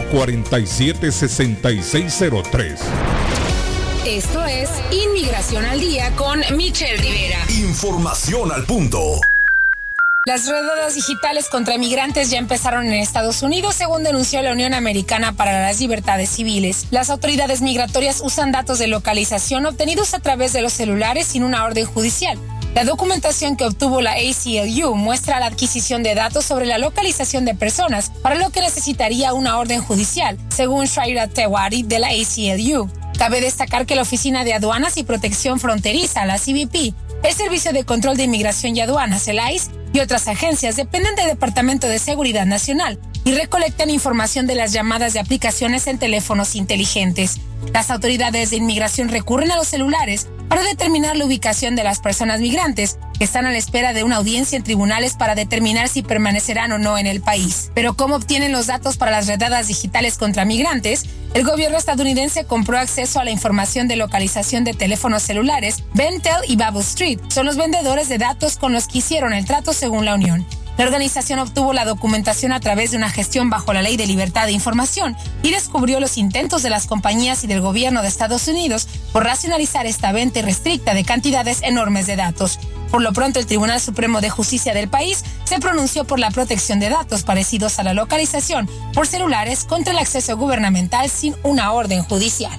447-6603. Esto es Inmigración al Día con Michelle Rivera. Información al punto. Las redadas digitales contra migrantes ya empezaron en Estados Unidos, según denunció la Unión Americana para las Libertades Civiles. Las autoridades migratorias usan datos de localización obtenidos a través de los celulares sin una orden judicial. La documentación que obtuvo la ACLU muestra la adquisición de datos sobre la localización de personas, para lo que necesitaría una orden judicial, según Shaira Tewari de la ACLU. Cabe destacar que la Oficina de Aduanas y Protección Fronteriza, la CBP, el Servicio de Control de Inmigración y Aduanas, el ICE, y otras agencias dependen del Departamento de Seguridad Nacional y recolectan información de las llamadas de aplicaciones en teléfonos inteligentes. Las autoridades de inmigración recurren a los celulares para determinar la ubicación de las personas migrantes que están a la espera de una audiencia en tribunales para determinar si permanecerán o no en el país. Pero ¿cómo obtienen los datos para las redadas digitales contra migrantes? El gobierno estadounidense compró acceso a la información de localización de teléfonos celulares. Bentel y Bubble Street son los vendedores de datos con los que hicieron el trato según la Unión. La organización obtuvo la documentación a través de una gestión bajo la Ley de Libertad de Información y descubrió los intentos de las compañías y del gobierno de Estados Unidos por racionalizar esta venta irrestricta de cantidades enormes de datos. Por lo pronto, el Tribunal Supremo de Justicia del país se pronunció por la protección de datos parecidos a la localización por celulares contra el acceso gubernamental sin una orden judicial.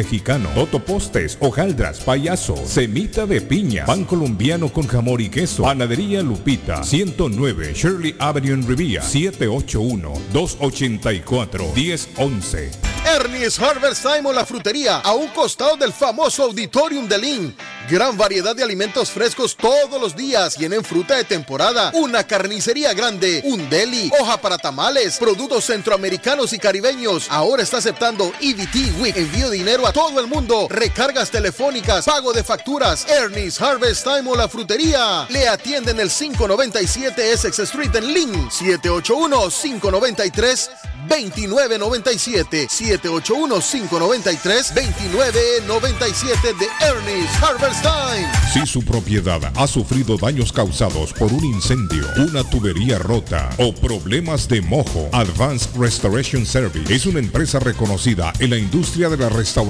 mexicano, totopostes, hojaldras, payaso, semita de piña, pan colombiano con jamón y queso, panadería Lupita, 109 Shirley Avenue en Rivia, 781-284-1011. Ernie's Harvest Time o la frutería, a un costado del famoso Auditorium de Lynn. Gran variedad de alimentos frescos todos los días. Tienen fruta de temporada, una carnicería grande, un deli, hoja para tamales, productos centroamericanos y caribeños. Ahora está aceptando EBT Week. Envío dinero a todo el mundo. Recargas telefónicas, pago de facturas. Ernie's Harvest Time o la frutería. Le atienden el 597 Essex Street en Lynn. 781 593 2997 781-593-2997 de Ernest Harvest Time. Si su propiedad ha sufrido daños causados por un incendio, una tubería rota o problemas de mojo, Advanced Restoration Service es una empresa reconocida en la industria de la restauración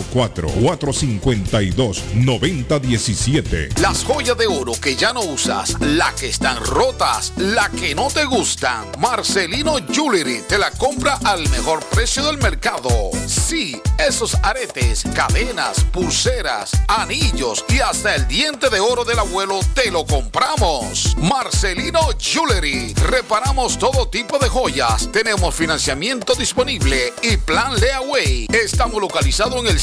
844-452-9017. Las joyas de oro que ya no usas, la que están rotas, la que no te gustan. Marcelino Jewelry te la compra al mejor precio del mercado. Sí, esos aretes, cadenas, pulseras, anillos y hasta el diente de oro del abuelo te lo compramos. Marcelino Jewelry. Reparamos todo tipo de joyas. Tenemos financiamiento disponible y plan Leaway. Estamos localizados en el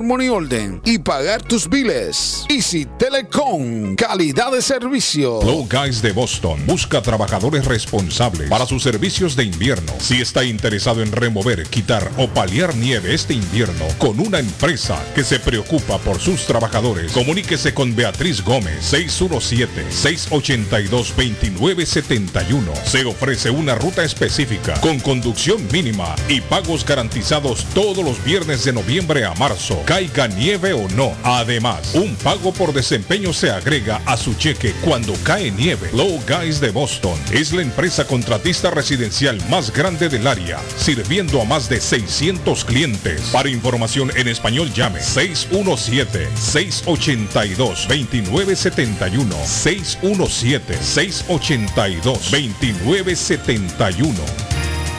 money order y pagar tus biles. Easy Telecom, calidad de servicio. Low Guys de Boston busca trabajadores responsables para sus servicios de invierno. Si está interesado en remover, quitar o paliar nieve este invierno con una empresa que se preocupa por sus trabajadores, comuníquese con Beatriz Gómez 617-682-2971. Se ofrece una ruta específica con conducción mínima y pagos garantizados todos los viernes de noviembre a marzo. Caiga nieve o no. Además, un pago por desempeño se agrega a su cheque cuando cae nieve. Low Guys de Boston es la empresa contratista residencial más grande del área, sirviendo a más de 600 clientes. Para información en español llame 617-682-2971. 617-682-2971.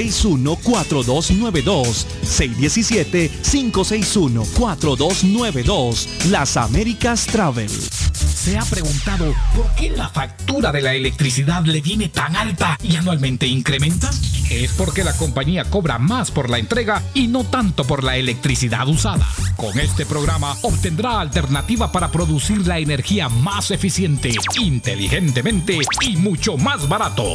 661-4292. 617-561-4292. Las Américas Travel. ¿Se ha preguntado por qué la factura de la electricidad le viene tan alta y anualmente incrementa? Es porque la compañía cobra más por la entrega y no tanto por la electricidad usada. Con este programa obtendrá alternativa para producir la energía más eficiente, inteligentemente y mucho más barato.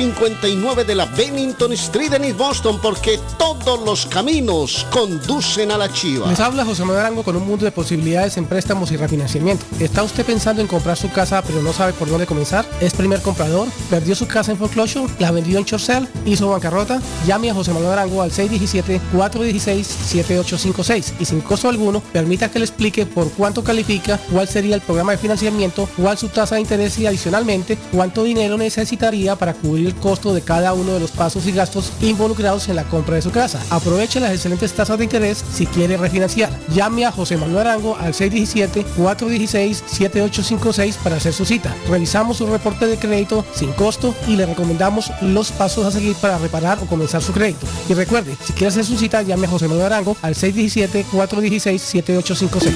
de la Bennington Street en East Boston porque todos los caminos conducen a la chiva. Les habla José Manuel Arango con un mundo de posibilidades en préstamos y refinanciamiento. ¿Está usted pensando en comprar su casa pero no sabe por dónde comenzar? ¿Es primer comprador? ¿Perdió su casa en foreclosure? ¿La vendió en Chorcel? ¿Hizo bancarrota? Llame a José Manuel Arango al 617-416-7856 y sin costo alguno permita que le explique por cuánto califica, cuál sería el programa de financiamiento, cuál su tasa de interés y adicionalmente cuánto dinero necesitaría para cubrir el costo de cada uno de los pasos y gastos involucrados en la compra de su casa. Aproveche las excelentes tasas de interés si quiere refinanciar. Llame a José Manuel Arango al 617-416-7856 para hacer su cita. Revisamos su reporte de crédito sin costo y le recomendamos los pasos a seguir para reparar o comenzar su crédito. Y recuerde, si quiere hacer su cita, llame a José Manuel Arango al 617-416-7856.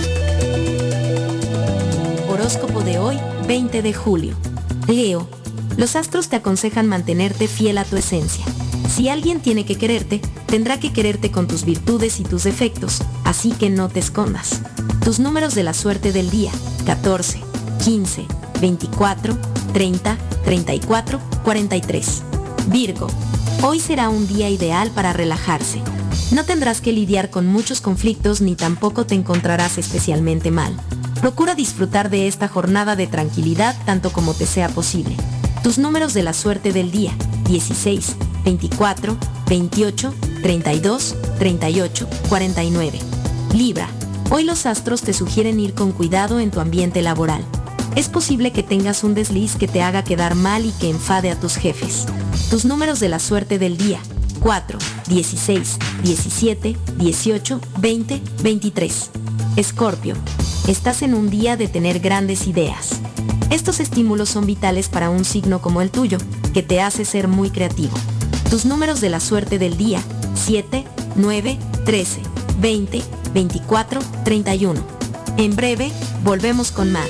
Horóscopo de hoy, 20 de julio. Leo, los astros te aconsejan mantenerte fiel a tu esencia. Si alguien tiene que quererte, tendrá que quererte con tus virtudes y tus defectos, así que no te escondas. Tus números de la suerte del día, 14, 15, 24, 30, 34, 43. Virgo, hoy será un día ideal para relajarse. No tendrás que lidiar con muchos conflictos ni tampoco te encontrarás especialmente mal. Procura disfrutar de esta jornada de tranquilidad tanto como te sea posible. Tus números de la suerte del día, 16, 24, 28, 32, 38, 49. Libra, hoy los astros te sugieren ir con cuidado en tu ambiente laboral. es posible que tengas un desliz que te haga quedar mal y que enfade a tus jefes. Tus números de la suerte del día. 4, 16, 17, 18, 20, 23. Escorpio, estás en un día de tener grandes ideas. Estos estímulos son vitales para un signo como el tuyo, que te hace ser muy creativo. Tus números de la suerte del día, 7, 9, 13, 20, 24, 31. En breve, volvemos con más.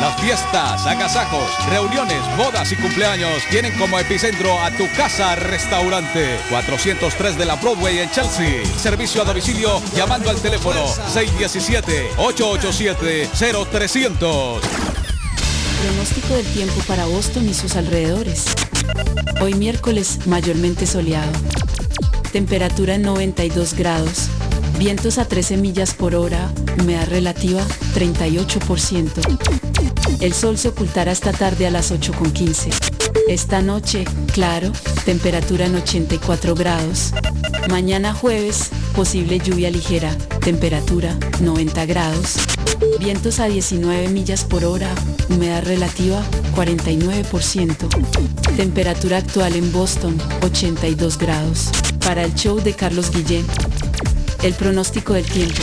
Las fiestas, agasajos, reuniones, bodas y cumpleaños tienen como epicentro a tu casa restaurante 403 de la Broadway en Chelsea. Servicio a domicilio llamando al teléfono 617-887-0300. Pronóstico del tiempo para Boston y sus alrededores. Hoy miércoles mayormente soleado. Temperatura en 92 grados. Vientos a 13 millas por hora. Humedad relativa 38%. El sol se ocultará esta tarde a las 8.15. Esta noche, claro, temperatura en 84 grados. Mañana jueves, posible lluvia ligera, temperatura 90 grados. Vientos a 19 millas por hora, humedad relativa 49%. Temperatura actual en Boston 82 grados. Para el show de Carlos Guillén, el pronóstico del tiempo.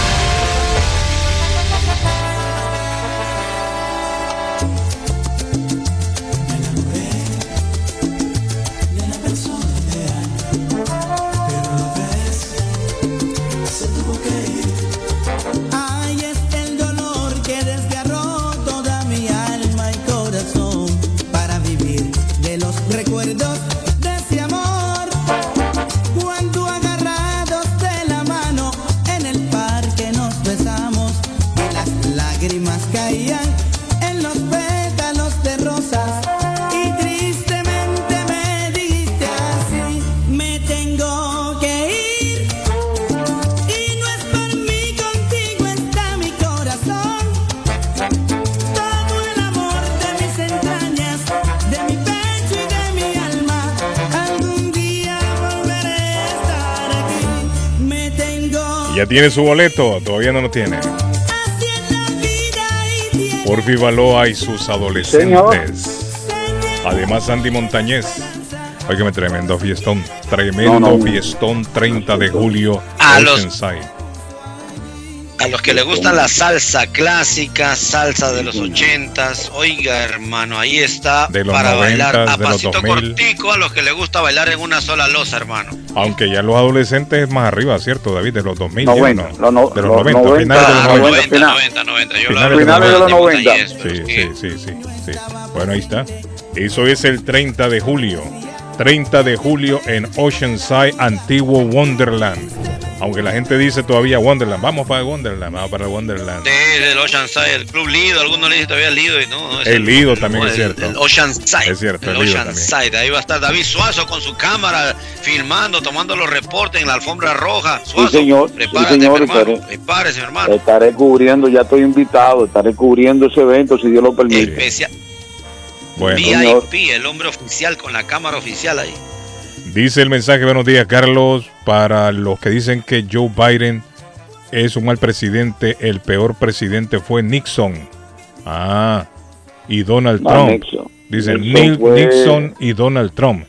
Tiene su boleto, todavía no lo tiene. Porfi Baloa y sus adolescentes. Además, Andy Montañez. Óigame, tremendo fiestón. Tremendo No, no. fiestón 30 de julio. A los- los que les gusta la salsa clásica, salsa de los ochentas, oiga hermano, ahí está De los para bailar a de los pasito 2000. cortico a los que les gusta bailar en una sola losa, hermano. Aunque ya los adolescentes es más arriba, ¿cierto, David? De los 2000. ya, 90, ¿no? de los los 90, 90, finales de los 90. 90, 90, 90. Yo lo Finales de los 90. 90. Sí, sí, sí, sí, sí. Bueno, ahí está. Eso es el 30 de julio. 30 de julio en Oceanside, antiguo Wonderland. Aunque la gente dice todavía Wonderland. Vamos para Wonderland, vamos para Wonderland. Desde el Oceanside, el Club Lido, algunos le dicen todavía Lido y no, no es El Lido también es el- cierto. El Oceanside. Es cierto, el el Lido también. Oceanside. Ahí va a estar David Suazo con su cámara, filmando, tomando los reportes en la alfombra roja. Suazo, señor, sí, prepárate, señor, mi hermano. estaré. Prepárese, mi hermano. Estaré cubriendo, ya estoy invitado, estaré cubriendo ese evento si Dios lo permite. Especial. Bueno, VIP, el hombre oficial con la cámara oficial ahí. Dice el mensaje, buenos días Carlos, para los que dicen que Joe Biden es un mal presidente, el peor presidente fue Nixon. Ah, y Donald No, Trump. Nixon. Dice Nixon Nil- fue- Nixon y Donald Trump.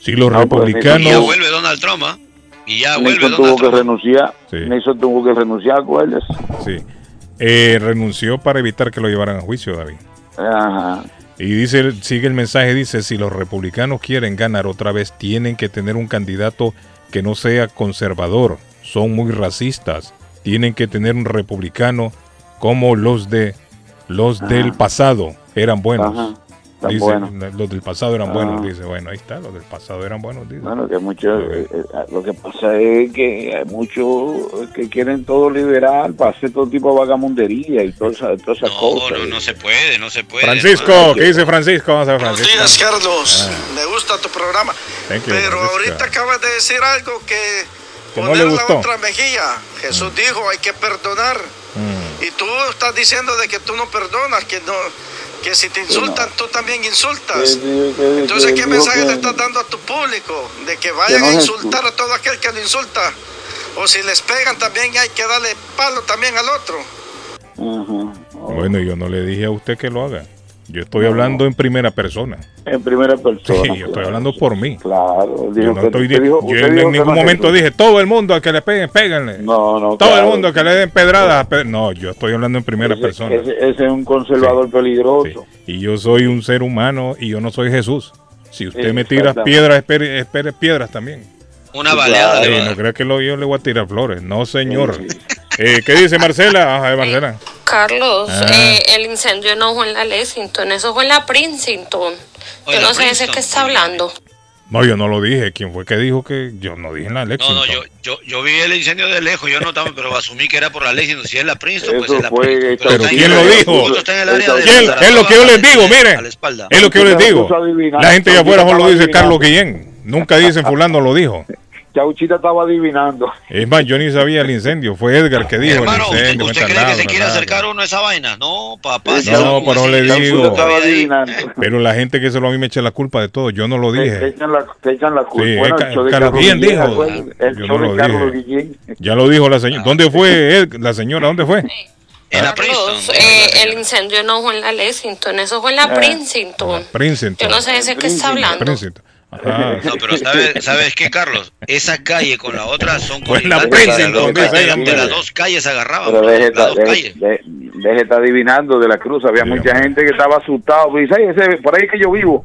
Si los No, pues, Y ya republicanos... vuelve Donald Trump, ¿ah? Y ya vuelve. Nixon tuvo que renunciar. Nixon tuvo que renunciar, acuérdese. Sí. Eh, renunció para evitar que lo llevaran a juicio, David. Ajá. Y dice, sigue el mensaje, dice, si los republicanos quieren ganar otra vez, tienen que tener un candidato que no sea conservador. Son muy racistas. Tienen que tener un republicano como los de los del pasado eran buenos. Ajá. Tan Dice, bueno. los del pasado eran buenos, Ah. dice, bueno, ahí está, los del pasado eran buenos, dice. Bueno, que muchos, eh, eh, lo que pasa es que hay muchos que quieren todo liberal para hacer todo tipo de vagamundería y todas esas, todas esas cosas. No, no se puede, no se puede. Francisco, ¿qué dice Francisco? Vamos a ver, Buenos días, Carlos. Ah. Me gusta tu programa. Thank you, Pero ahorita acabas de decir algo que, Que no poner la otra mejilla. Jesús dijo, hay que perdonar. Mm. Y tú estás diciendo de que tú no perdonas, que no que si te insultan, tú también insultas. Que- que- que- Entonces, que ¿qué mensaje le estás dando a tu público? De que vayan no a insultar a todo aquel que lo insulta. O si les pegan, también hay que darle palo también al otro. Bueno, yo no le dije a usted que lo haga. Yo estoy hablando en primera persona. En primera persona. Sí, yo estoy hablando por mí. Claro, Yo dijo no que- estoy dijo- yo en que ningún no momento Jesús. dije todo el mundo al que le peguen, péganle. No, no. Todo el mundo que le den pedradas. pe- No, yo estoy hablando en primera persona. Ese, ese es un conservador peligroso. Y yo soy un ser humano y yo no soy Jesús. Si usted me tira piedras, espere, espere piedras también. Una baleada Sí, a no creo que lo, yo le voy a tirar flores. No, señor. Eh, ¿Qué dice Marcela? Ajá, Marcela. Carlos, Ah. eh, el incendio no fue en la Lexington, eso fue en la Princeton. Yo no sé de Princeton. qué está hablando. No, yo no lo dije. ¿Quién fue que dijo que yo no dije en la No, Lexington? no, yo, yo, yo vi el incendio de lejos, yo no estaba, pero asumí que era por la ley, si es la Princeton, pues es la fue- Princeton. Pero está en ¿quién el lo área- dijo? De Es lo que yo les digo, a miren. la espalda. Es lo que yo les digo. La gente allá afuera solo dice. Carlos Guillén. Nunca dicen fulano lo dijo. Chauchita estaba adivinando. Es más, yo ni sabía el incendio. Fue Edgar que dijo Hermano, el ¿usted, incendio. usted meta cree que se quiere acercar uno a esa vaina? No, papá. si No, pero le Chauchita digo. Pero la gente que se lo a mí me echa la culpa de todo. Yo no lo te dije. echan la, te echan la culpa. Sí, bueno, el Carlos Guillén dijo. El Yo no lo Carlos dije. Guillén. Ya lo dijo la señora. ¿Dónde fue Ed- la señora? ¿Dónde fue? En la Carlos, eh, el incendio no fue en la Lexington, eso fue en la Ah. Princeton. Princeton. Yo no sé de qué está hablando. Princeton. Ajá. No, pero ¿sabes, ¿sabes qué, Carlos? Esa calle con la otra son en la Princeton, de, las- dice dos calles agarraban. Pero deje, las dos deje, calles. deje- deje estar adivinando de la cruz. Había mucha gente que estaba asustado. Dice, "Ay, ese- por ahí es que yo vivo.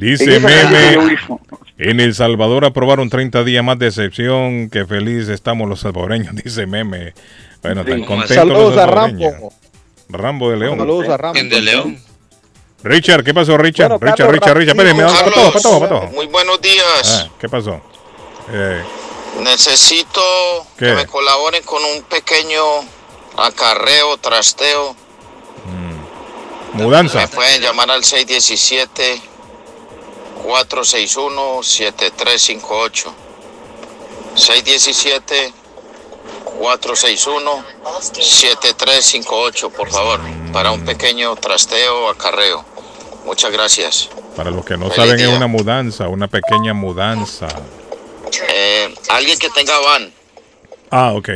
Dice Meme. En El Salvador aprobaron 30 días más de excepción. Que feliz estamos los salvadoreños, dice Meme. Bueno, tan Sí. contentos Saludos los a. Rambo. Rambo de León. Saludos a Rambo. En de León. Richard, ¿qué pasó, Richard? Bueno, Richard, Carlos, Richard, Richard. Espérenme, rapidito. para todo, para todo, para todo. Muy buenos días. Ah, ¿Qué pasó? Eh, Necesito ¿Qué? que me colaboren con un pequeño acarreo, trasteo. mudanza. Me pueden llamar al 617 461 7358. 617 461 7358, por favor, para un pequeño trasteo, acarreo. Muchas gracias. Para los que no Feliz saben, es una mudanza, una pequeña mudanza. Eh, alguien que tenga van. Ah, ok.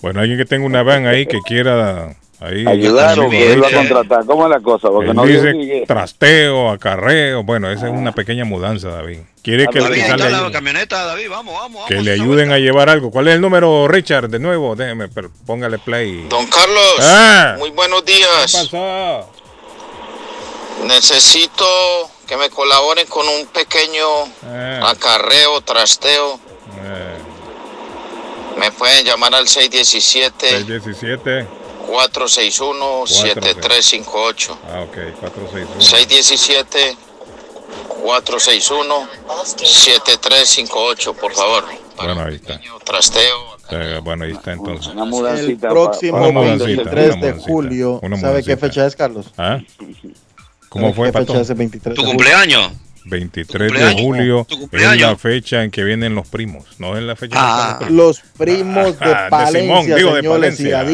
Bueno, alguien que tenga una van ahí que quiera ahí Ayudar o que él va a Richard. contratar. ¿Cómo es la cosa? Porque Él no dice dice trasteo, acarreo. Bueno, esa es una pequeña mudanza, David. Quiere que, David, le, la ayuden- camioneta, David, vamos, vamos. que le ayuden a llevar algo. ¿Cuál es el número, Richard? De nuevo, déjeme, pero póngale play. Don Carlos, Ah. muy buenos días. ¿Qué pasó? Necesito que me colaboren con un pequeño Eh, acarreo, trasteo. eh, Me pueden llamar al 617 617. 461 7358. Ah, ok, 461. 617 461 7358, por favor. Bueno, ahí está. Trasteo. Eh, bueno, ahí está entonces. Una El próximo Una mudancita, 23 una de julio. una ¿Sabe qué fecha es, Carlos? ¿Ah? ¿Cómo ¿Sabe fue, Pato? fecha es el 23 ¿Tu de cumpleaños? 23 de cumpleaños? julio ¿Tu es la fecha en que vienen los primos, no es la fecha Ah. en que Los primos de Ah, de Palencia, Simón, digo, de señores, Palencia.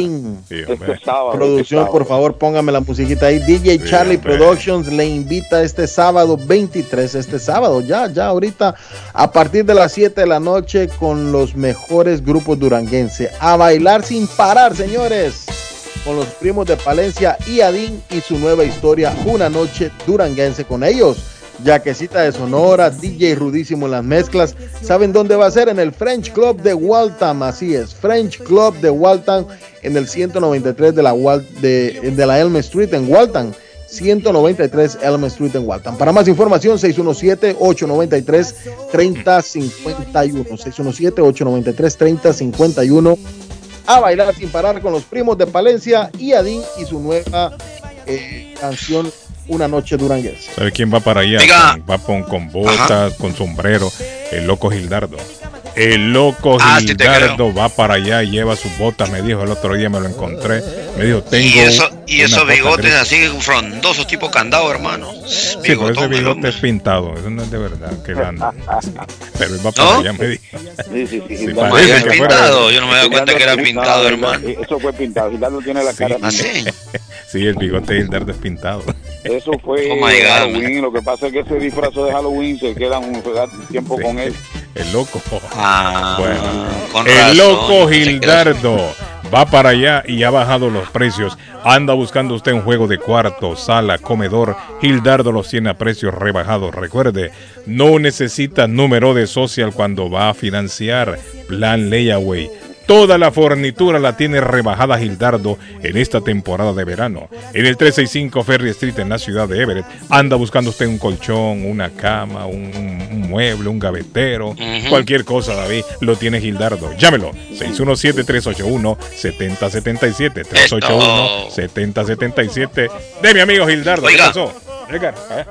Sí. Este sábado. Producción, este por favor, póngame la musiquita ahí. DJ Sí, Charlie hombre. Productions le invita este sábado 23, este sábado, ya, ya, ahorita, a partir de las 7 de la noche, con los mejores grupos duranguenses. A bailar sin parar, señores. Con los primos de Palencia y Adín y su nueva historia, Una Noche Duranguense con ellos. Yaquecita de Sonora, DJ Rudísimo en las mezclas. ¿Saben dónde va a ser? En el French Club de Waltham, así es. French Club de Waltham en el 193 de la, de la Elm Street en Waltham. 193 Elm Street en Waltham. Para más información, 617-893-3051. 617-893-3051. A bailar sin parar con los primos de Palencia y Adín y su nueva eh, canción Una Noche Duranguense. ¿Sabe quién va para allá? Diga. Con- va con, con botas, con sombrero. El loco Gildardo. El loco Ah, sí Gildardo va para allá y lleva sus botas. Me dijo el otro día, me lo encontré. Me dijo, tengo. Y, eso, y esos bigotes así frondosos tipo candado, hermano. Sí, pero ese bigote es pintado. Eso no es de verdad que. Sí, Pero él va para ¿No? allá, me dijo. Sí, sí, sí. Sí, parece fuera- pintado, yo no me daba cuenta que era pintado, no, hermano. Eso fue pintado. Gildardo tiene la cara. Sí, el bigote de Gildardo es pintado. Eso fue Oh my God, Halloween. Lo que pasa es que ese disfrazo de Halloween se queda un tiempo con él. El loco. Ah, Bueno, con el razón, loco Gildardo va para allá y ha bajado los precios. Anda buscando usted un juego de cuarto, sala, comedor. Gildardo los tiene a precios rebajados. Recuerde, no necesita número de social cuando va a financiar. Plan Layaway. Toda la fornitura la tiene rebajada Gildardo en esta temporada de verano. En el 365 Ferry Street en la ciudad de Everett. Anda buscando usted un colchón, una cama, un, mueble, un gavetero, cualquier cosa, David, lo tiene Gildardo. Llámelo. 617-381-7077. 381-7077. De mi amigo Gildardo. ¿Qué pasó?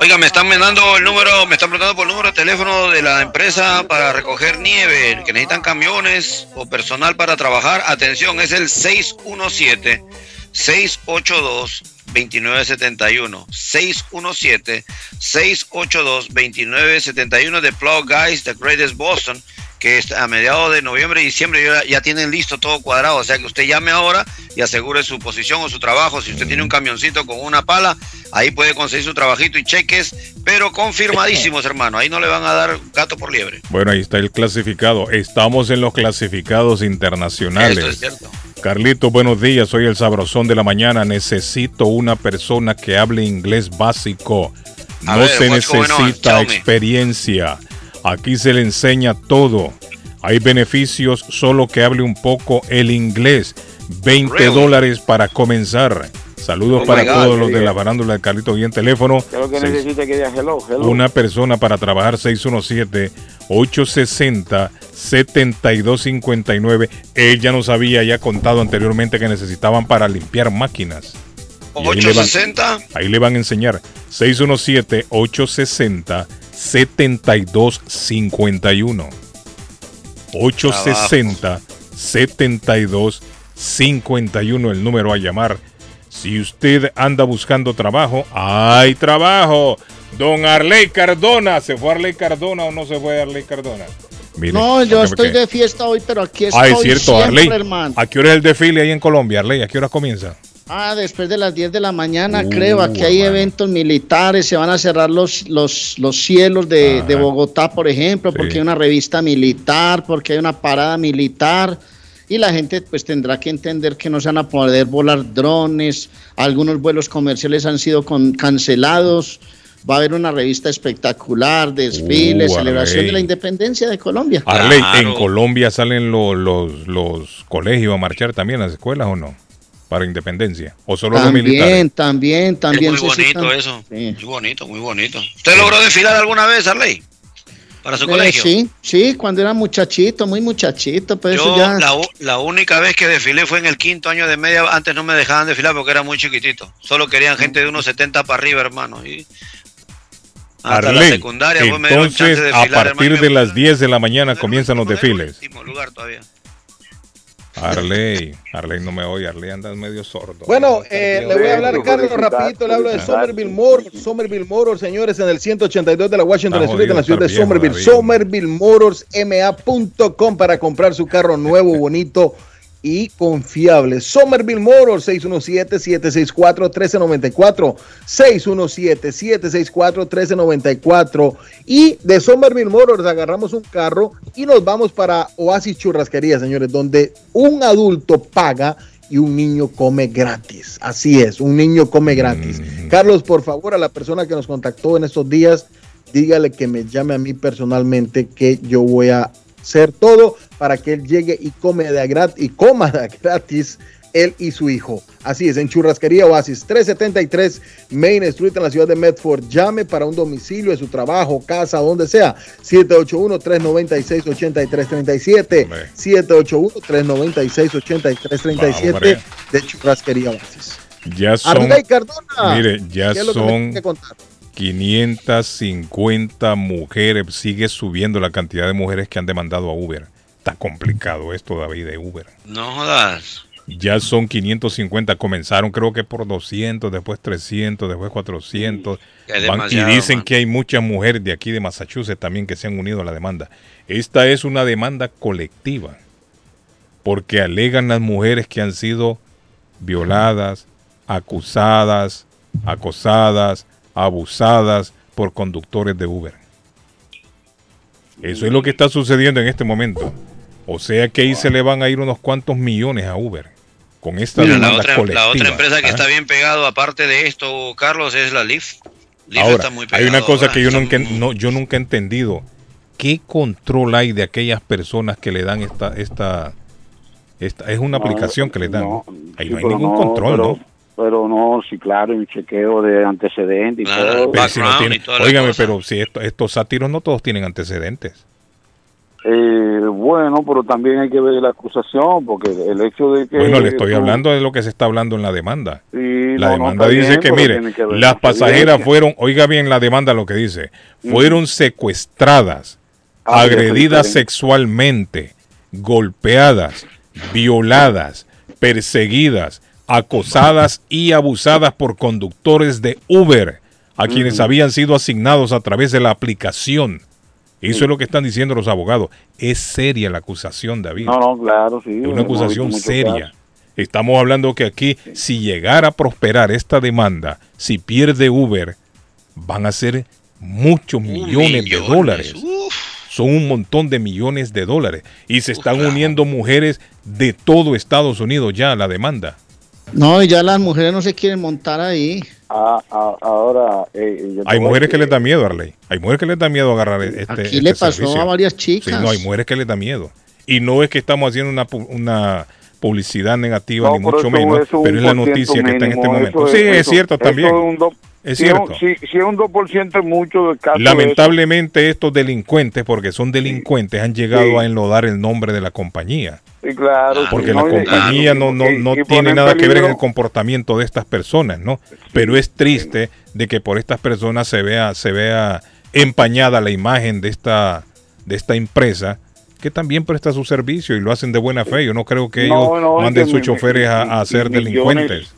Oiga, me están mandando el número, me están preguntando por el número de teléfono de la empresa para recoger nieve, que necesitan camiones o personal para trabajar. Atención, es el 617 682 2971 617 682 2971 de Plow Guys, The Greatest Boston, que a mediados de noviembre y diciembre ya, ya tienen listo todo cuadrado. O sea que usted llame ahora y asegure su posición o su trabajo. Si usted tiene un camioncito con una pala, ahí puede conseguir su trabajito y cheques, pero confirmadísimos, hermano. Ahí no le van a dar gato por liebre. Bueno, ahí está el clasificado. Estamos en los clasificados internacionales. Esto es cierto. Carlito, buenos días. Soy el sabrosón de la mañana. Necesito una persona que hable inglés básico. No ver, se necesita experiencia. Aquí se le enseña todo. Hay beneficios solo que hable un poco el inglés. 20 Really? dólares para comenzar. Saludos Oh para God, todos los de la farándula de Carlito y en teléfono. ¿Qué es lo que Seis- necesita que diga hello? hello. una persona para trabajar 617-860-7259. Él ya nos había ya contado anteriormente que necesitaban para limpiar máquinas. Y ahí le van- 860 Ahí le van a enseñar. 617-860-7251. 860-7251 el número a llamar. Si usted anda buscando trabajo, hay trabajo. Don Arley Cardona, ¿se fue Arley Cardona o no se fue Arley Cardona? Mire, No, yo porque- estoy de fiesta hoy, pero aquí estoy Ah, es cierto, siempre, Arley. hermano. ¿A qué hora es el desfile ahí en Colombia, Arley? ¿A qué hora comienza? Ah, después de las 10 de la mañana, Uh, creo. Aquí hay eventos militares, se van a cerrar los, los, los cielos de, de Bogotá, por ejemplo, porque hay una revista militar, porque hay una parada militar. Y la gente pues tendrá que entender que no se van a poder volar drones, algunos vuelos comerciales han sido con- cancelados, va a haber una revista espectacular, desfiles, Uh, celebración de la independencia de Colombia. Arley, ¿en Colombia salen lo- los, los colegios a marchar también, las escuelas o no? Para independencia. ¿O solo los militares? También, también, también. Es muy bonito eso. Muy bonito, muy bonito. ¿Usted logró desfilar alguna vez, Arley? Para su Eh, colegio. sí, sí, cuando era muchachito, muy muchachito, eso Yo ya. la, la única vez que desfilé fue en el quinto año de media. Antes no me dejaban desfilar porque era muy chiquitito. Solo querían gente de unos 70 para arriba, hermano. Y hasta la Arley, secundaria pues, me entonces de a desfilar, partir hermano, de las 10 de la mañana comienzan los desfiles. lugar todavía. Arley, Arley no me oye, Arley anda medio sordo. Bueno, eh, le voy a hablar, Carlos, rapidito, le hablo de. Somerville Motors, Somerville Motors, señores, en el 182 de la Washington Street, en la ciudad de Somerville. Somerville Motors, ma.com para comprar su carro nuevo, bonito y confiable. Somerville Motors, 617-764-1394, 617-764-1394. Y de Somerville Motors agarramos un carro y nos vamos para Oasis Churrasquería, señores, donde un adulto paga y un niño come gratis. Así es, un niño come gratis. Carlos, por favor, a la persona que nos contactó en estos días, dígale que me llame a mí personalmente que yo voy a hacer todo para que él llegue y come de gratis y coma de gratis él y su hijo. Así es, en Churrasquería Oasis 373 Main Street en la ciudad de Medford. Llame para un domicilio de su trabajo, casa, donde sea. 781-396-8337. 781-396-8337 de Churrasquería Oasis. Ya son, Cardona, mire, ya ¿qué es lo que me son que? 550 mujeres. Sigue subiendo la cantidad de mujeres que han demandado a Uber. Está complicado esto, David, de Uber. No jodas. Ya son 550. Comenzaron creo que por 200, después 300, después 400. Ya es Van- y dicen man. que hay muchas mujeres de aquí de Massachusetts también que se han unido a la demanda. Esta es una demanda colectiva. Porque alegan las mujeres que han sido violadas, acusadas, acosadas, abusadas por conductores de Uber. Eso es lo que está sucediendo en este momento. O sea que ahí se le van a ir unos cuantos millones a Uber con esta Mira, la otra, colectiva. la otra empresa que ¿ah? está bien pegado, aparte de esto, Carlos, es la Lyft. Lyft Ahora, está muy hay una cosa ahora. que yo nunca, no, yo nunca he entendido. ¿Qué control hay de aquellas personas que le dan esta... esta, esta es una No, aplicación que le dan. no, ahí Sí, no hay ningún control, pero, ¿no? Pero no, sí, claro, un chequeo de antecedentes y todo. Pero si no tiene- óigame, pero si esto- estos sátiros no todos tienen antecedentes. Eh, bueno, pero también hay que ver la acusación, porque el hecho de que... Bueno, le estoy hablando de lo que se está hablando en la demanda. Sí, La no, demanda dice bien, que, mire, que las pasajeras fueron, oiga bien la demanda lo que dice, fueron secuestradas, Ah, agredidas sexualmente, golpeadas, violadas, perseguidas, acosadas y abusadas por conductores de Uber, a quienes habían sido asignados a través de la aplicación. Eso Sí. es lo que están diciendo los abogados. Es seria la acusación, David. No, no, claro, sí. Es una acusación seria. Estamos hablando que aquí, si llegara a prosperar esta demanda, si pierde Uber, van a ser muchos millones de dólares. Son un montón de millones de dólares. Y se están uniendo mujeres de todo Estados Unidos ya a la demanda. No, y ya las mujeres no se quieren montar ahí. Ah, ah, ahora, eh, yo Hay mujeres que les da miedo, Arley. Hay mujeres que les da miedo agarrar este Aquí este le pasó servicio. a varias chicas. Sí, no, hay mujeres que les da miedo. Y no es que estamos haciendo una, pu- una publicidad negativa, No, ni mucho menos, pero es la noticia que está en este momento. sí, es cierto también. es un do- Es si cierto. Si, si es un 2% es mucho de casos. Lamentablemente estos delincuentes, porque son delincuentes, han llegado Sí. a enlodar el nombre de la compañía. Sí, claro. Porque sí, la compañía no, no, no y tiene nada que ver en el comportamiento de estas personas, ¿no? Pero es triste de que por estas personas se vea, se vea empañada la imagen de esta, de esta empresa que también presta su servicio y lo hacen de buena fe. Yo no creo que ellos manden sus mi- choferes a, a mi- ser millones- delincuentes.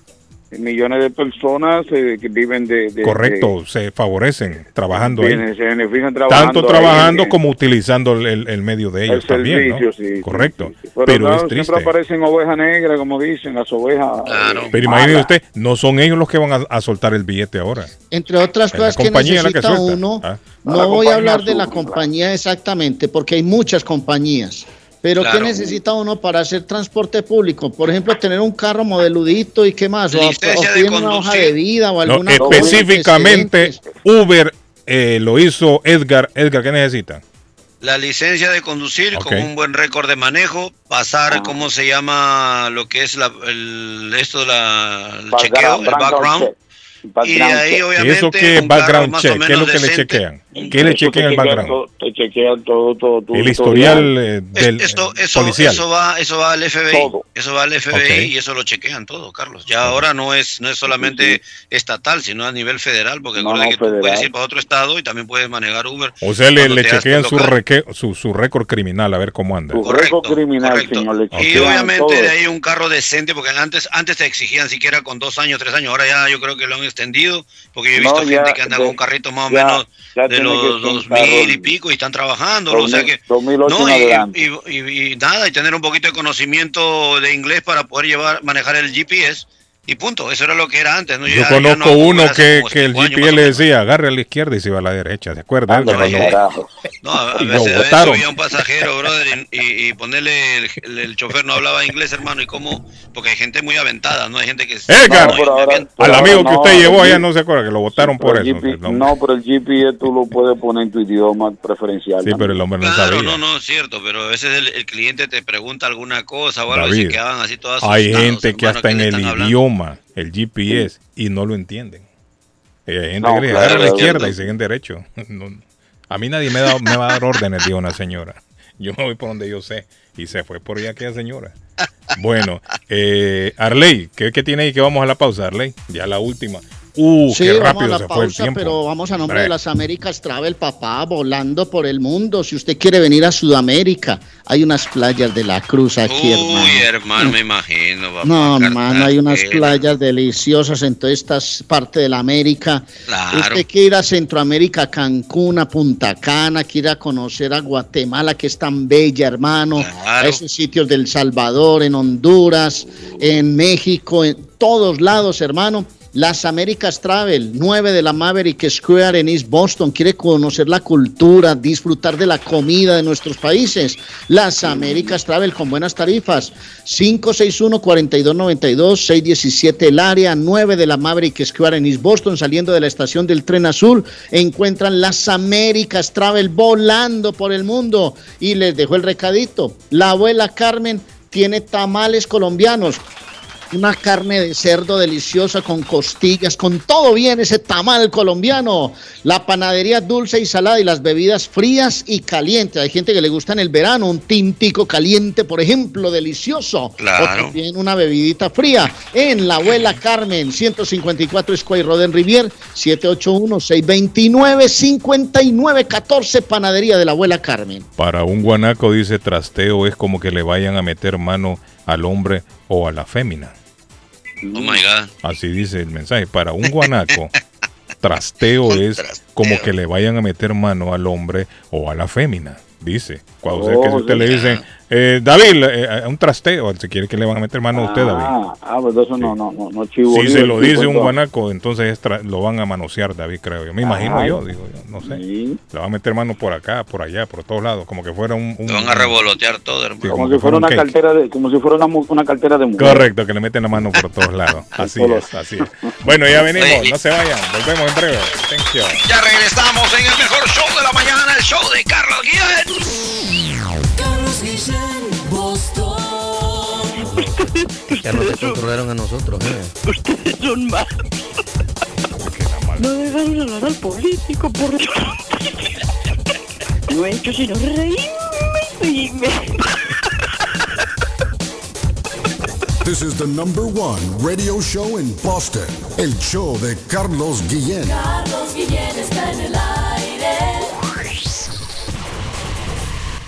Millones de personas eh, que viven de, de- Correcto, se favorecen trabajando de- ahí. se benefician trabajando Tanto trabajando ahí, como utilizando el, el- el medio de el ellos también, ¿no? servicio, sí, sí, Correcto. sí. Pero, Pero, no, es triste. siempre aparecen ovejas negras, como dicen, las ovejas. eh, Pero imagínese usted, no son ellos los que van a, a soltar el billete ahora. Entre otras cosas que que necesita suelta. uno, Ah. no voy a hablar de la compañía exactamente, porque hay muchas compañías. Pero Claro. ¿qué necesita uno para hacer transporte público? Por ejemplo, tener un carro modeludito y qué más, o, o Licencia de piden una hoja de vida o No, alguna específicamente, Uber eh, lo hizo Edgar. Edgar, ¿qué necesita? La licencia de conducir con un buen récord de manejo, pasar, ¿cómo se llama lo que es la, el, esto, la, el chequeo, el background? Y de ahí, obviamente, ¿Eso qué un carro background check? ¿Qué es lo que le decente. chequean? ¿Qué le chequean el background? Te chequean todo, todo, todo, El historial eh, del Esto, eso, policial. eso va, eso va al FBI, Todo. eso va al FBI Ok. y eso lo chequean todo, Carlos. Ya ahora no es, no es solamente estatal, sino a nivel federal, porque No, no, que tú federal. puedes ir para otro estado y también puedes manejar Uber. O sea, le, le chequean su, reque- su, su récord criminal a ver cómo anda. Tu récord criminal, señor. le Y chequean obviamente todo. de ahí un carro decente, porque antes antes te exigían siquiera con dos años, tres años, ahora ya yo creo que lo han extendido, porque yo he No, visto ya, gente que anda de- con un carrito más o ya- menos ya de los dos mil y pico y están trabajando, o sea 2000, que 2008 no, y, y- y- y nada, y tener un poquito de conocimiento de inglés para poder llevar, manejar el GPS, Y punto, eso era lo que era antes. ¿no? Yo ya conozco no, uno que, que el GPS le decía, agarre a la izquierda y se iba a la derecha, ¿se acuerda? No, a, Y veces, a veces un pasajero, brother, y, y- y ponerle el, el- el chofer no hablaba inglés, hermano, y cómo, porque hay gente muy aventada, ¿no? Hay gente que... Edgar, No, no, bien- al amigo que usted llevó allá no se acuerda que lo votaron por eso. GP no, pero el GPS tú lo puedes poner en tu idioma preferencial. Sí, pero el hombre no Claro, sabía. no, no, es cierto, pero a veces el, el cliente te pregunta alguna cosa o algo y David, se quedaban así todas hay gente que hasta ¿qué en el están el GPS, y no lo entienden. Hay gente No, que claro, a la izquierda y siguen derecho. No, a mí nadie me, da, me va a dar órdenes, dijo una señora. Yo me voy por donde yo sé. Y se fue por allá aquella señora. Bueno, eh, Arley, ¿qué, ¿qué tiene ahí que vamos a la pausa, Arley? Ya la última. Uh, Sí, qué vamos a la el pausa, tiempo. pero vamos a nombre de las Américas Travel, papá, volando por el mundo. Si usted quiere venir a Sudamérica, hay unas playas de la Cruz aquí, hermano. Uy, hermano, me imagino, papá. No, hermano, hay unas playas deliciosas en toda esta parte de la América. Claro. Usted quiere ir a Centroamérica, Cancún, a Punta Cana, quiere ir a conocer a Guatemala, que es tan bella, hermano. A esos sitios del Salvador, en Honduras, en México, en todos lados, hermano. Las Américas Travel, 9 de la Maverick Square en East Boston. Quiere conocer la cultura, disfrutar de la comida de nuestros países. Las Américas Travel con buenas tarifas. 561-4292, 617 el área, 9 de la Maverick Square en East Boston, saliendo de la estación del tren azul. Encuentran las Américas Travel volando por el mundo. Y les dejo el recadito. La abuela Carmen tiene tamales colombianos una carne de cerdo deliciosa con costillas, con todo bien ese tamal colombiano, la panadería dulce y salada y las bebidas frías y calientes. Hay gente que le gusta en el verano un tintico caliente, por ejemplo, delicioso. Claro. O también una bebidita fría en la abuela Carmen, 154 Square Road en Rivier, 781-629-5914, panadería de la abuela Carmen. Para un guanaco, dice trasteo, es como que le vayan a meter mano al hombre o a la fémina. Oh my God. Así dice el mensaje. Para un guanaco, trasteo es como que le vayan a meter mano al hombre o a la fémina. Dice. Cuando usted, que si Oh, usted le dicen, eh, David, eh, un trasteo, si quiere que le van a meter mano a usted, David. Ah, ah, pues eso no, no, no, no chivo. Si se lo dice un guanaco, entonces es tra- lo van a manosear, David, creo yo. Me imagino yo, digo yo, no sé. Le van a meter mano por acá, por allá, por todos lados, como que fuera un... un- van a revolotear todo, hermano. Sí, Como si fuera un una cake. cartera de, como si fuera una, una cartera de mujer. Correcto, que le meten la mano por todos lados. Así es, así es. Bueno, ya venimos, no se vayan, volvemos en breve. Thank you. Ya regresamos en el mejor show de la mañana, el show de Carlos Guillén. Ya no te controlaron a nosotros, ¿eh? Ustedes son malos. No dejaron hablar al político por No he hecho sino reírme y reírme. This is the number one radio show in Boston. El show de Carlos Guillén. Carlos Guillén está en el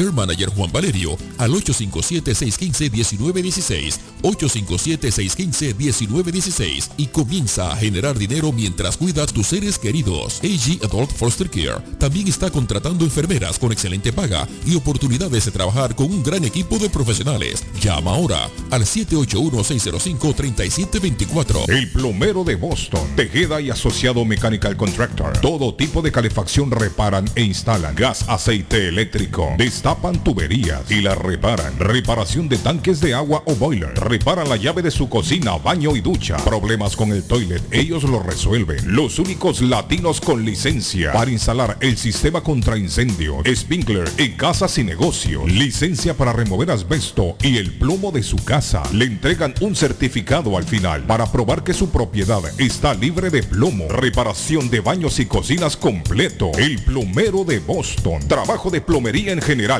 Care Manager Juan Valerio al 857-615-1916, 857-615-1916 y comienza a generar dinero mientras cuidas tus seres queridos. AG Adult Foster Care también está contratando enfermeras con excelente paga y oportunidades de trabajar con un gran equipo de profesionales. Llama ahora al 781-605-3724. El plomero de Boston, Tejeda y Asociado Mechanical Contractor. Todo tipo de calefacción reparan e instalan. Gas, aceite eléctrico. Destapan tuberías y las reparan. Reparación de tanques de agua o boiler. Reparan la llave de su cocina, baño y ducha. Problemas con el toilet, ellos lo resuelven. Los únicos latinos con licencia para instalar el sistema contra incendio, sprinkler en casas y negocio. Licencia para remover asbesto y el plomo de su casa. Le entregan un certificado al final para probar que su propiedad está libre de plomo. Reparación de baños y cocinas completo. El plomero de Boston. Trabajo de plomería en general.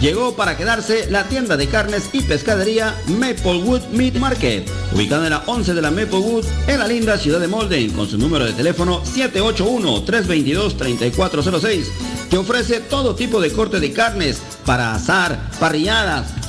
Llegó para quedarse la tienda de carnes y pescadería Maplewood Meat Market, ubicada en la 11 de la Maplewood, en la linda ciudad de Molden, con su número de teléfono 781-322-3406. Te ofrece todo tipo de corte de carnes para asar, parrilladas,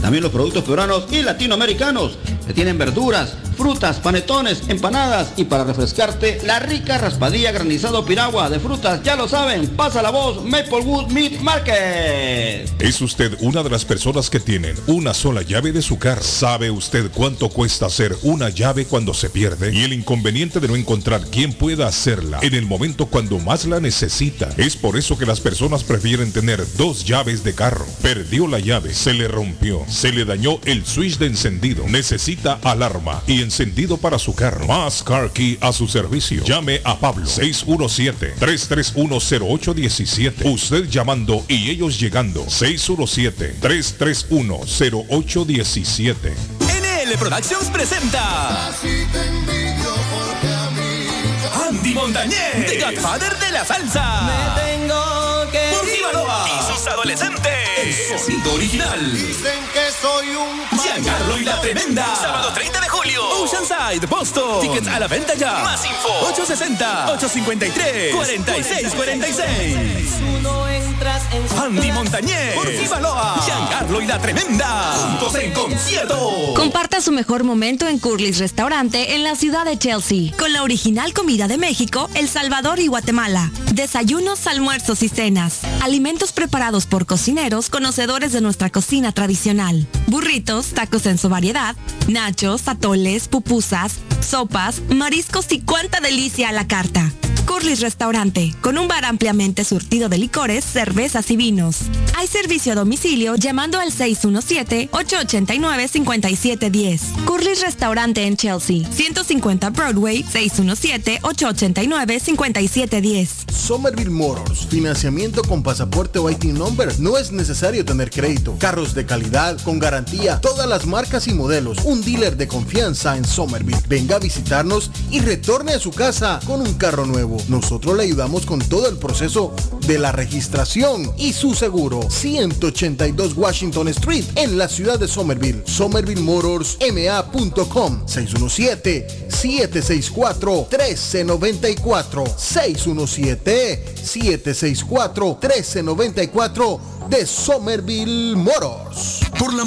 También los productos peruanos y latinoamericanos. Te tienen verduras, frutas, panetones, empanadas y para refrescarte la rica raspadilla granizado piragua de frutas. Ya lo saben, pasa la voz Maplewood Meat Market. ¿Es usted una de las personas que tienen una sola llave de su carro? ¿Sabe usted cuánto cuesta hacer una llave cuando se pierde? Y el inconveniente de no encontrar quién pueda hacerla en el momento cuando más la necesita. Es por eso que las personas prefieren tener dos llaves de carro. Perdió la llave, se le rompió, se le dañó el switch de encendido, necesita alarma y encendido para su carro. Más Car Key a su servicio. Llame a Pablo 617-331-0817. Usted llamando y ellos llegando. 617-331-0817. NL Productions presenta Andy Montañez, The Godfather de la salsa. Me tengo El sonido original. Soy un Giancarlo y la Tremenda. Sábado 30 de julio. Oceanside, Boston. Tickets a la venta ya. Más info. 860-853-4646. Tú no entras en Andy Montañez. Por Baloa. Giancarlo y la Tremenda. Juntos en concierto. Comparta su mejor momento en Curly's Restaurante en la ciudad de Chelsea, con la original comida de México, El Salvador y Guatemala. Desayunos, almuerzos y cenas. Alimentos preparados por cocineros conocedores de nuestra cocina tradicional. Burritos, tacos en su variedad, nachos, atoles, pupusas, sopas, mariscos y cuánta delicia a la carta. Curly's Restaurante, con un bar ampliamente surtido de licores, cervezas y vinos. Hay servicio a domicilio llamando al 617-889-5710. Curly's Restaurante en Chelsea, 150 Broadway, 617-889-5710. Somerville Motors, financiamiento con pasaporte o IT number. No es necesario tener crédito. Carros de calidad, con garantía, todas las marcas y modelos. Un dealer de confianza en Somerville. Venga a visitarnos y retorne a su casa con un carro nuevo. Nosotros le ayudamos con todo el proceso de la registración y su seguro. 182 Washington Street en la ciudad de Somerville. SomervilleMotorsMA.com 617-764-1394. 617-764-1394 de Somerville Motors. Por la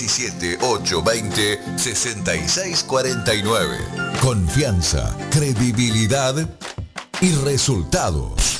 617-820-6649. Confianza, credibilidad y resultados.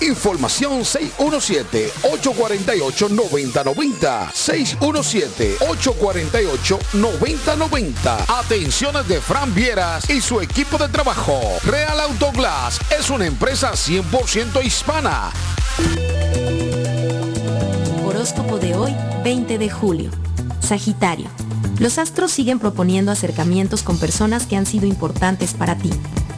Información 617-848-9090. 617-848-9090. Atenciones de Fran Vieras y su equipo de trabajo. Real Autoglass es una empresa 100% hispana. Horóscopo de hoy, 20 de julio. Sagitario. Los astros siguen proponiendo acercamientos con personas que han sido importantes para ti.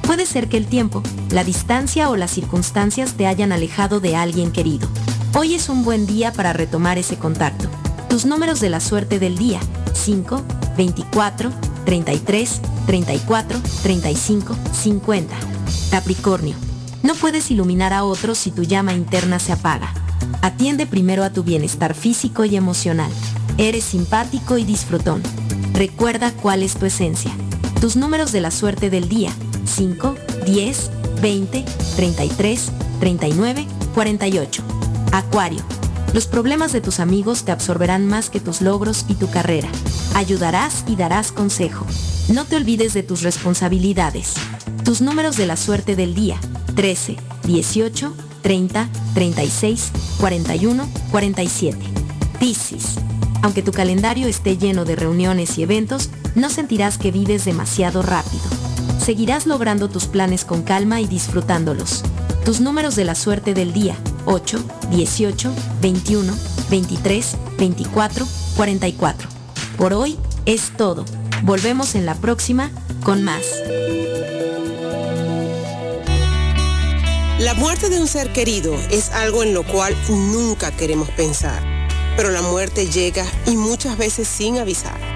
Puede ser que el tiempo, la distancia o las circunstancias te hayan alejado de alguien querido. Hoy es un buen día para retomar ese contacto. Tus números de la suerte del día, 5, 24, 33, 34, 35, 50. Capricornio. No puedes iluminar a otros si tu llama interna se apaga. Atiende primero a tu bienestar físico y emocional. Eres simpático y disfrutón. Recuerda cuál es tu esencia. Tus números de la suerte del día, 5, 10, 20, 33, 39, 48. Acuario. Los problemas de tus amigos te absorberán más que tus logros y tu carrera. Ayudarás y darás consejo. No te olvides de tus responsabilidades. Tus números de la suerte del día. 13, 18, 30, 36, 41, 47. Piscis. Aunque tu calendario esté lleno de reuniones y eventos, no sentirás que vives demasiado rápido seguirás logrando tus planes con calma y disfrutándolos. Tus números de la suerte del día, 8, 18, 21, 23, 24, 44. Por hoy es todo. Volvemos en la próxima con más. La muerte de un ser querido es algo en lo cual nunca queremos pensar, pero la muerte llega y muchas veces sin avisar.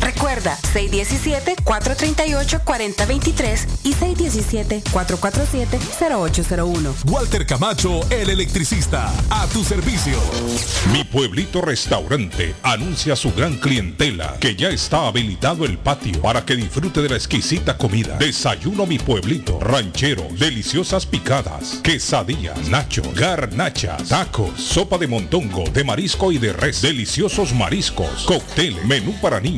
Recuerda, 617-438-4023 y 617-447-0801. Walter Camacho, el electricista, a tu servicio. Mi pueblito restaurante anuncia a su gran clientela que ya está habilitado el patio para que disfrute de la exquisita comida. Desayuno mi pueblito, ranchero, deliciosas picadas, quesadillas, nacho, garnachas, tacos, sopa de montongo, de marisco y de res, deliciosos mariscos, cócteles, menú para niños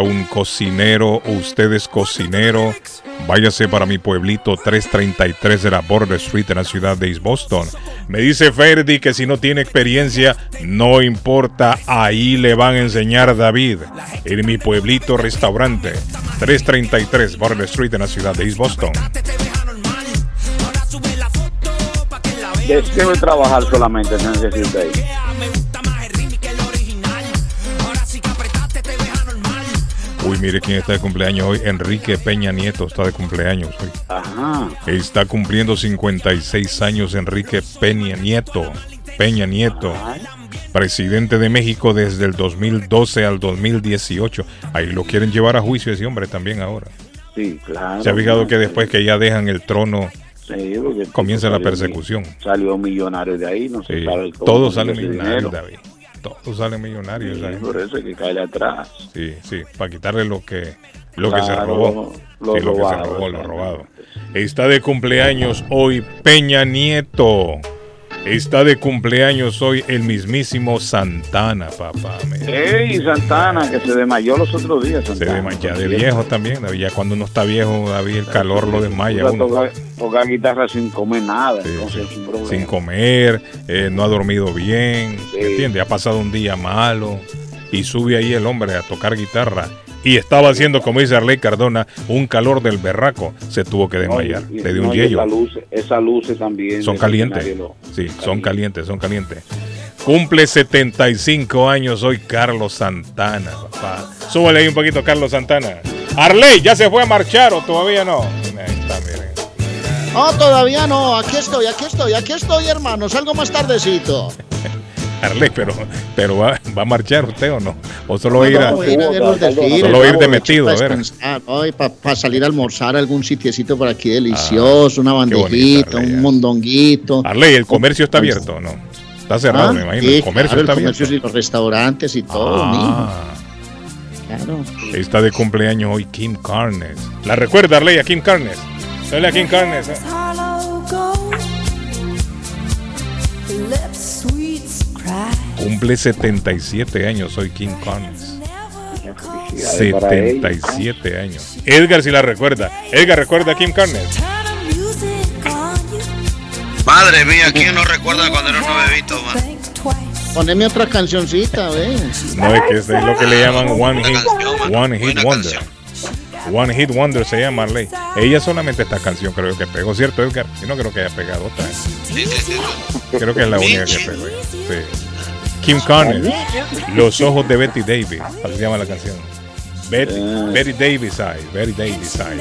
un cocinero. Usted es cocinero. Váyase para mi pueblito 333 de la Border Street en la ciudad de East Boston. Me dice Ferdi que si no tiene experiencia, no importa, ahí le van a enseñar David. En mi pueblito restaurante 333 Border Street en la ciudad de East Boston. Deseo de trabajar solamente necesita Uy, mire quién está de cumpleaños hoy. Enrique Peña Nieto está de cumpleaños hoy. Ajá. Está cumpliendo 56 años Enrique Peña Nieto. Peña Nieto. Presidente de México desde el 2012 al 2018. Ahí lo quieren llevar a juicio ese hombre también ahora. Sí, claro. Se ha fijado que después que ya dejan el trono, Sí, comienza la persecución. Salió millonario de ahí, no se Sí, sabe cómo todos salen millonarios. David. Todos salen millonarios. Sí, por eso hay que caerle atrás. Sí, sí, para quitarle lo que lo que se robó. lo Sí, lo que se robado, robó, lo robado. Está de cumpleaños hoy Peña Nieto. Está de cumpleaños hoy el mismísimo Santana, papá. Ey, Santana, que se desmayó los otros días. Se Santana. desmaya ya de viejo también, David. Ya cuando uno está viejo, David, el calor lo desmaya uno. tocar guitarra sin comer nada, entonces es un problema. Sin comer, eh, no ha dormido bien, Sí. ¿entiendes? Ha pasado un día malo y sube ahí el hombre a tocar guitarra y estaba haciendo, como dice Arley Cardona, un calor del berraco. Se tuvo que desmayar, No, y- le dio no, un yello. Esas luces, esas luces también. Son calientes. Sí, son calientes, son calientes. Cumple 75 años hoy Carlos Santana, papá. Súbale ahí un poquito, Carlos Santana. Arley, ¿ya se fue a marchar o todavía no? Ahí está, miren. No, todavía no. Aquí estoy, aquí estoy, aquí estoy, hermano. Salgo más tardecito. Arley, pero, pero va, ¿va a marchar usted o no? ¿O solo va a ir a, solo ir de metido? Para salir a almorzar a algún sitiecito por aquí delicioso, una Ah, bandejita, un mondonguito. Arley, ¿el comercio está abierto o no? Está cerrado, Ah, me imagino. sí, el comercio claro, está abierto. y los restaurantes y todo, Ah. Claro. Está de cumpleaños hoy Kim Carnes. ¿La recuerda, Arley, a Kim Carnes? Dale a Kim Carnes. ¿eh? Cumple 77 años hoy Kim Carnes. Felicidades para ella. 77 años. Edgar si la recuerda. Edgar recuerda a Kim Carnes. Madre mía, ¿quién no recuerda cuando era un bebito, man? Poneme otra cancioncita, ve. No es que es lo que le llaman One Hit, one hit Wonder. One Hit Wonder se llama Marley. Ella solamente esta canción creo que pegó, ¿cierto, Edgar? Yo no creo que haya pegado otra. Sí, sí, sí. Creo que es la única que pegó. Sí. Kim Carnes, Los ojos de Betty Davis. Así se llama la canción. Betty, Betty Davis Eye. Betty Davis Eye.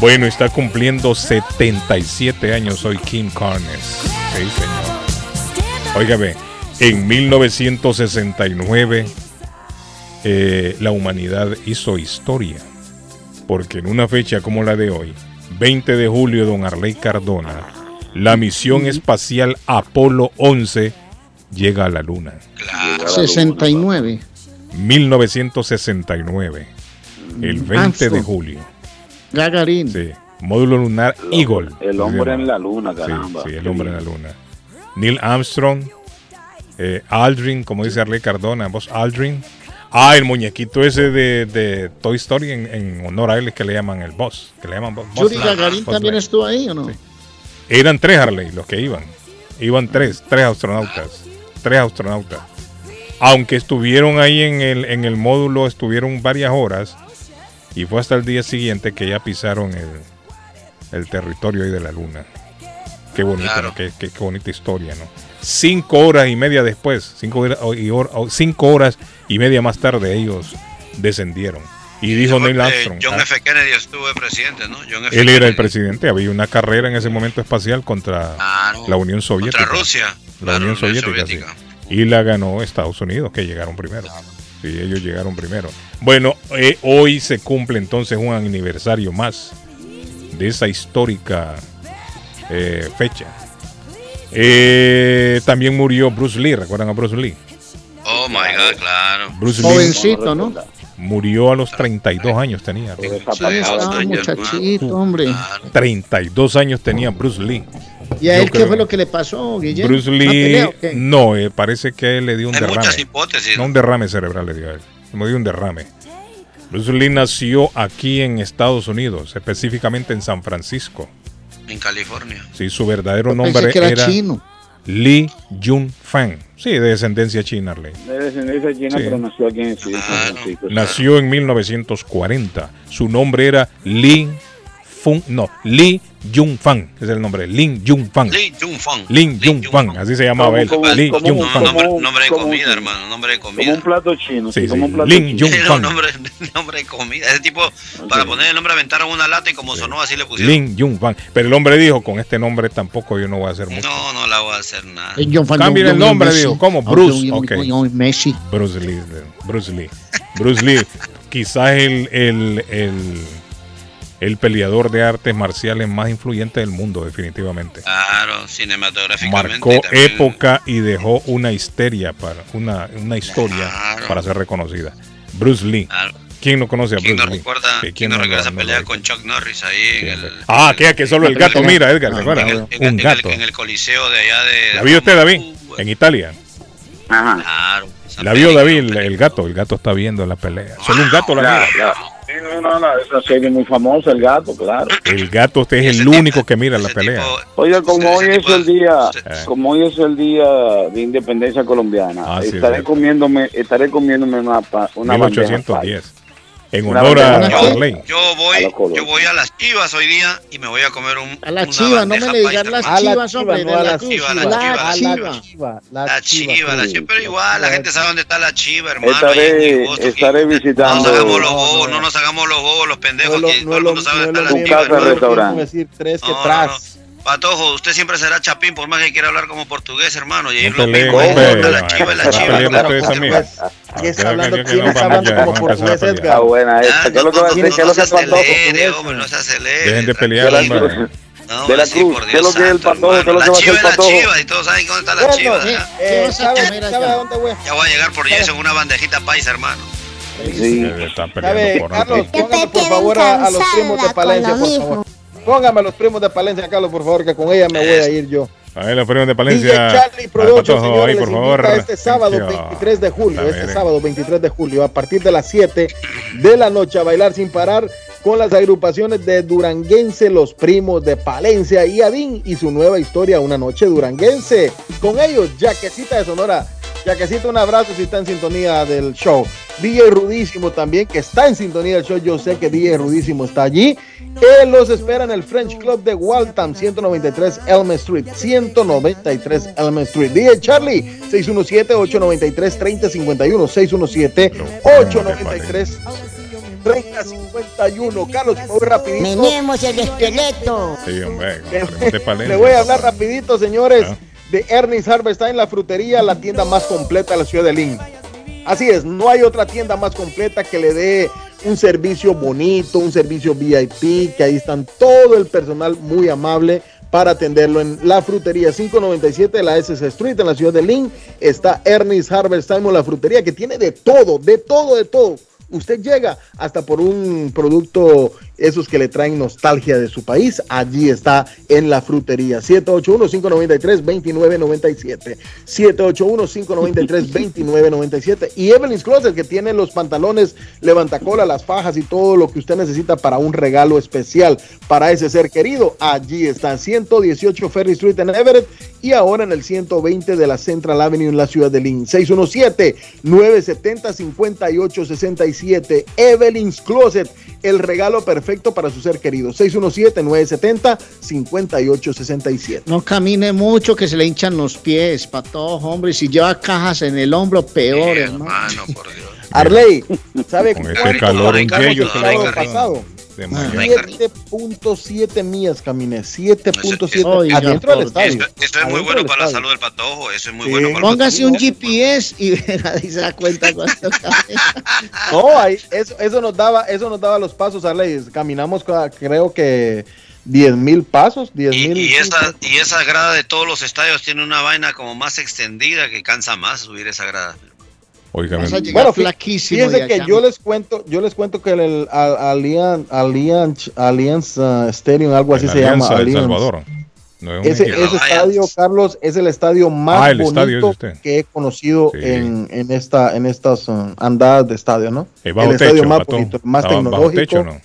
Bueno, está cumpliendo 77 años hoy Kim Carnes. Sí, señor. Óigame, en 1969 eh, la humanidad hizo historia. Porque en una fecha como la de hoy, 20 de julio, don Arley Cardona, la misión espacial Apolo 11 llega a la Luna. 69. 1969. El 20 de julio. Gagarin. Sí. Módulo lunar Eagle. El hombre en la luna, caramba. Sí, sí, el hombre en la luna. Neil Armstrong, eh, Aldrin, como dice Arley Cardona, vos Aldrin. Ah, el muñequito ese de, de Toy Story en, en honor a él es que le llaman el boss. Que le llaman boss. Yuri Gagarin también estuvo ahí, ¿o no? Eran tres Harley los que iban. Iban tres, tres astronautas. Tres astronautas. Aunque estuvieron ahí en el, en el módulo, estuvieron varias horas. Y fue hasta el día siguiente que ya pisaron el, el territorio ahí de la luna. Qué bonito, ¿no? qué, qué- qué bonita historia, ¿no? Cinco horas y media después, cinco, cinco horas y media más tarde ellos descendieron. Y dijo Neil Eh, Armstrong. John ah, F. Kennedy estuvo de presidente, ¿no? John F. él era el presidente, había una carrera en ese momento espacial contra Claro. la Unión Soviética. Contra Rusia. La Unión Unión Soviética, sí. Soviética. Y la ganó Estados Unidos, que llegaron primero. Sí, ellos llegaron primero. Bueno, eh, hoy se cumple entonces un aniversario más de esa histórica eh, fecha. Eh, también murió Bruce Lee, ¿recuerdan a Bruce Lee? Oh my God, claro. Bruce Lee Jovencito, ¿no? Murió a los 32 años tenía. Sí, estaba muchachito, hombre. 32 años tenía Bruce Lee. ¿Y a Yo él qué creo- fue lo que le pasó, Guillermo? Bruce ¿Una Lee, pelea no, eh, parece que él le dio un Hay derrame. muchas hipótesis. No un derrame cerebral le dio a él. Le dio un derrame. Bruce Lee nació aquí en Estados Unidos, específicamente en San Francisco. En California. Sí, su verdadero Yo nombre pensé que era era chino. Lee Jun Fan. Sí, de descendencia china, Arley. De descendencia china, Sí. pero nació aquí en San Francisco. Nació en 1940. Su nombre era Lee Fun, no, Lee Jun Fan, es el nombre, Lin Jun Fan. Lee Jung Fong. Lin Jun Fan, así se llamaba él. Lee como Jun un- Fan. Nombre, Como- nombre de como- comida, hermano. Nombre de Como comida. un plato chino, Sí, sí, como un plato Lin chino. Jun Era Fan. nombre, nombre de comida. Ese tipo, para poner el nombre, aventaron una lata y como sonó, así le pusieron. Lin Jun Fan. Pero el hombre dijo, con este nombre tampoco yo no voy a hacer mucho. No, no la voy a hacer nada. Cambien el nombre, dijo. ¿Cómo? Bruce. John- Ok. John Messi. Bruce Lee. Bruce Lee. Bruce Lee. Quizás el, el, el, el peleador de artes marciales más influyente del mundo, definitivamente. Claro, cinematográficamente. Marcó también. época y dejó una histeria para una, una historia para ser reconocida. Bruce Lee. ¿Quién no conoce a ¿Quién Bruce no Lee? recuerda, ¿quién no recuerda esa no pelea con Chuck Norris ahí en el, Ah, que que solo el gato mira, Edgar, ¿se en acuerda? el, en el- Un en el- gato. en el coliseo de allá de... ¿La vio usted, David? En Italia. Claro. La vio David, el, el gato. El gato está viendo la pelea. Solo un gato la ya. Sí, no, no, no, esa serie muy famosa, El Gato, claro. El gato usted es el único que mira la pelea. Oiga, como hoy es el día, Eh. como hoy es el día de independencia colombiana, Ah, sí, estaré comiéndome, estaré comiéndome una, pa- una bandeja paisa. 1810. En Una honor a. Arley. Yo voy, yo voy a las chivas hoy día y me voy a comer un, A la una chiva, no me le digas paisa, las chivas, hombre, no a la la cruz. chiva, la La chiva, la chiva. chiva. La La chiva, la chiva, pero igual la gente sabe dónde está la chiva, hermano. Estaré, estaré No visitando nos hagamos los bobos, no nos hagamos los bobos, los pendejos, que todo el mundo sabe dónde está tu la chiva. casa hermano. restaurante. decir tres que No, no, tras. Patojo, usted siempre será chapín, por más que quiera hablar como portugués, hermano. Y ahí No lo ahí peleen, está la chiva, la chiva. claro, también. supuesto. ¿Quién está hablando, quién está hablando como a a portugués. Edgar? Está buena esta. ¿Qué es lo que va a decir? ¿Qué es lo que es el patojo? No se acelere. Dejen de pelear, cruz. No, De la sí, cruz. por ¿Qué es lo Dios que es el santo, patojo? ¿Qué es lo hermano. que va a chiva el es la patojo? chiva y todos saben dónde está la chiva. eh, eh, ¿sabe, ¿sabe a dónde voy? Ya voy a llegar por 10 en una bandejita paisa, hermano. Sí. Eh, Están ¿Sabe, peleando por Carlos, por favor a, a los primos de Palencia, por favor. Póngame a los primos de Palencia, Carlos, por favor, que con ella me voy a ir yo. A ver, los premios de DJ Palencia. Charlie Patojo, señores, ahí, les por favor. este sábado Thank you. 23 de julio, este sábado 23 de julio, a partir de las 7 de la noche, a bailar sin parar con las agrupaciones de Duranguense, los primos de Palencia y Adín y su nueva historia, Una Noche Duranguense. Con ellos, Jaquecita de Sonora. Jaquecita, un abrazo si está en sintonía del show. DJ Rudísimo también, que está en sintonía del show. Yo sé que DJ Rudísimo está allí. Él los espera en el French Club de Waltham, 193 Elm Street. 193 Elm Street. DJ Charlie, 617-893-3051. 617-893. 3051. Carlos, me voy rapidito. Menemos el esqueleto. Sí, hombre. Le voy a hablar rapidito, señores, Ah. De Ernest Harvest en la frutería, la tienda más completa de la ciudad de Lynn. Así es, no hay otra tienda más completa que le dé un servicio bonito, un servicio VIP, que ahí están todo el personal muy amable para atenderlo en la frutería 597 de la SS Street en la ciudad de Lynn. Está Ernest Harvest Time, la frutería que tiene de todo, de todo, de todo. Usted llega hasta por un producto, esos que le traen nostalgia de su país, allí está en la frutería. 781-593-2997. 781-593-2997. Y Evelyn's Closet, que tiene los pantalones levantacola, las fajas y todo lo que usted necesita para un regalo especial para ese ser querido. Allí está, 118 Ferry Street en Everett y ahora en el 120 de la Central Avenue en la ciudad de Lynn. 617-970-5867. Evelyn's Closet, el regalo perfecto para su ser querido. 617-970-5867. No camine mucho que se le hinchan los pies, patojo, hombre. Si lleva cajas en el hombro, peor, hermano. Hermano, por Dios. Arley, ¿sabe Con este calor, va. pasado? De Ah. Miami. 7.7 millas caminé, 7.7 Oiga, adentro del estadio. Eso, eso es muy bueno para la salud del patojo, eso es muy Sí. bueno para el Póngase un GPS y se da cuenta cuánto. No, ahí, eso, eso nos daba, eso nos daba los pasos, Arley. Caminamos ca- creo que 10 mil pasos, 10 mil. Y esa, y esa grada de todos los estadios tiene una vaina como más extendida que cansa más subir esa grada. Oiga, Vas a llegar Bueno, flaquísimo. fíjense que yo les cuento, yo les cuento que el, el Al- Allianz, Allianz, Allianz uh, Stadium, algo así En se llama. Alianza El. Salvador. No es Ese, estadio, Carlos, es el estadio más Ah, el estadio es bonito que he conocido Sí. en, en esta, en estas uh, andadas de estadio, ¿no? Bajo el estadio techo, más bonito, más tecnológico. techo, ¿no?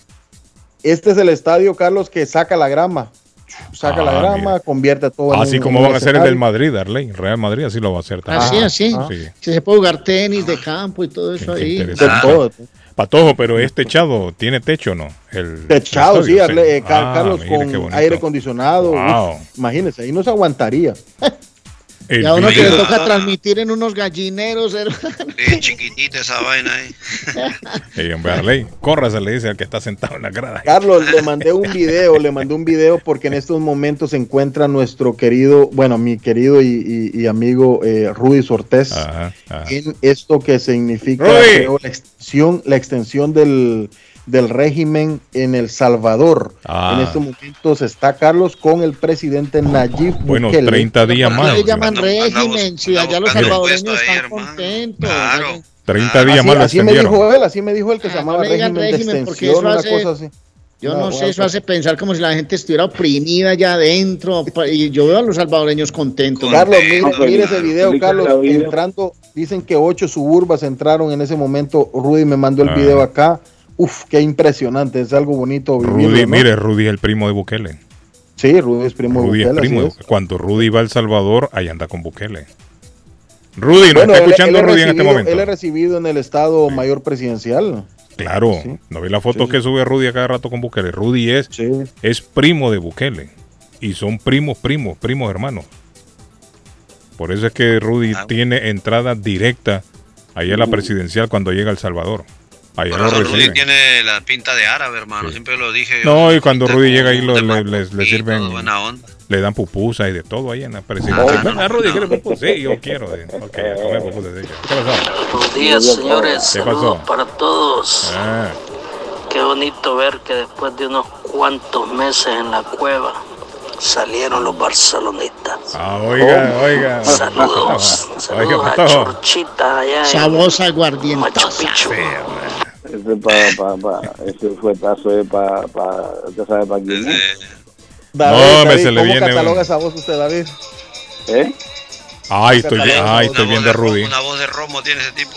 Este es el estadio, Carlos, que saca la grama. Saca Ah, la grama, convierte todo en Así un- como van a hacer el del. Madrid, Arley. Real Madrid así lo va a hacer también. Así, así. Sí. Que se puede jugar tenis de campo y todo eso ahí. Interesante. Patojo, pero es techado, tiene techo, ¿no? El Techado, sí, eh, Ah, Carlos, con aire acondicionado. Wow. uf, imagínese, ahí no se aguantaría. El Y a uno que le toca transmitir en unos gallineros, hermano. Es chiquitita esa vaina ahí. Ey, hombre, Arley, córrase, le dice al que está sentado en la grada. Carlos, le mandé un video, le mandé un video porque en estos momentos se encuentra nuestro querido, bueno, mi querido y, y- y amigo eh, Rudy Sortés en esto que significa creo, la extensión, la extensión del, del régimen en El Salvador. Ah. En estos momentos está Carlos con el presidente Nayib Bueno, Bukele. 30 días ¿Por qué más. le llaman régimen? Si allá los salvadoreños están contentos. 30 días Así, más así me dijo él, así me dijo él que se Ah, llamaba no le digan régimen, de extensión, una cosa así. Yo no sé, eso hace pensar como si la gente estuviera oprimida allá adentro. Y yo veo a los salvadoreños contentos. Carlos, mire, mire ese video, Carlos, entrando, dicen que ocho suburbas entraron en ese momento. Rudy me mandó el Ah. video acá. Uf, qué impresionante, es algo bonito vivirlo, Rudy, ¿no? mire, Rudy es el primo de Bukele. Sí, Rudy es primo de Rudy es Bukele, primo. así de- es. Cuando Rudy va a El Salvador, ahí anda con Bukele. Rudy, ¿nos Bueno, está él- escuchando él Rudy en este momento? Él es recibido en el Estado Mayor Presidencial. Claro, ¿no vi la foto que sube Rudy a cada rato con Bukele? Rudy es, es primo de Bukele. Y son primos, primos, primos hermanos. Por eso es que Rudy Ah. tiene entrada directa ahí a la presidencial cuando llega a El Salvador. Allá lo Rudy tiene la pinta de árabe, hermano. Siempre lo dije. yo. No, y cuando Rudy llega ahí lo- le, le- le sirven, buena onda. le dan pupusas y de todo ahí en la presidencia. Ah, Venga, no, Rudy, no. ¿quiere pupusa? Sí, yo quiero. eh. Ok, a comer pupusas. sí. ¿Qué pasó? Buenos días, señores. ¿Qué Saludos pasó? para todos. Ah, Qué bonito ver que después de unos cuantos meses en la cueva salieron los barcelonistas. ah, oiga, oiga. Saludos. Oiga, Saludos a Patojo. Chorchita allá Sabosa. Machu Picchu. Ese, pa, pa, pa, ese fuetazo es para, pa, ¿usted sabe para quién es? David, No, me David, se le ¿cómo viene cataloga un- esa voz usted, David? ¿Eh? Ay, estoy, Una ay, estoy viendo a Rudy. Una voz de romo tiene ese tipo.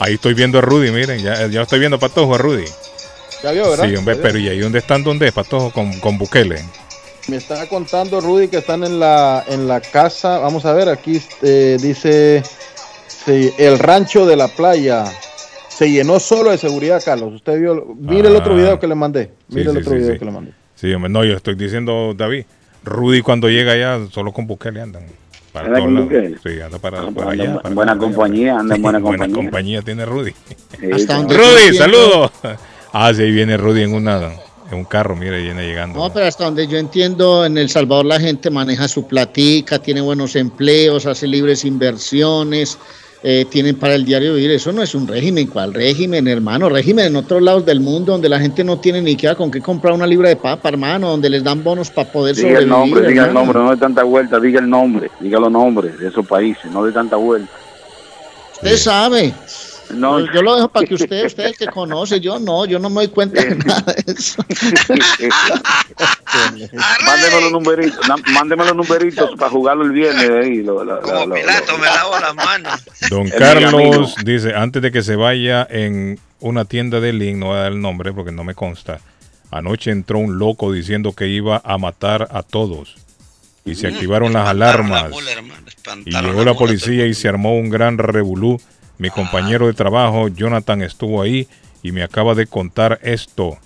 Ahí estoy viendo a Rudy, miren, ya, ya estoy viendo a Patojo a Rudy. Ya vio, ¿verdad? Sí, hombre, pero ¿y ahí dónde están? ¿Dónde es Patojo? Con, con Bukele. Me está contando Rudy que están en la, en la casa. Vamos a ver, aquí eh, dice sí, el rancho de la playa. Se llenó solo de seguridad, Carlos. Usted vio, mire el otro Ah. video que le mandé. Mire Sí, el otro sí, video sí. que le mandé. Sí, hombre, no, yo estoy diciendo, David, Rudy cuando llega allá, solo con Bukele andan. Para ¿Anda todos con lados. Bukele? Sí, anda para, Ah, para anda allá. para buena allá. compañía, anda en buena Buena compañía. compañía tiene Rudy. Sí, Hasta donde Rudy, saludos. Ah, sí, ahí viene Rudy en una en un carro, mira, viene llegando. No, pero hasta donde yo entiendo, en El Salvador la gente maneja su platica, tiene buenos empleos, hace libres inversiones, eh, tienen para el diario vivir. Eso no es un régimen. ¿Cuál régimen, hermano? Régimen en otros lados del mundo donde la gente no tiene ni siquiera con qué comprar una libra de papa, hermano, donde les dan bonos para poder Diga sobrevivir. el nombre, diga el hermano. nombre, no de tanta vuelta, diga el nombre, diga los nombres de esos países, no de tanta vuelta. Usted sabe. No. Yo, yo lo dejo para que usted, usted el que conoce, yo no, yo no me doy cuenta de nada de eso. mándeme los numeritos, mándeme los numeritos para jugarlo el viernes ahí. Lo, lo- lo- lo- Pilato, me lavo las manos. Don. Carlos dice, antes de que se vaya en una tienda de link, no voy a dar el nombre porque no me consta, anoche entró un loco diciendo que iba a matar a todos. Y se activaron las alarmas. Y llegó la policía y se armó un gran revolú. Mi compañero de trabajo, Jonathan, estuvo ahí y me acaba de contar esto.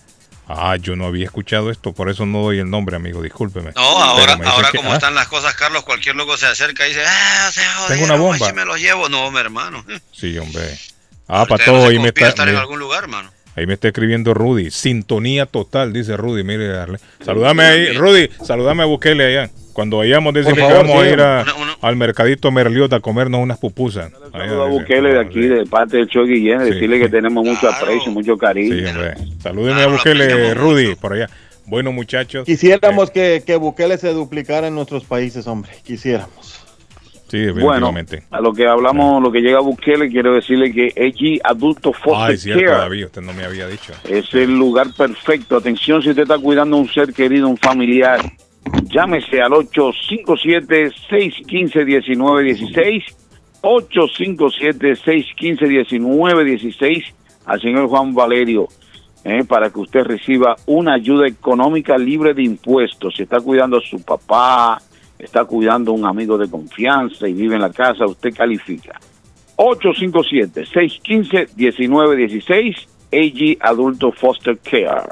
Ah, yo no había escuchado esto, por eso no doy el nombre, amigo, discúlpeme. No, ahora, ahora que- como ah, están las cosas, Carlos, cualquier loco se acerca y dice, ah, se jodieron, Tengo una bomba. guachi, me los llevo. No, mi hermano. Sí, hombre. Ah, para todo, no ahí me está... estar en me- algún lugar, hermano. Ahí me está escribiendo Rudy. Sintonía total, dice Rudy. Mire, darle. Saludame ahí, Rudy. Saludame a Bukele allá. Cuando vayamos, decirle que vamos a sí. ir a- al mercadito Merliota a comernos unas pupusas. Ahí, Saludo a Bukele de aquí, de parte del show Guillén, Sí. decirle que tenemos mucho aprecio, mucho cariño. Sí, hombre. Salúdeme a Bukele, Rudy, por allá. Bueno, muchachos. Quisiéramos que, que Bukele se duplicara en nuestros países, hombre. Quisiéramos. Sí, Bueno, definitivamente. a lo que hablamos, lo que llega a Bukele, quiero decirle que AG Adulto Foster Ay, cierto, Care David, usted no me había dicho. es el lugar perfecto. Atención, si usted está cuidando a un ser querido, un familiar, llámese al 857-615-1916, 857-615-1916 al señor Juan Valerio, eh, para que usted reciba una ayuda económica libre de impuestos. Si está cuidando a su papá, está cuidando a un amigo de confianza y vive en la casa, usted califica. 857-615-1916, AG Adulto Foster Care.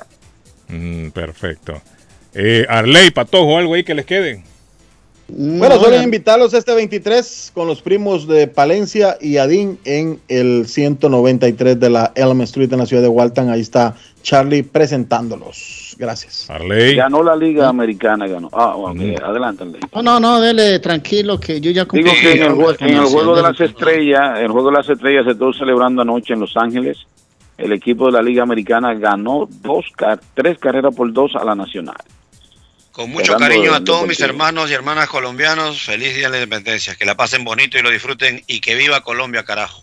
Mm, perfecto. Eh, Arley, Patojo, algo ahí que les quede. Bueno, solo invitarlos este 23 con los primos de Palencia y Adín en el 193 de la Elm Street en la ciudad de Walton. Ahí está Charlie presentándolos. Gracias. Arley. Ganó la Liga Americana, ganó. Ah, ok, adelante, Arley. No, no, no, dele tranquilo que yo ya Digo cumplí. que en el, jue- en el juego de las estrellas, el juego de las estrellas se estuvo celebrando anoche en Los Ángeles. El equipo de la Liga Americana ganó dos, car- tres carreras por dos a la Nacional. Con mucho cariño a todos mis hermanos y hermanas colombianos. Feliz Día de la Independencia. Que la pasen bonito y lo disfruten. Y que viva Colombia, carajo.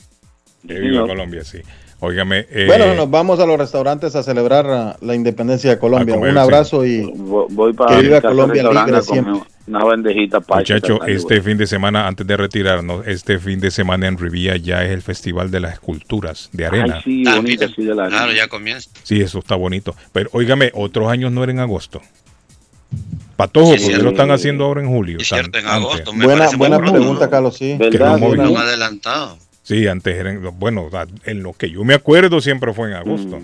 Que viva Colombia, sí. Óigame. eh, Bueno, nos vamos a los restaurantes a celebrar ah, la independencia de Colombia. Comer, Un sí. abrazo y Voy para que viva casa Colombia libre siempre. Una bandejita paisa. Muchacho, tal, este fin de semana, antes de retirarnos, este fin de semana en Rivía ya es el Festival de las Esculturas de Arena. Ay, sí, bonita, sí, de la Claro, ya comienza. Sí, eso está bonito. Pero óigame, otros años no era en agosto. Patojo, Sí, ¿por qué cierto. lo están haciendo ahora en julio? Es Tan- cierto, en antes. agosto. Me Buena, pregunta, Carlos. Sí. Que no adelantado. Sí, antes eran, bueno, en lo que yo me acuerdo siempre fue en agosto.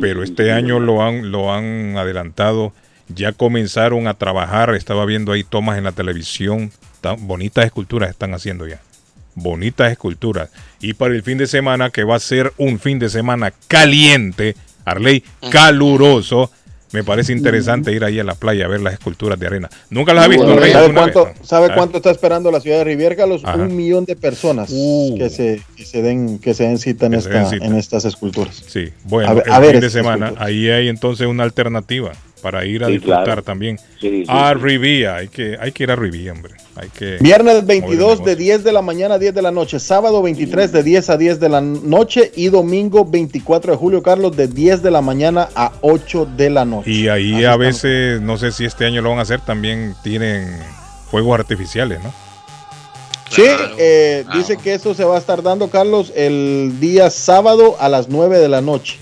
Pero este año lo han, lo han adelantado. Ya comenzaron a trabajar. Estaba viendo ahí tomas en la televisión. Tan bonitas esculturas están haciendo ya. Bonitas esculturas. Y para el fin de semana, que va a ser un fin de semana caliente, Arley, caluroso. Me parece interesante ir ahí a la playa a ver las esculturas de arena. Nunca las ha visto, Bueno, ¿Sabe, Ah. cuánto está esperando la ciudad de Riviera, Carlos? Ajá. Un millón de personas Uh. que, se, que se den que se den cita en, esta, den cita. en estas esculturas. Sí, bueno, A el a ver fin de semana, esculturas. ahí hay entonces una alternativa para ir a Sí, disfrutar claro. también. Sí, sí, a sí. Rivía, hay que, hay que ir a Rivía, hombre. Hay que Viernes mover 22 de 10 de la mañana a 10 de la noche, sábado 23 de 10 a 10 de la noche y domingo 24 de julio, Carlos, de 10 de la mañana a 8 de la noche. Y ahí a veces, no sé si este año lo van a hacer, también tienen fuegos artificiales, ¿no? Sí, eh, dice que eso se va a estar dando, Carlos, el día sábado a las 9 de la noche.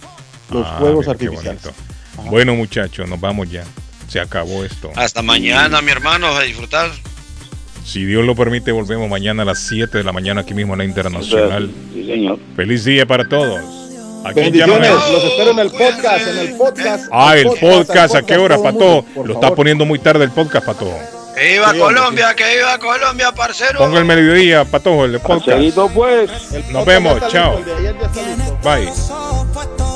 Los Ah, fuegos artificiales. bonito. Bueno, muchachos, nos vamos ya. Se acabó esto. Hasta mañana, mi hermano, a disfrutar. Si Dios lo permite, volvemos mañana a las 7 de la mañana aquí mismo en la Internacional. Sí, señor. Feliz día para todos. ¿A quién Bendiciones, llaman? los espero en el podcast, en el podcast. Ah, el podcast, ¿a qué hora, todo el Pato? mundo, Lo está poniendo muy tarde el podcast, Pato. Que viva Sí, Colombia, que viva Colombia, parcero. Ponga el mediodía, Patojo, el podcast. Seguido, pues. Nos vemos, chao. el. Bye.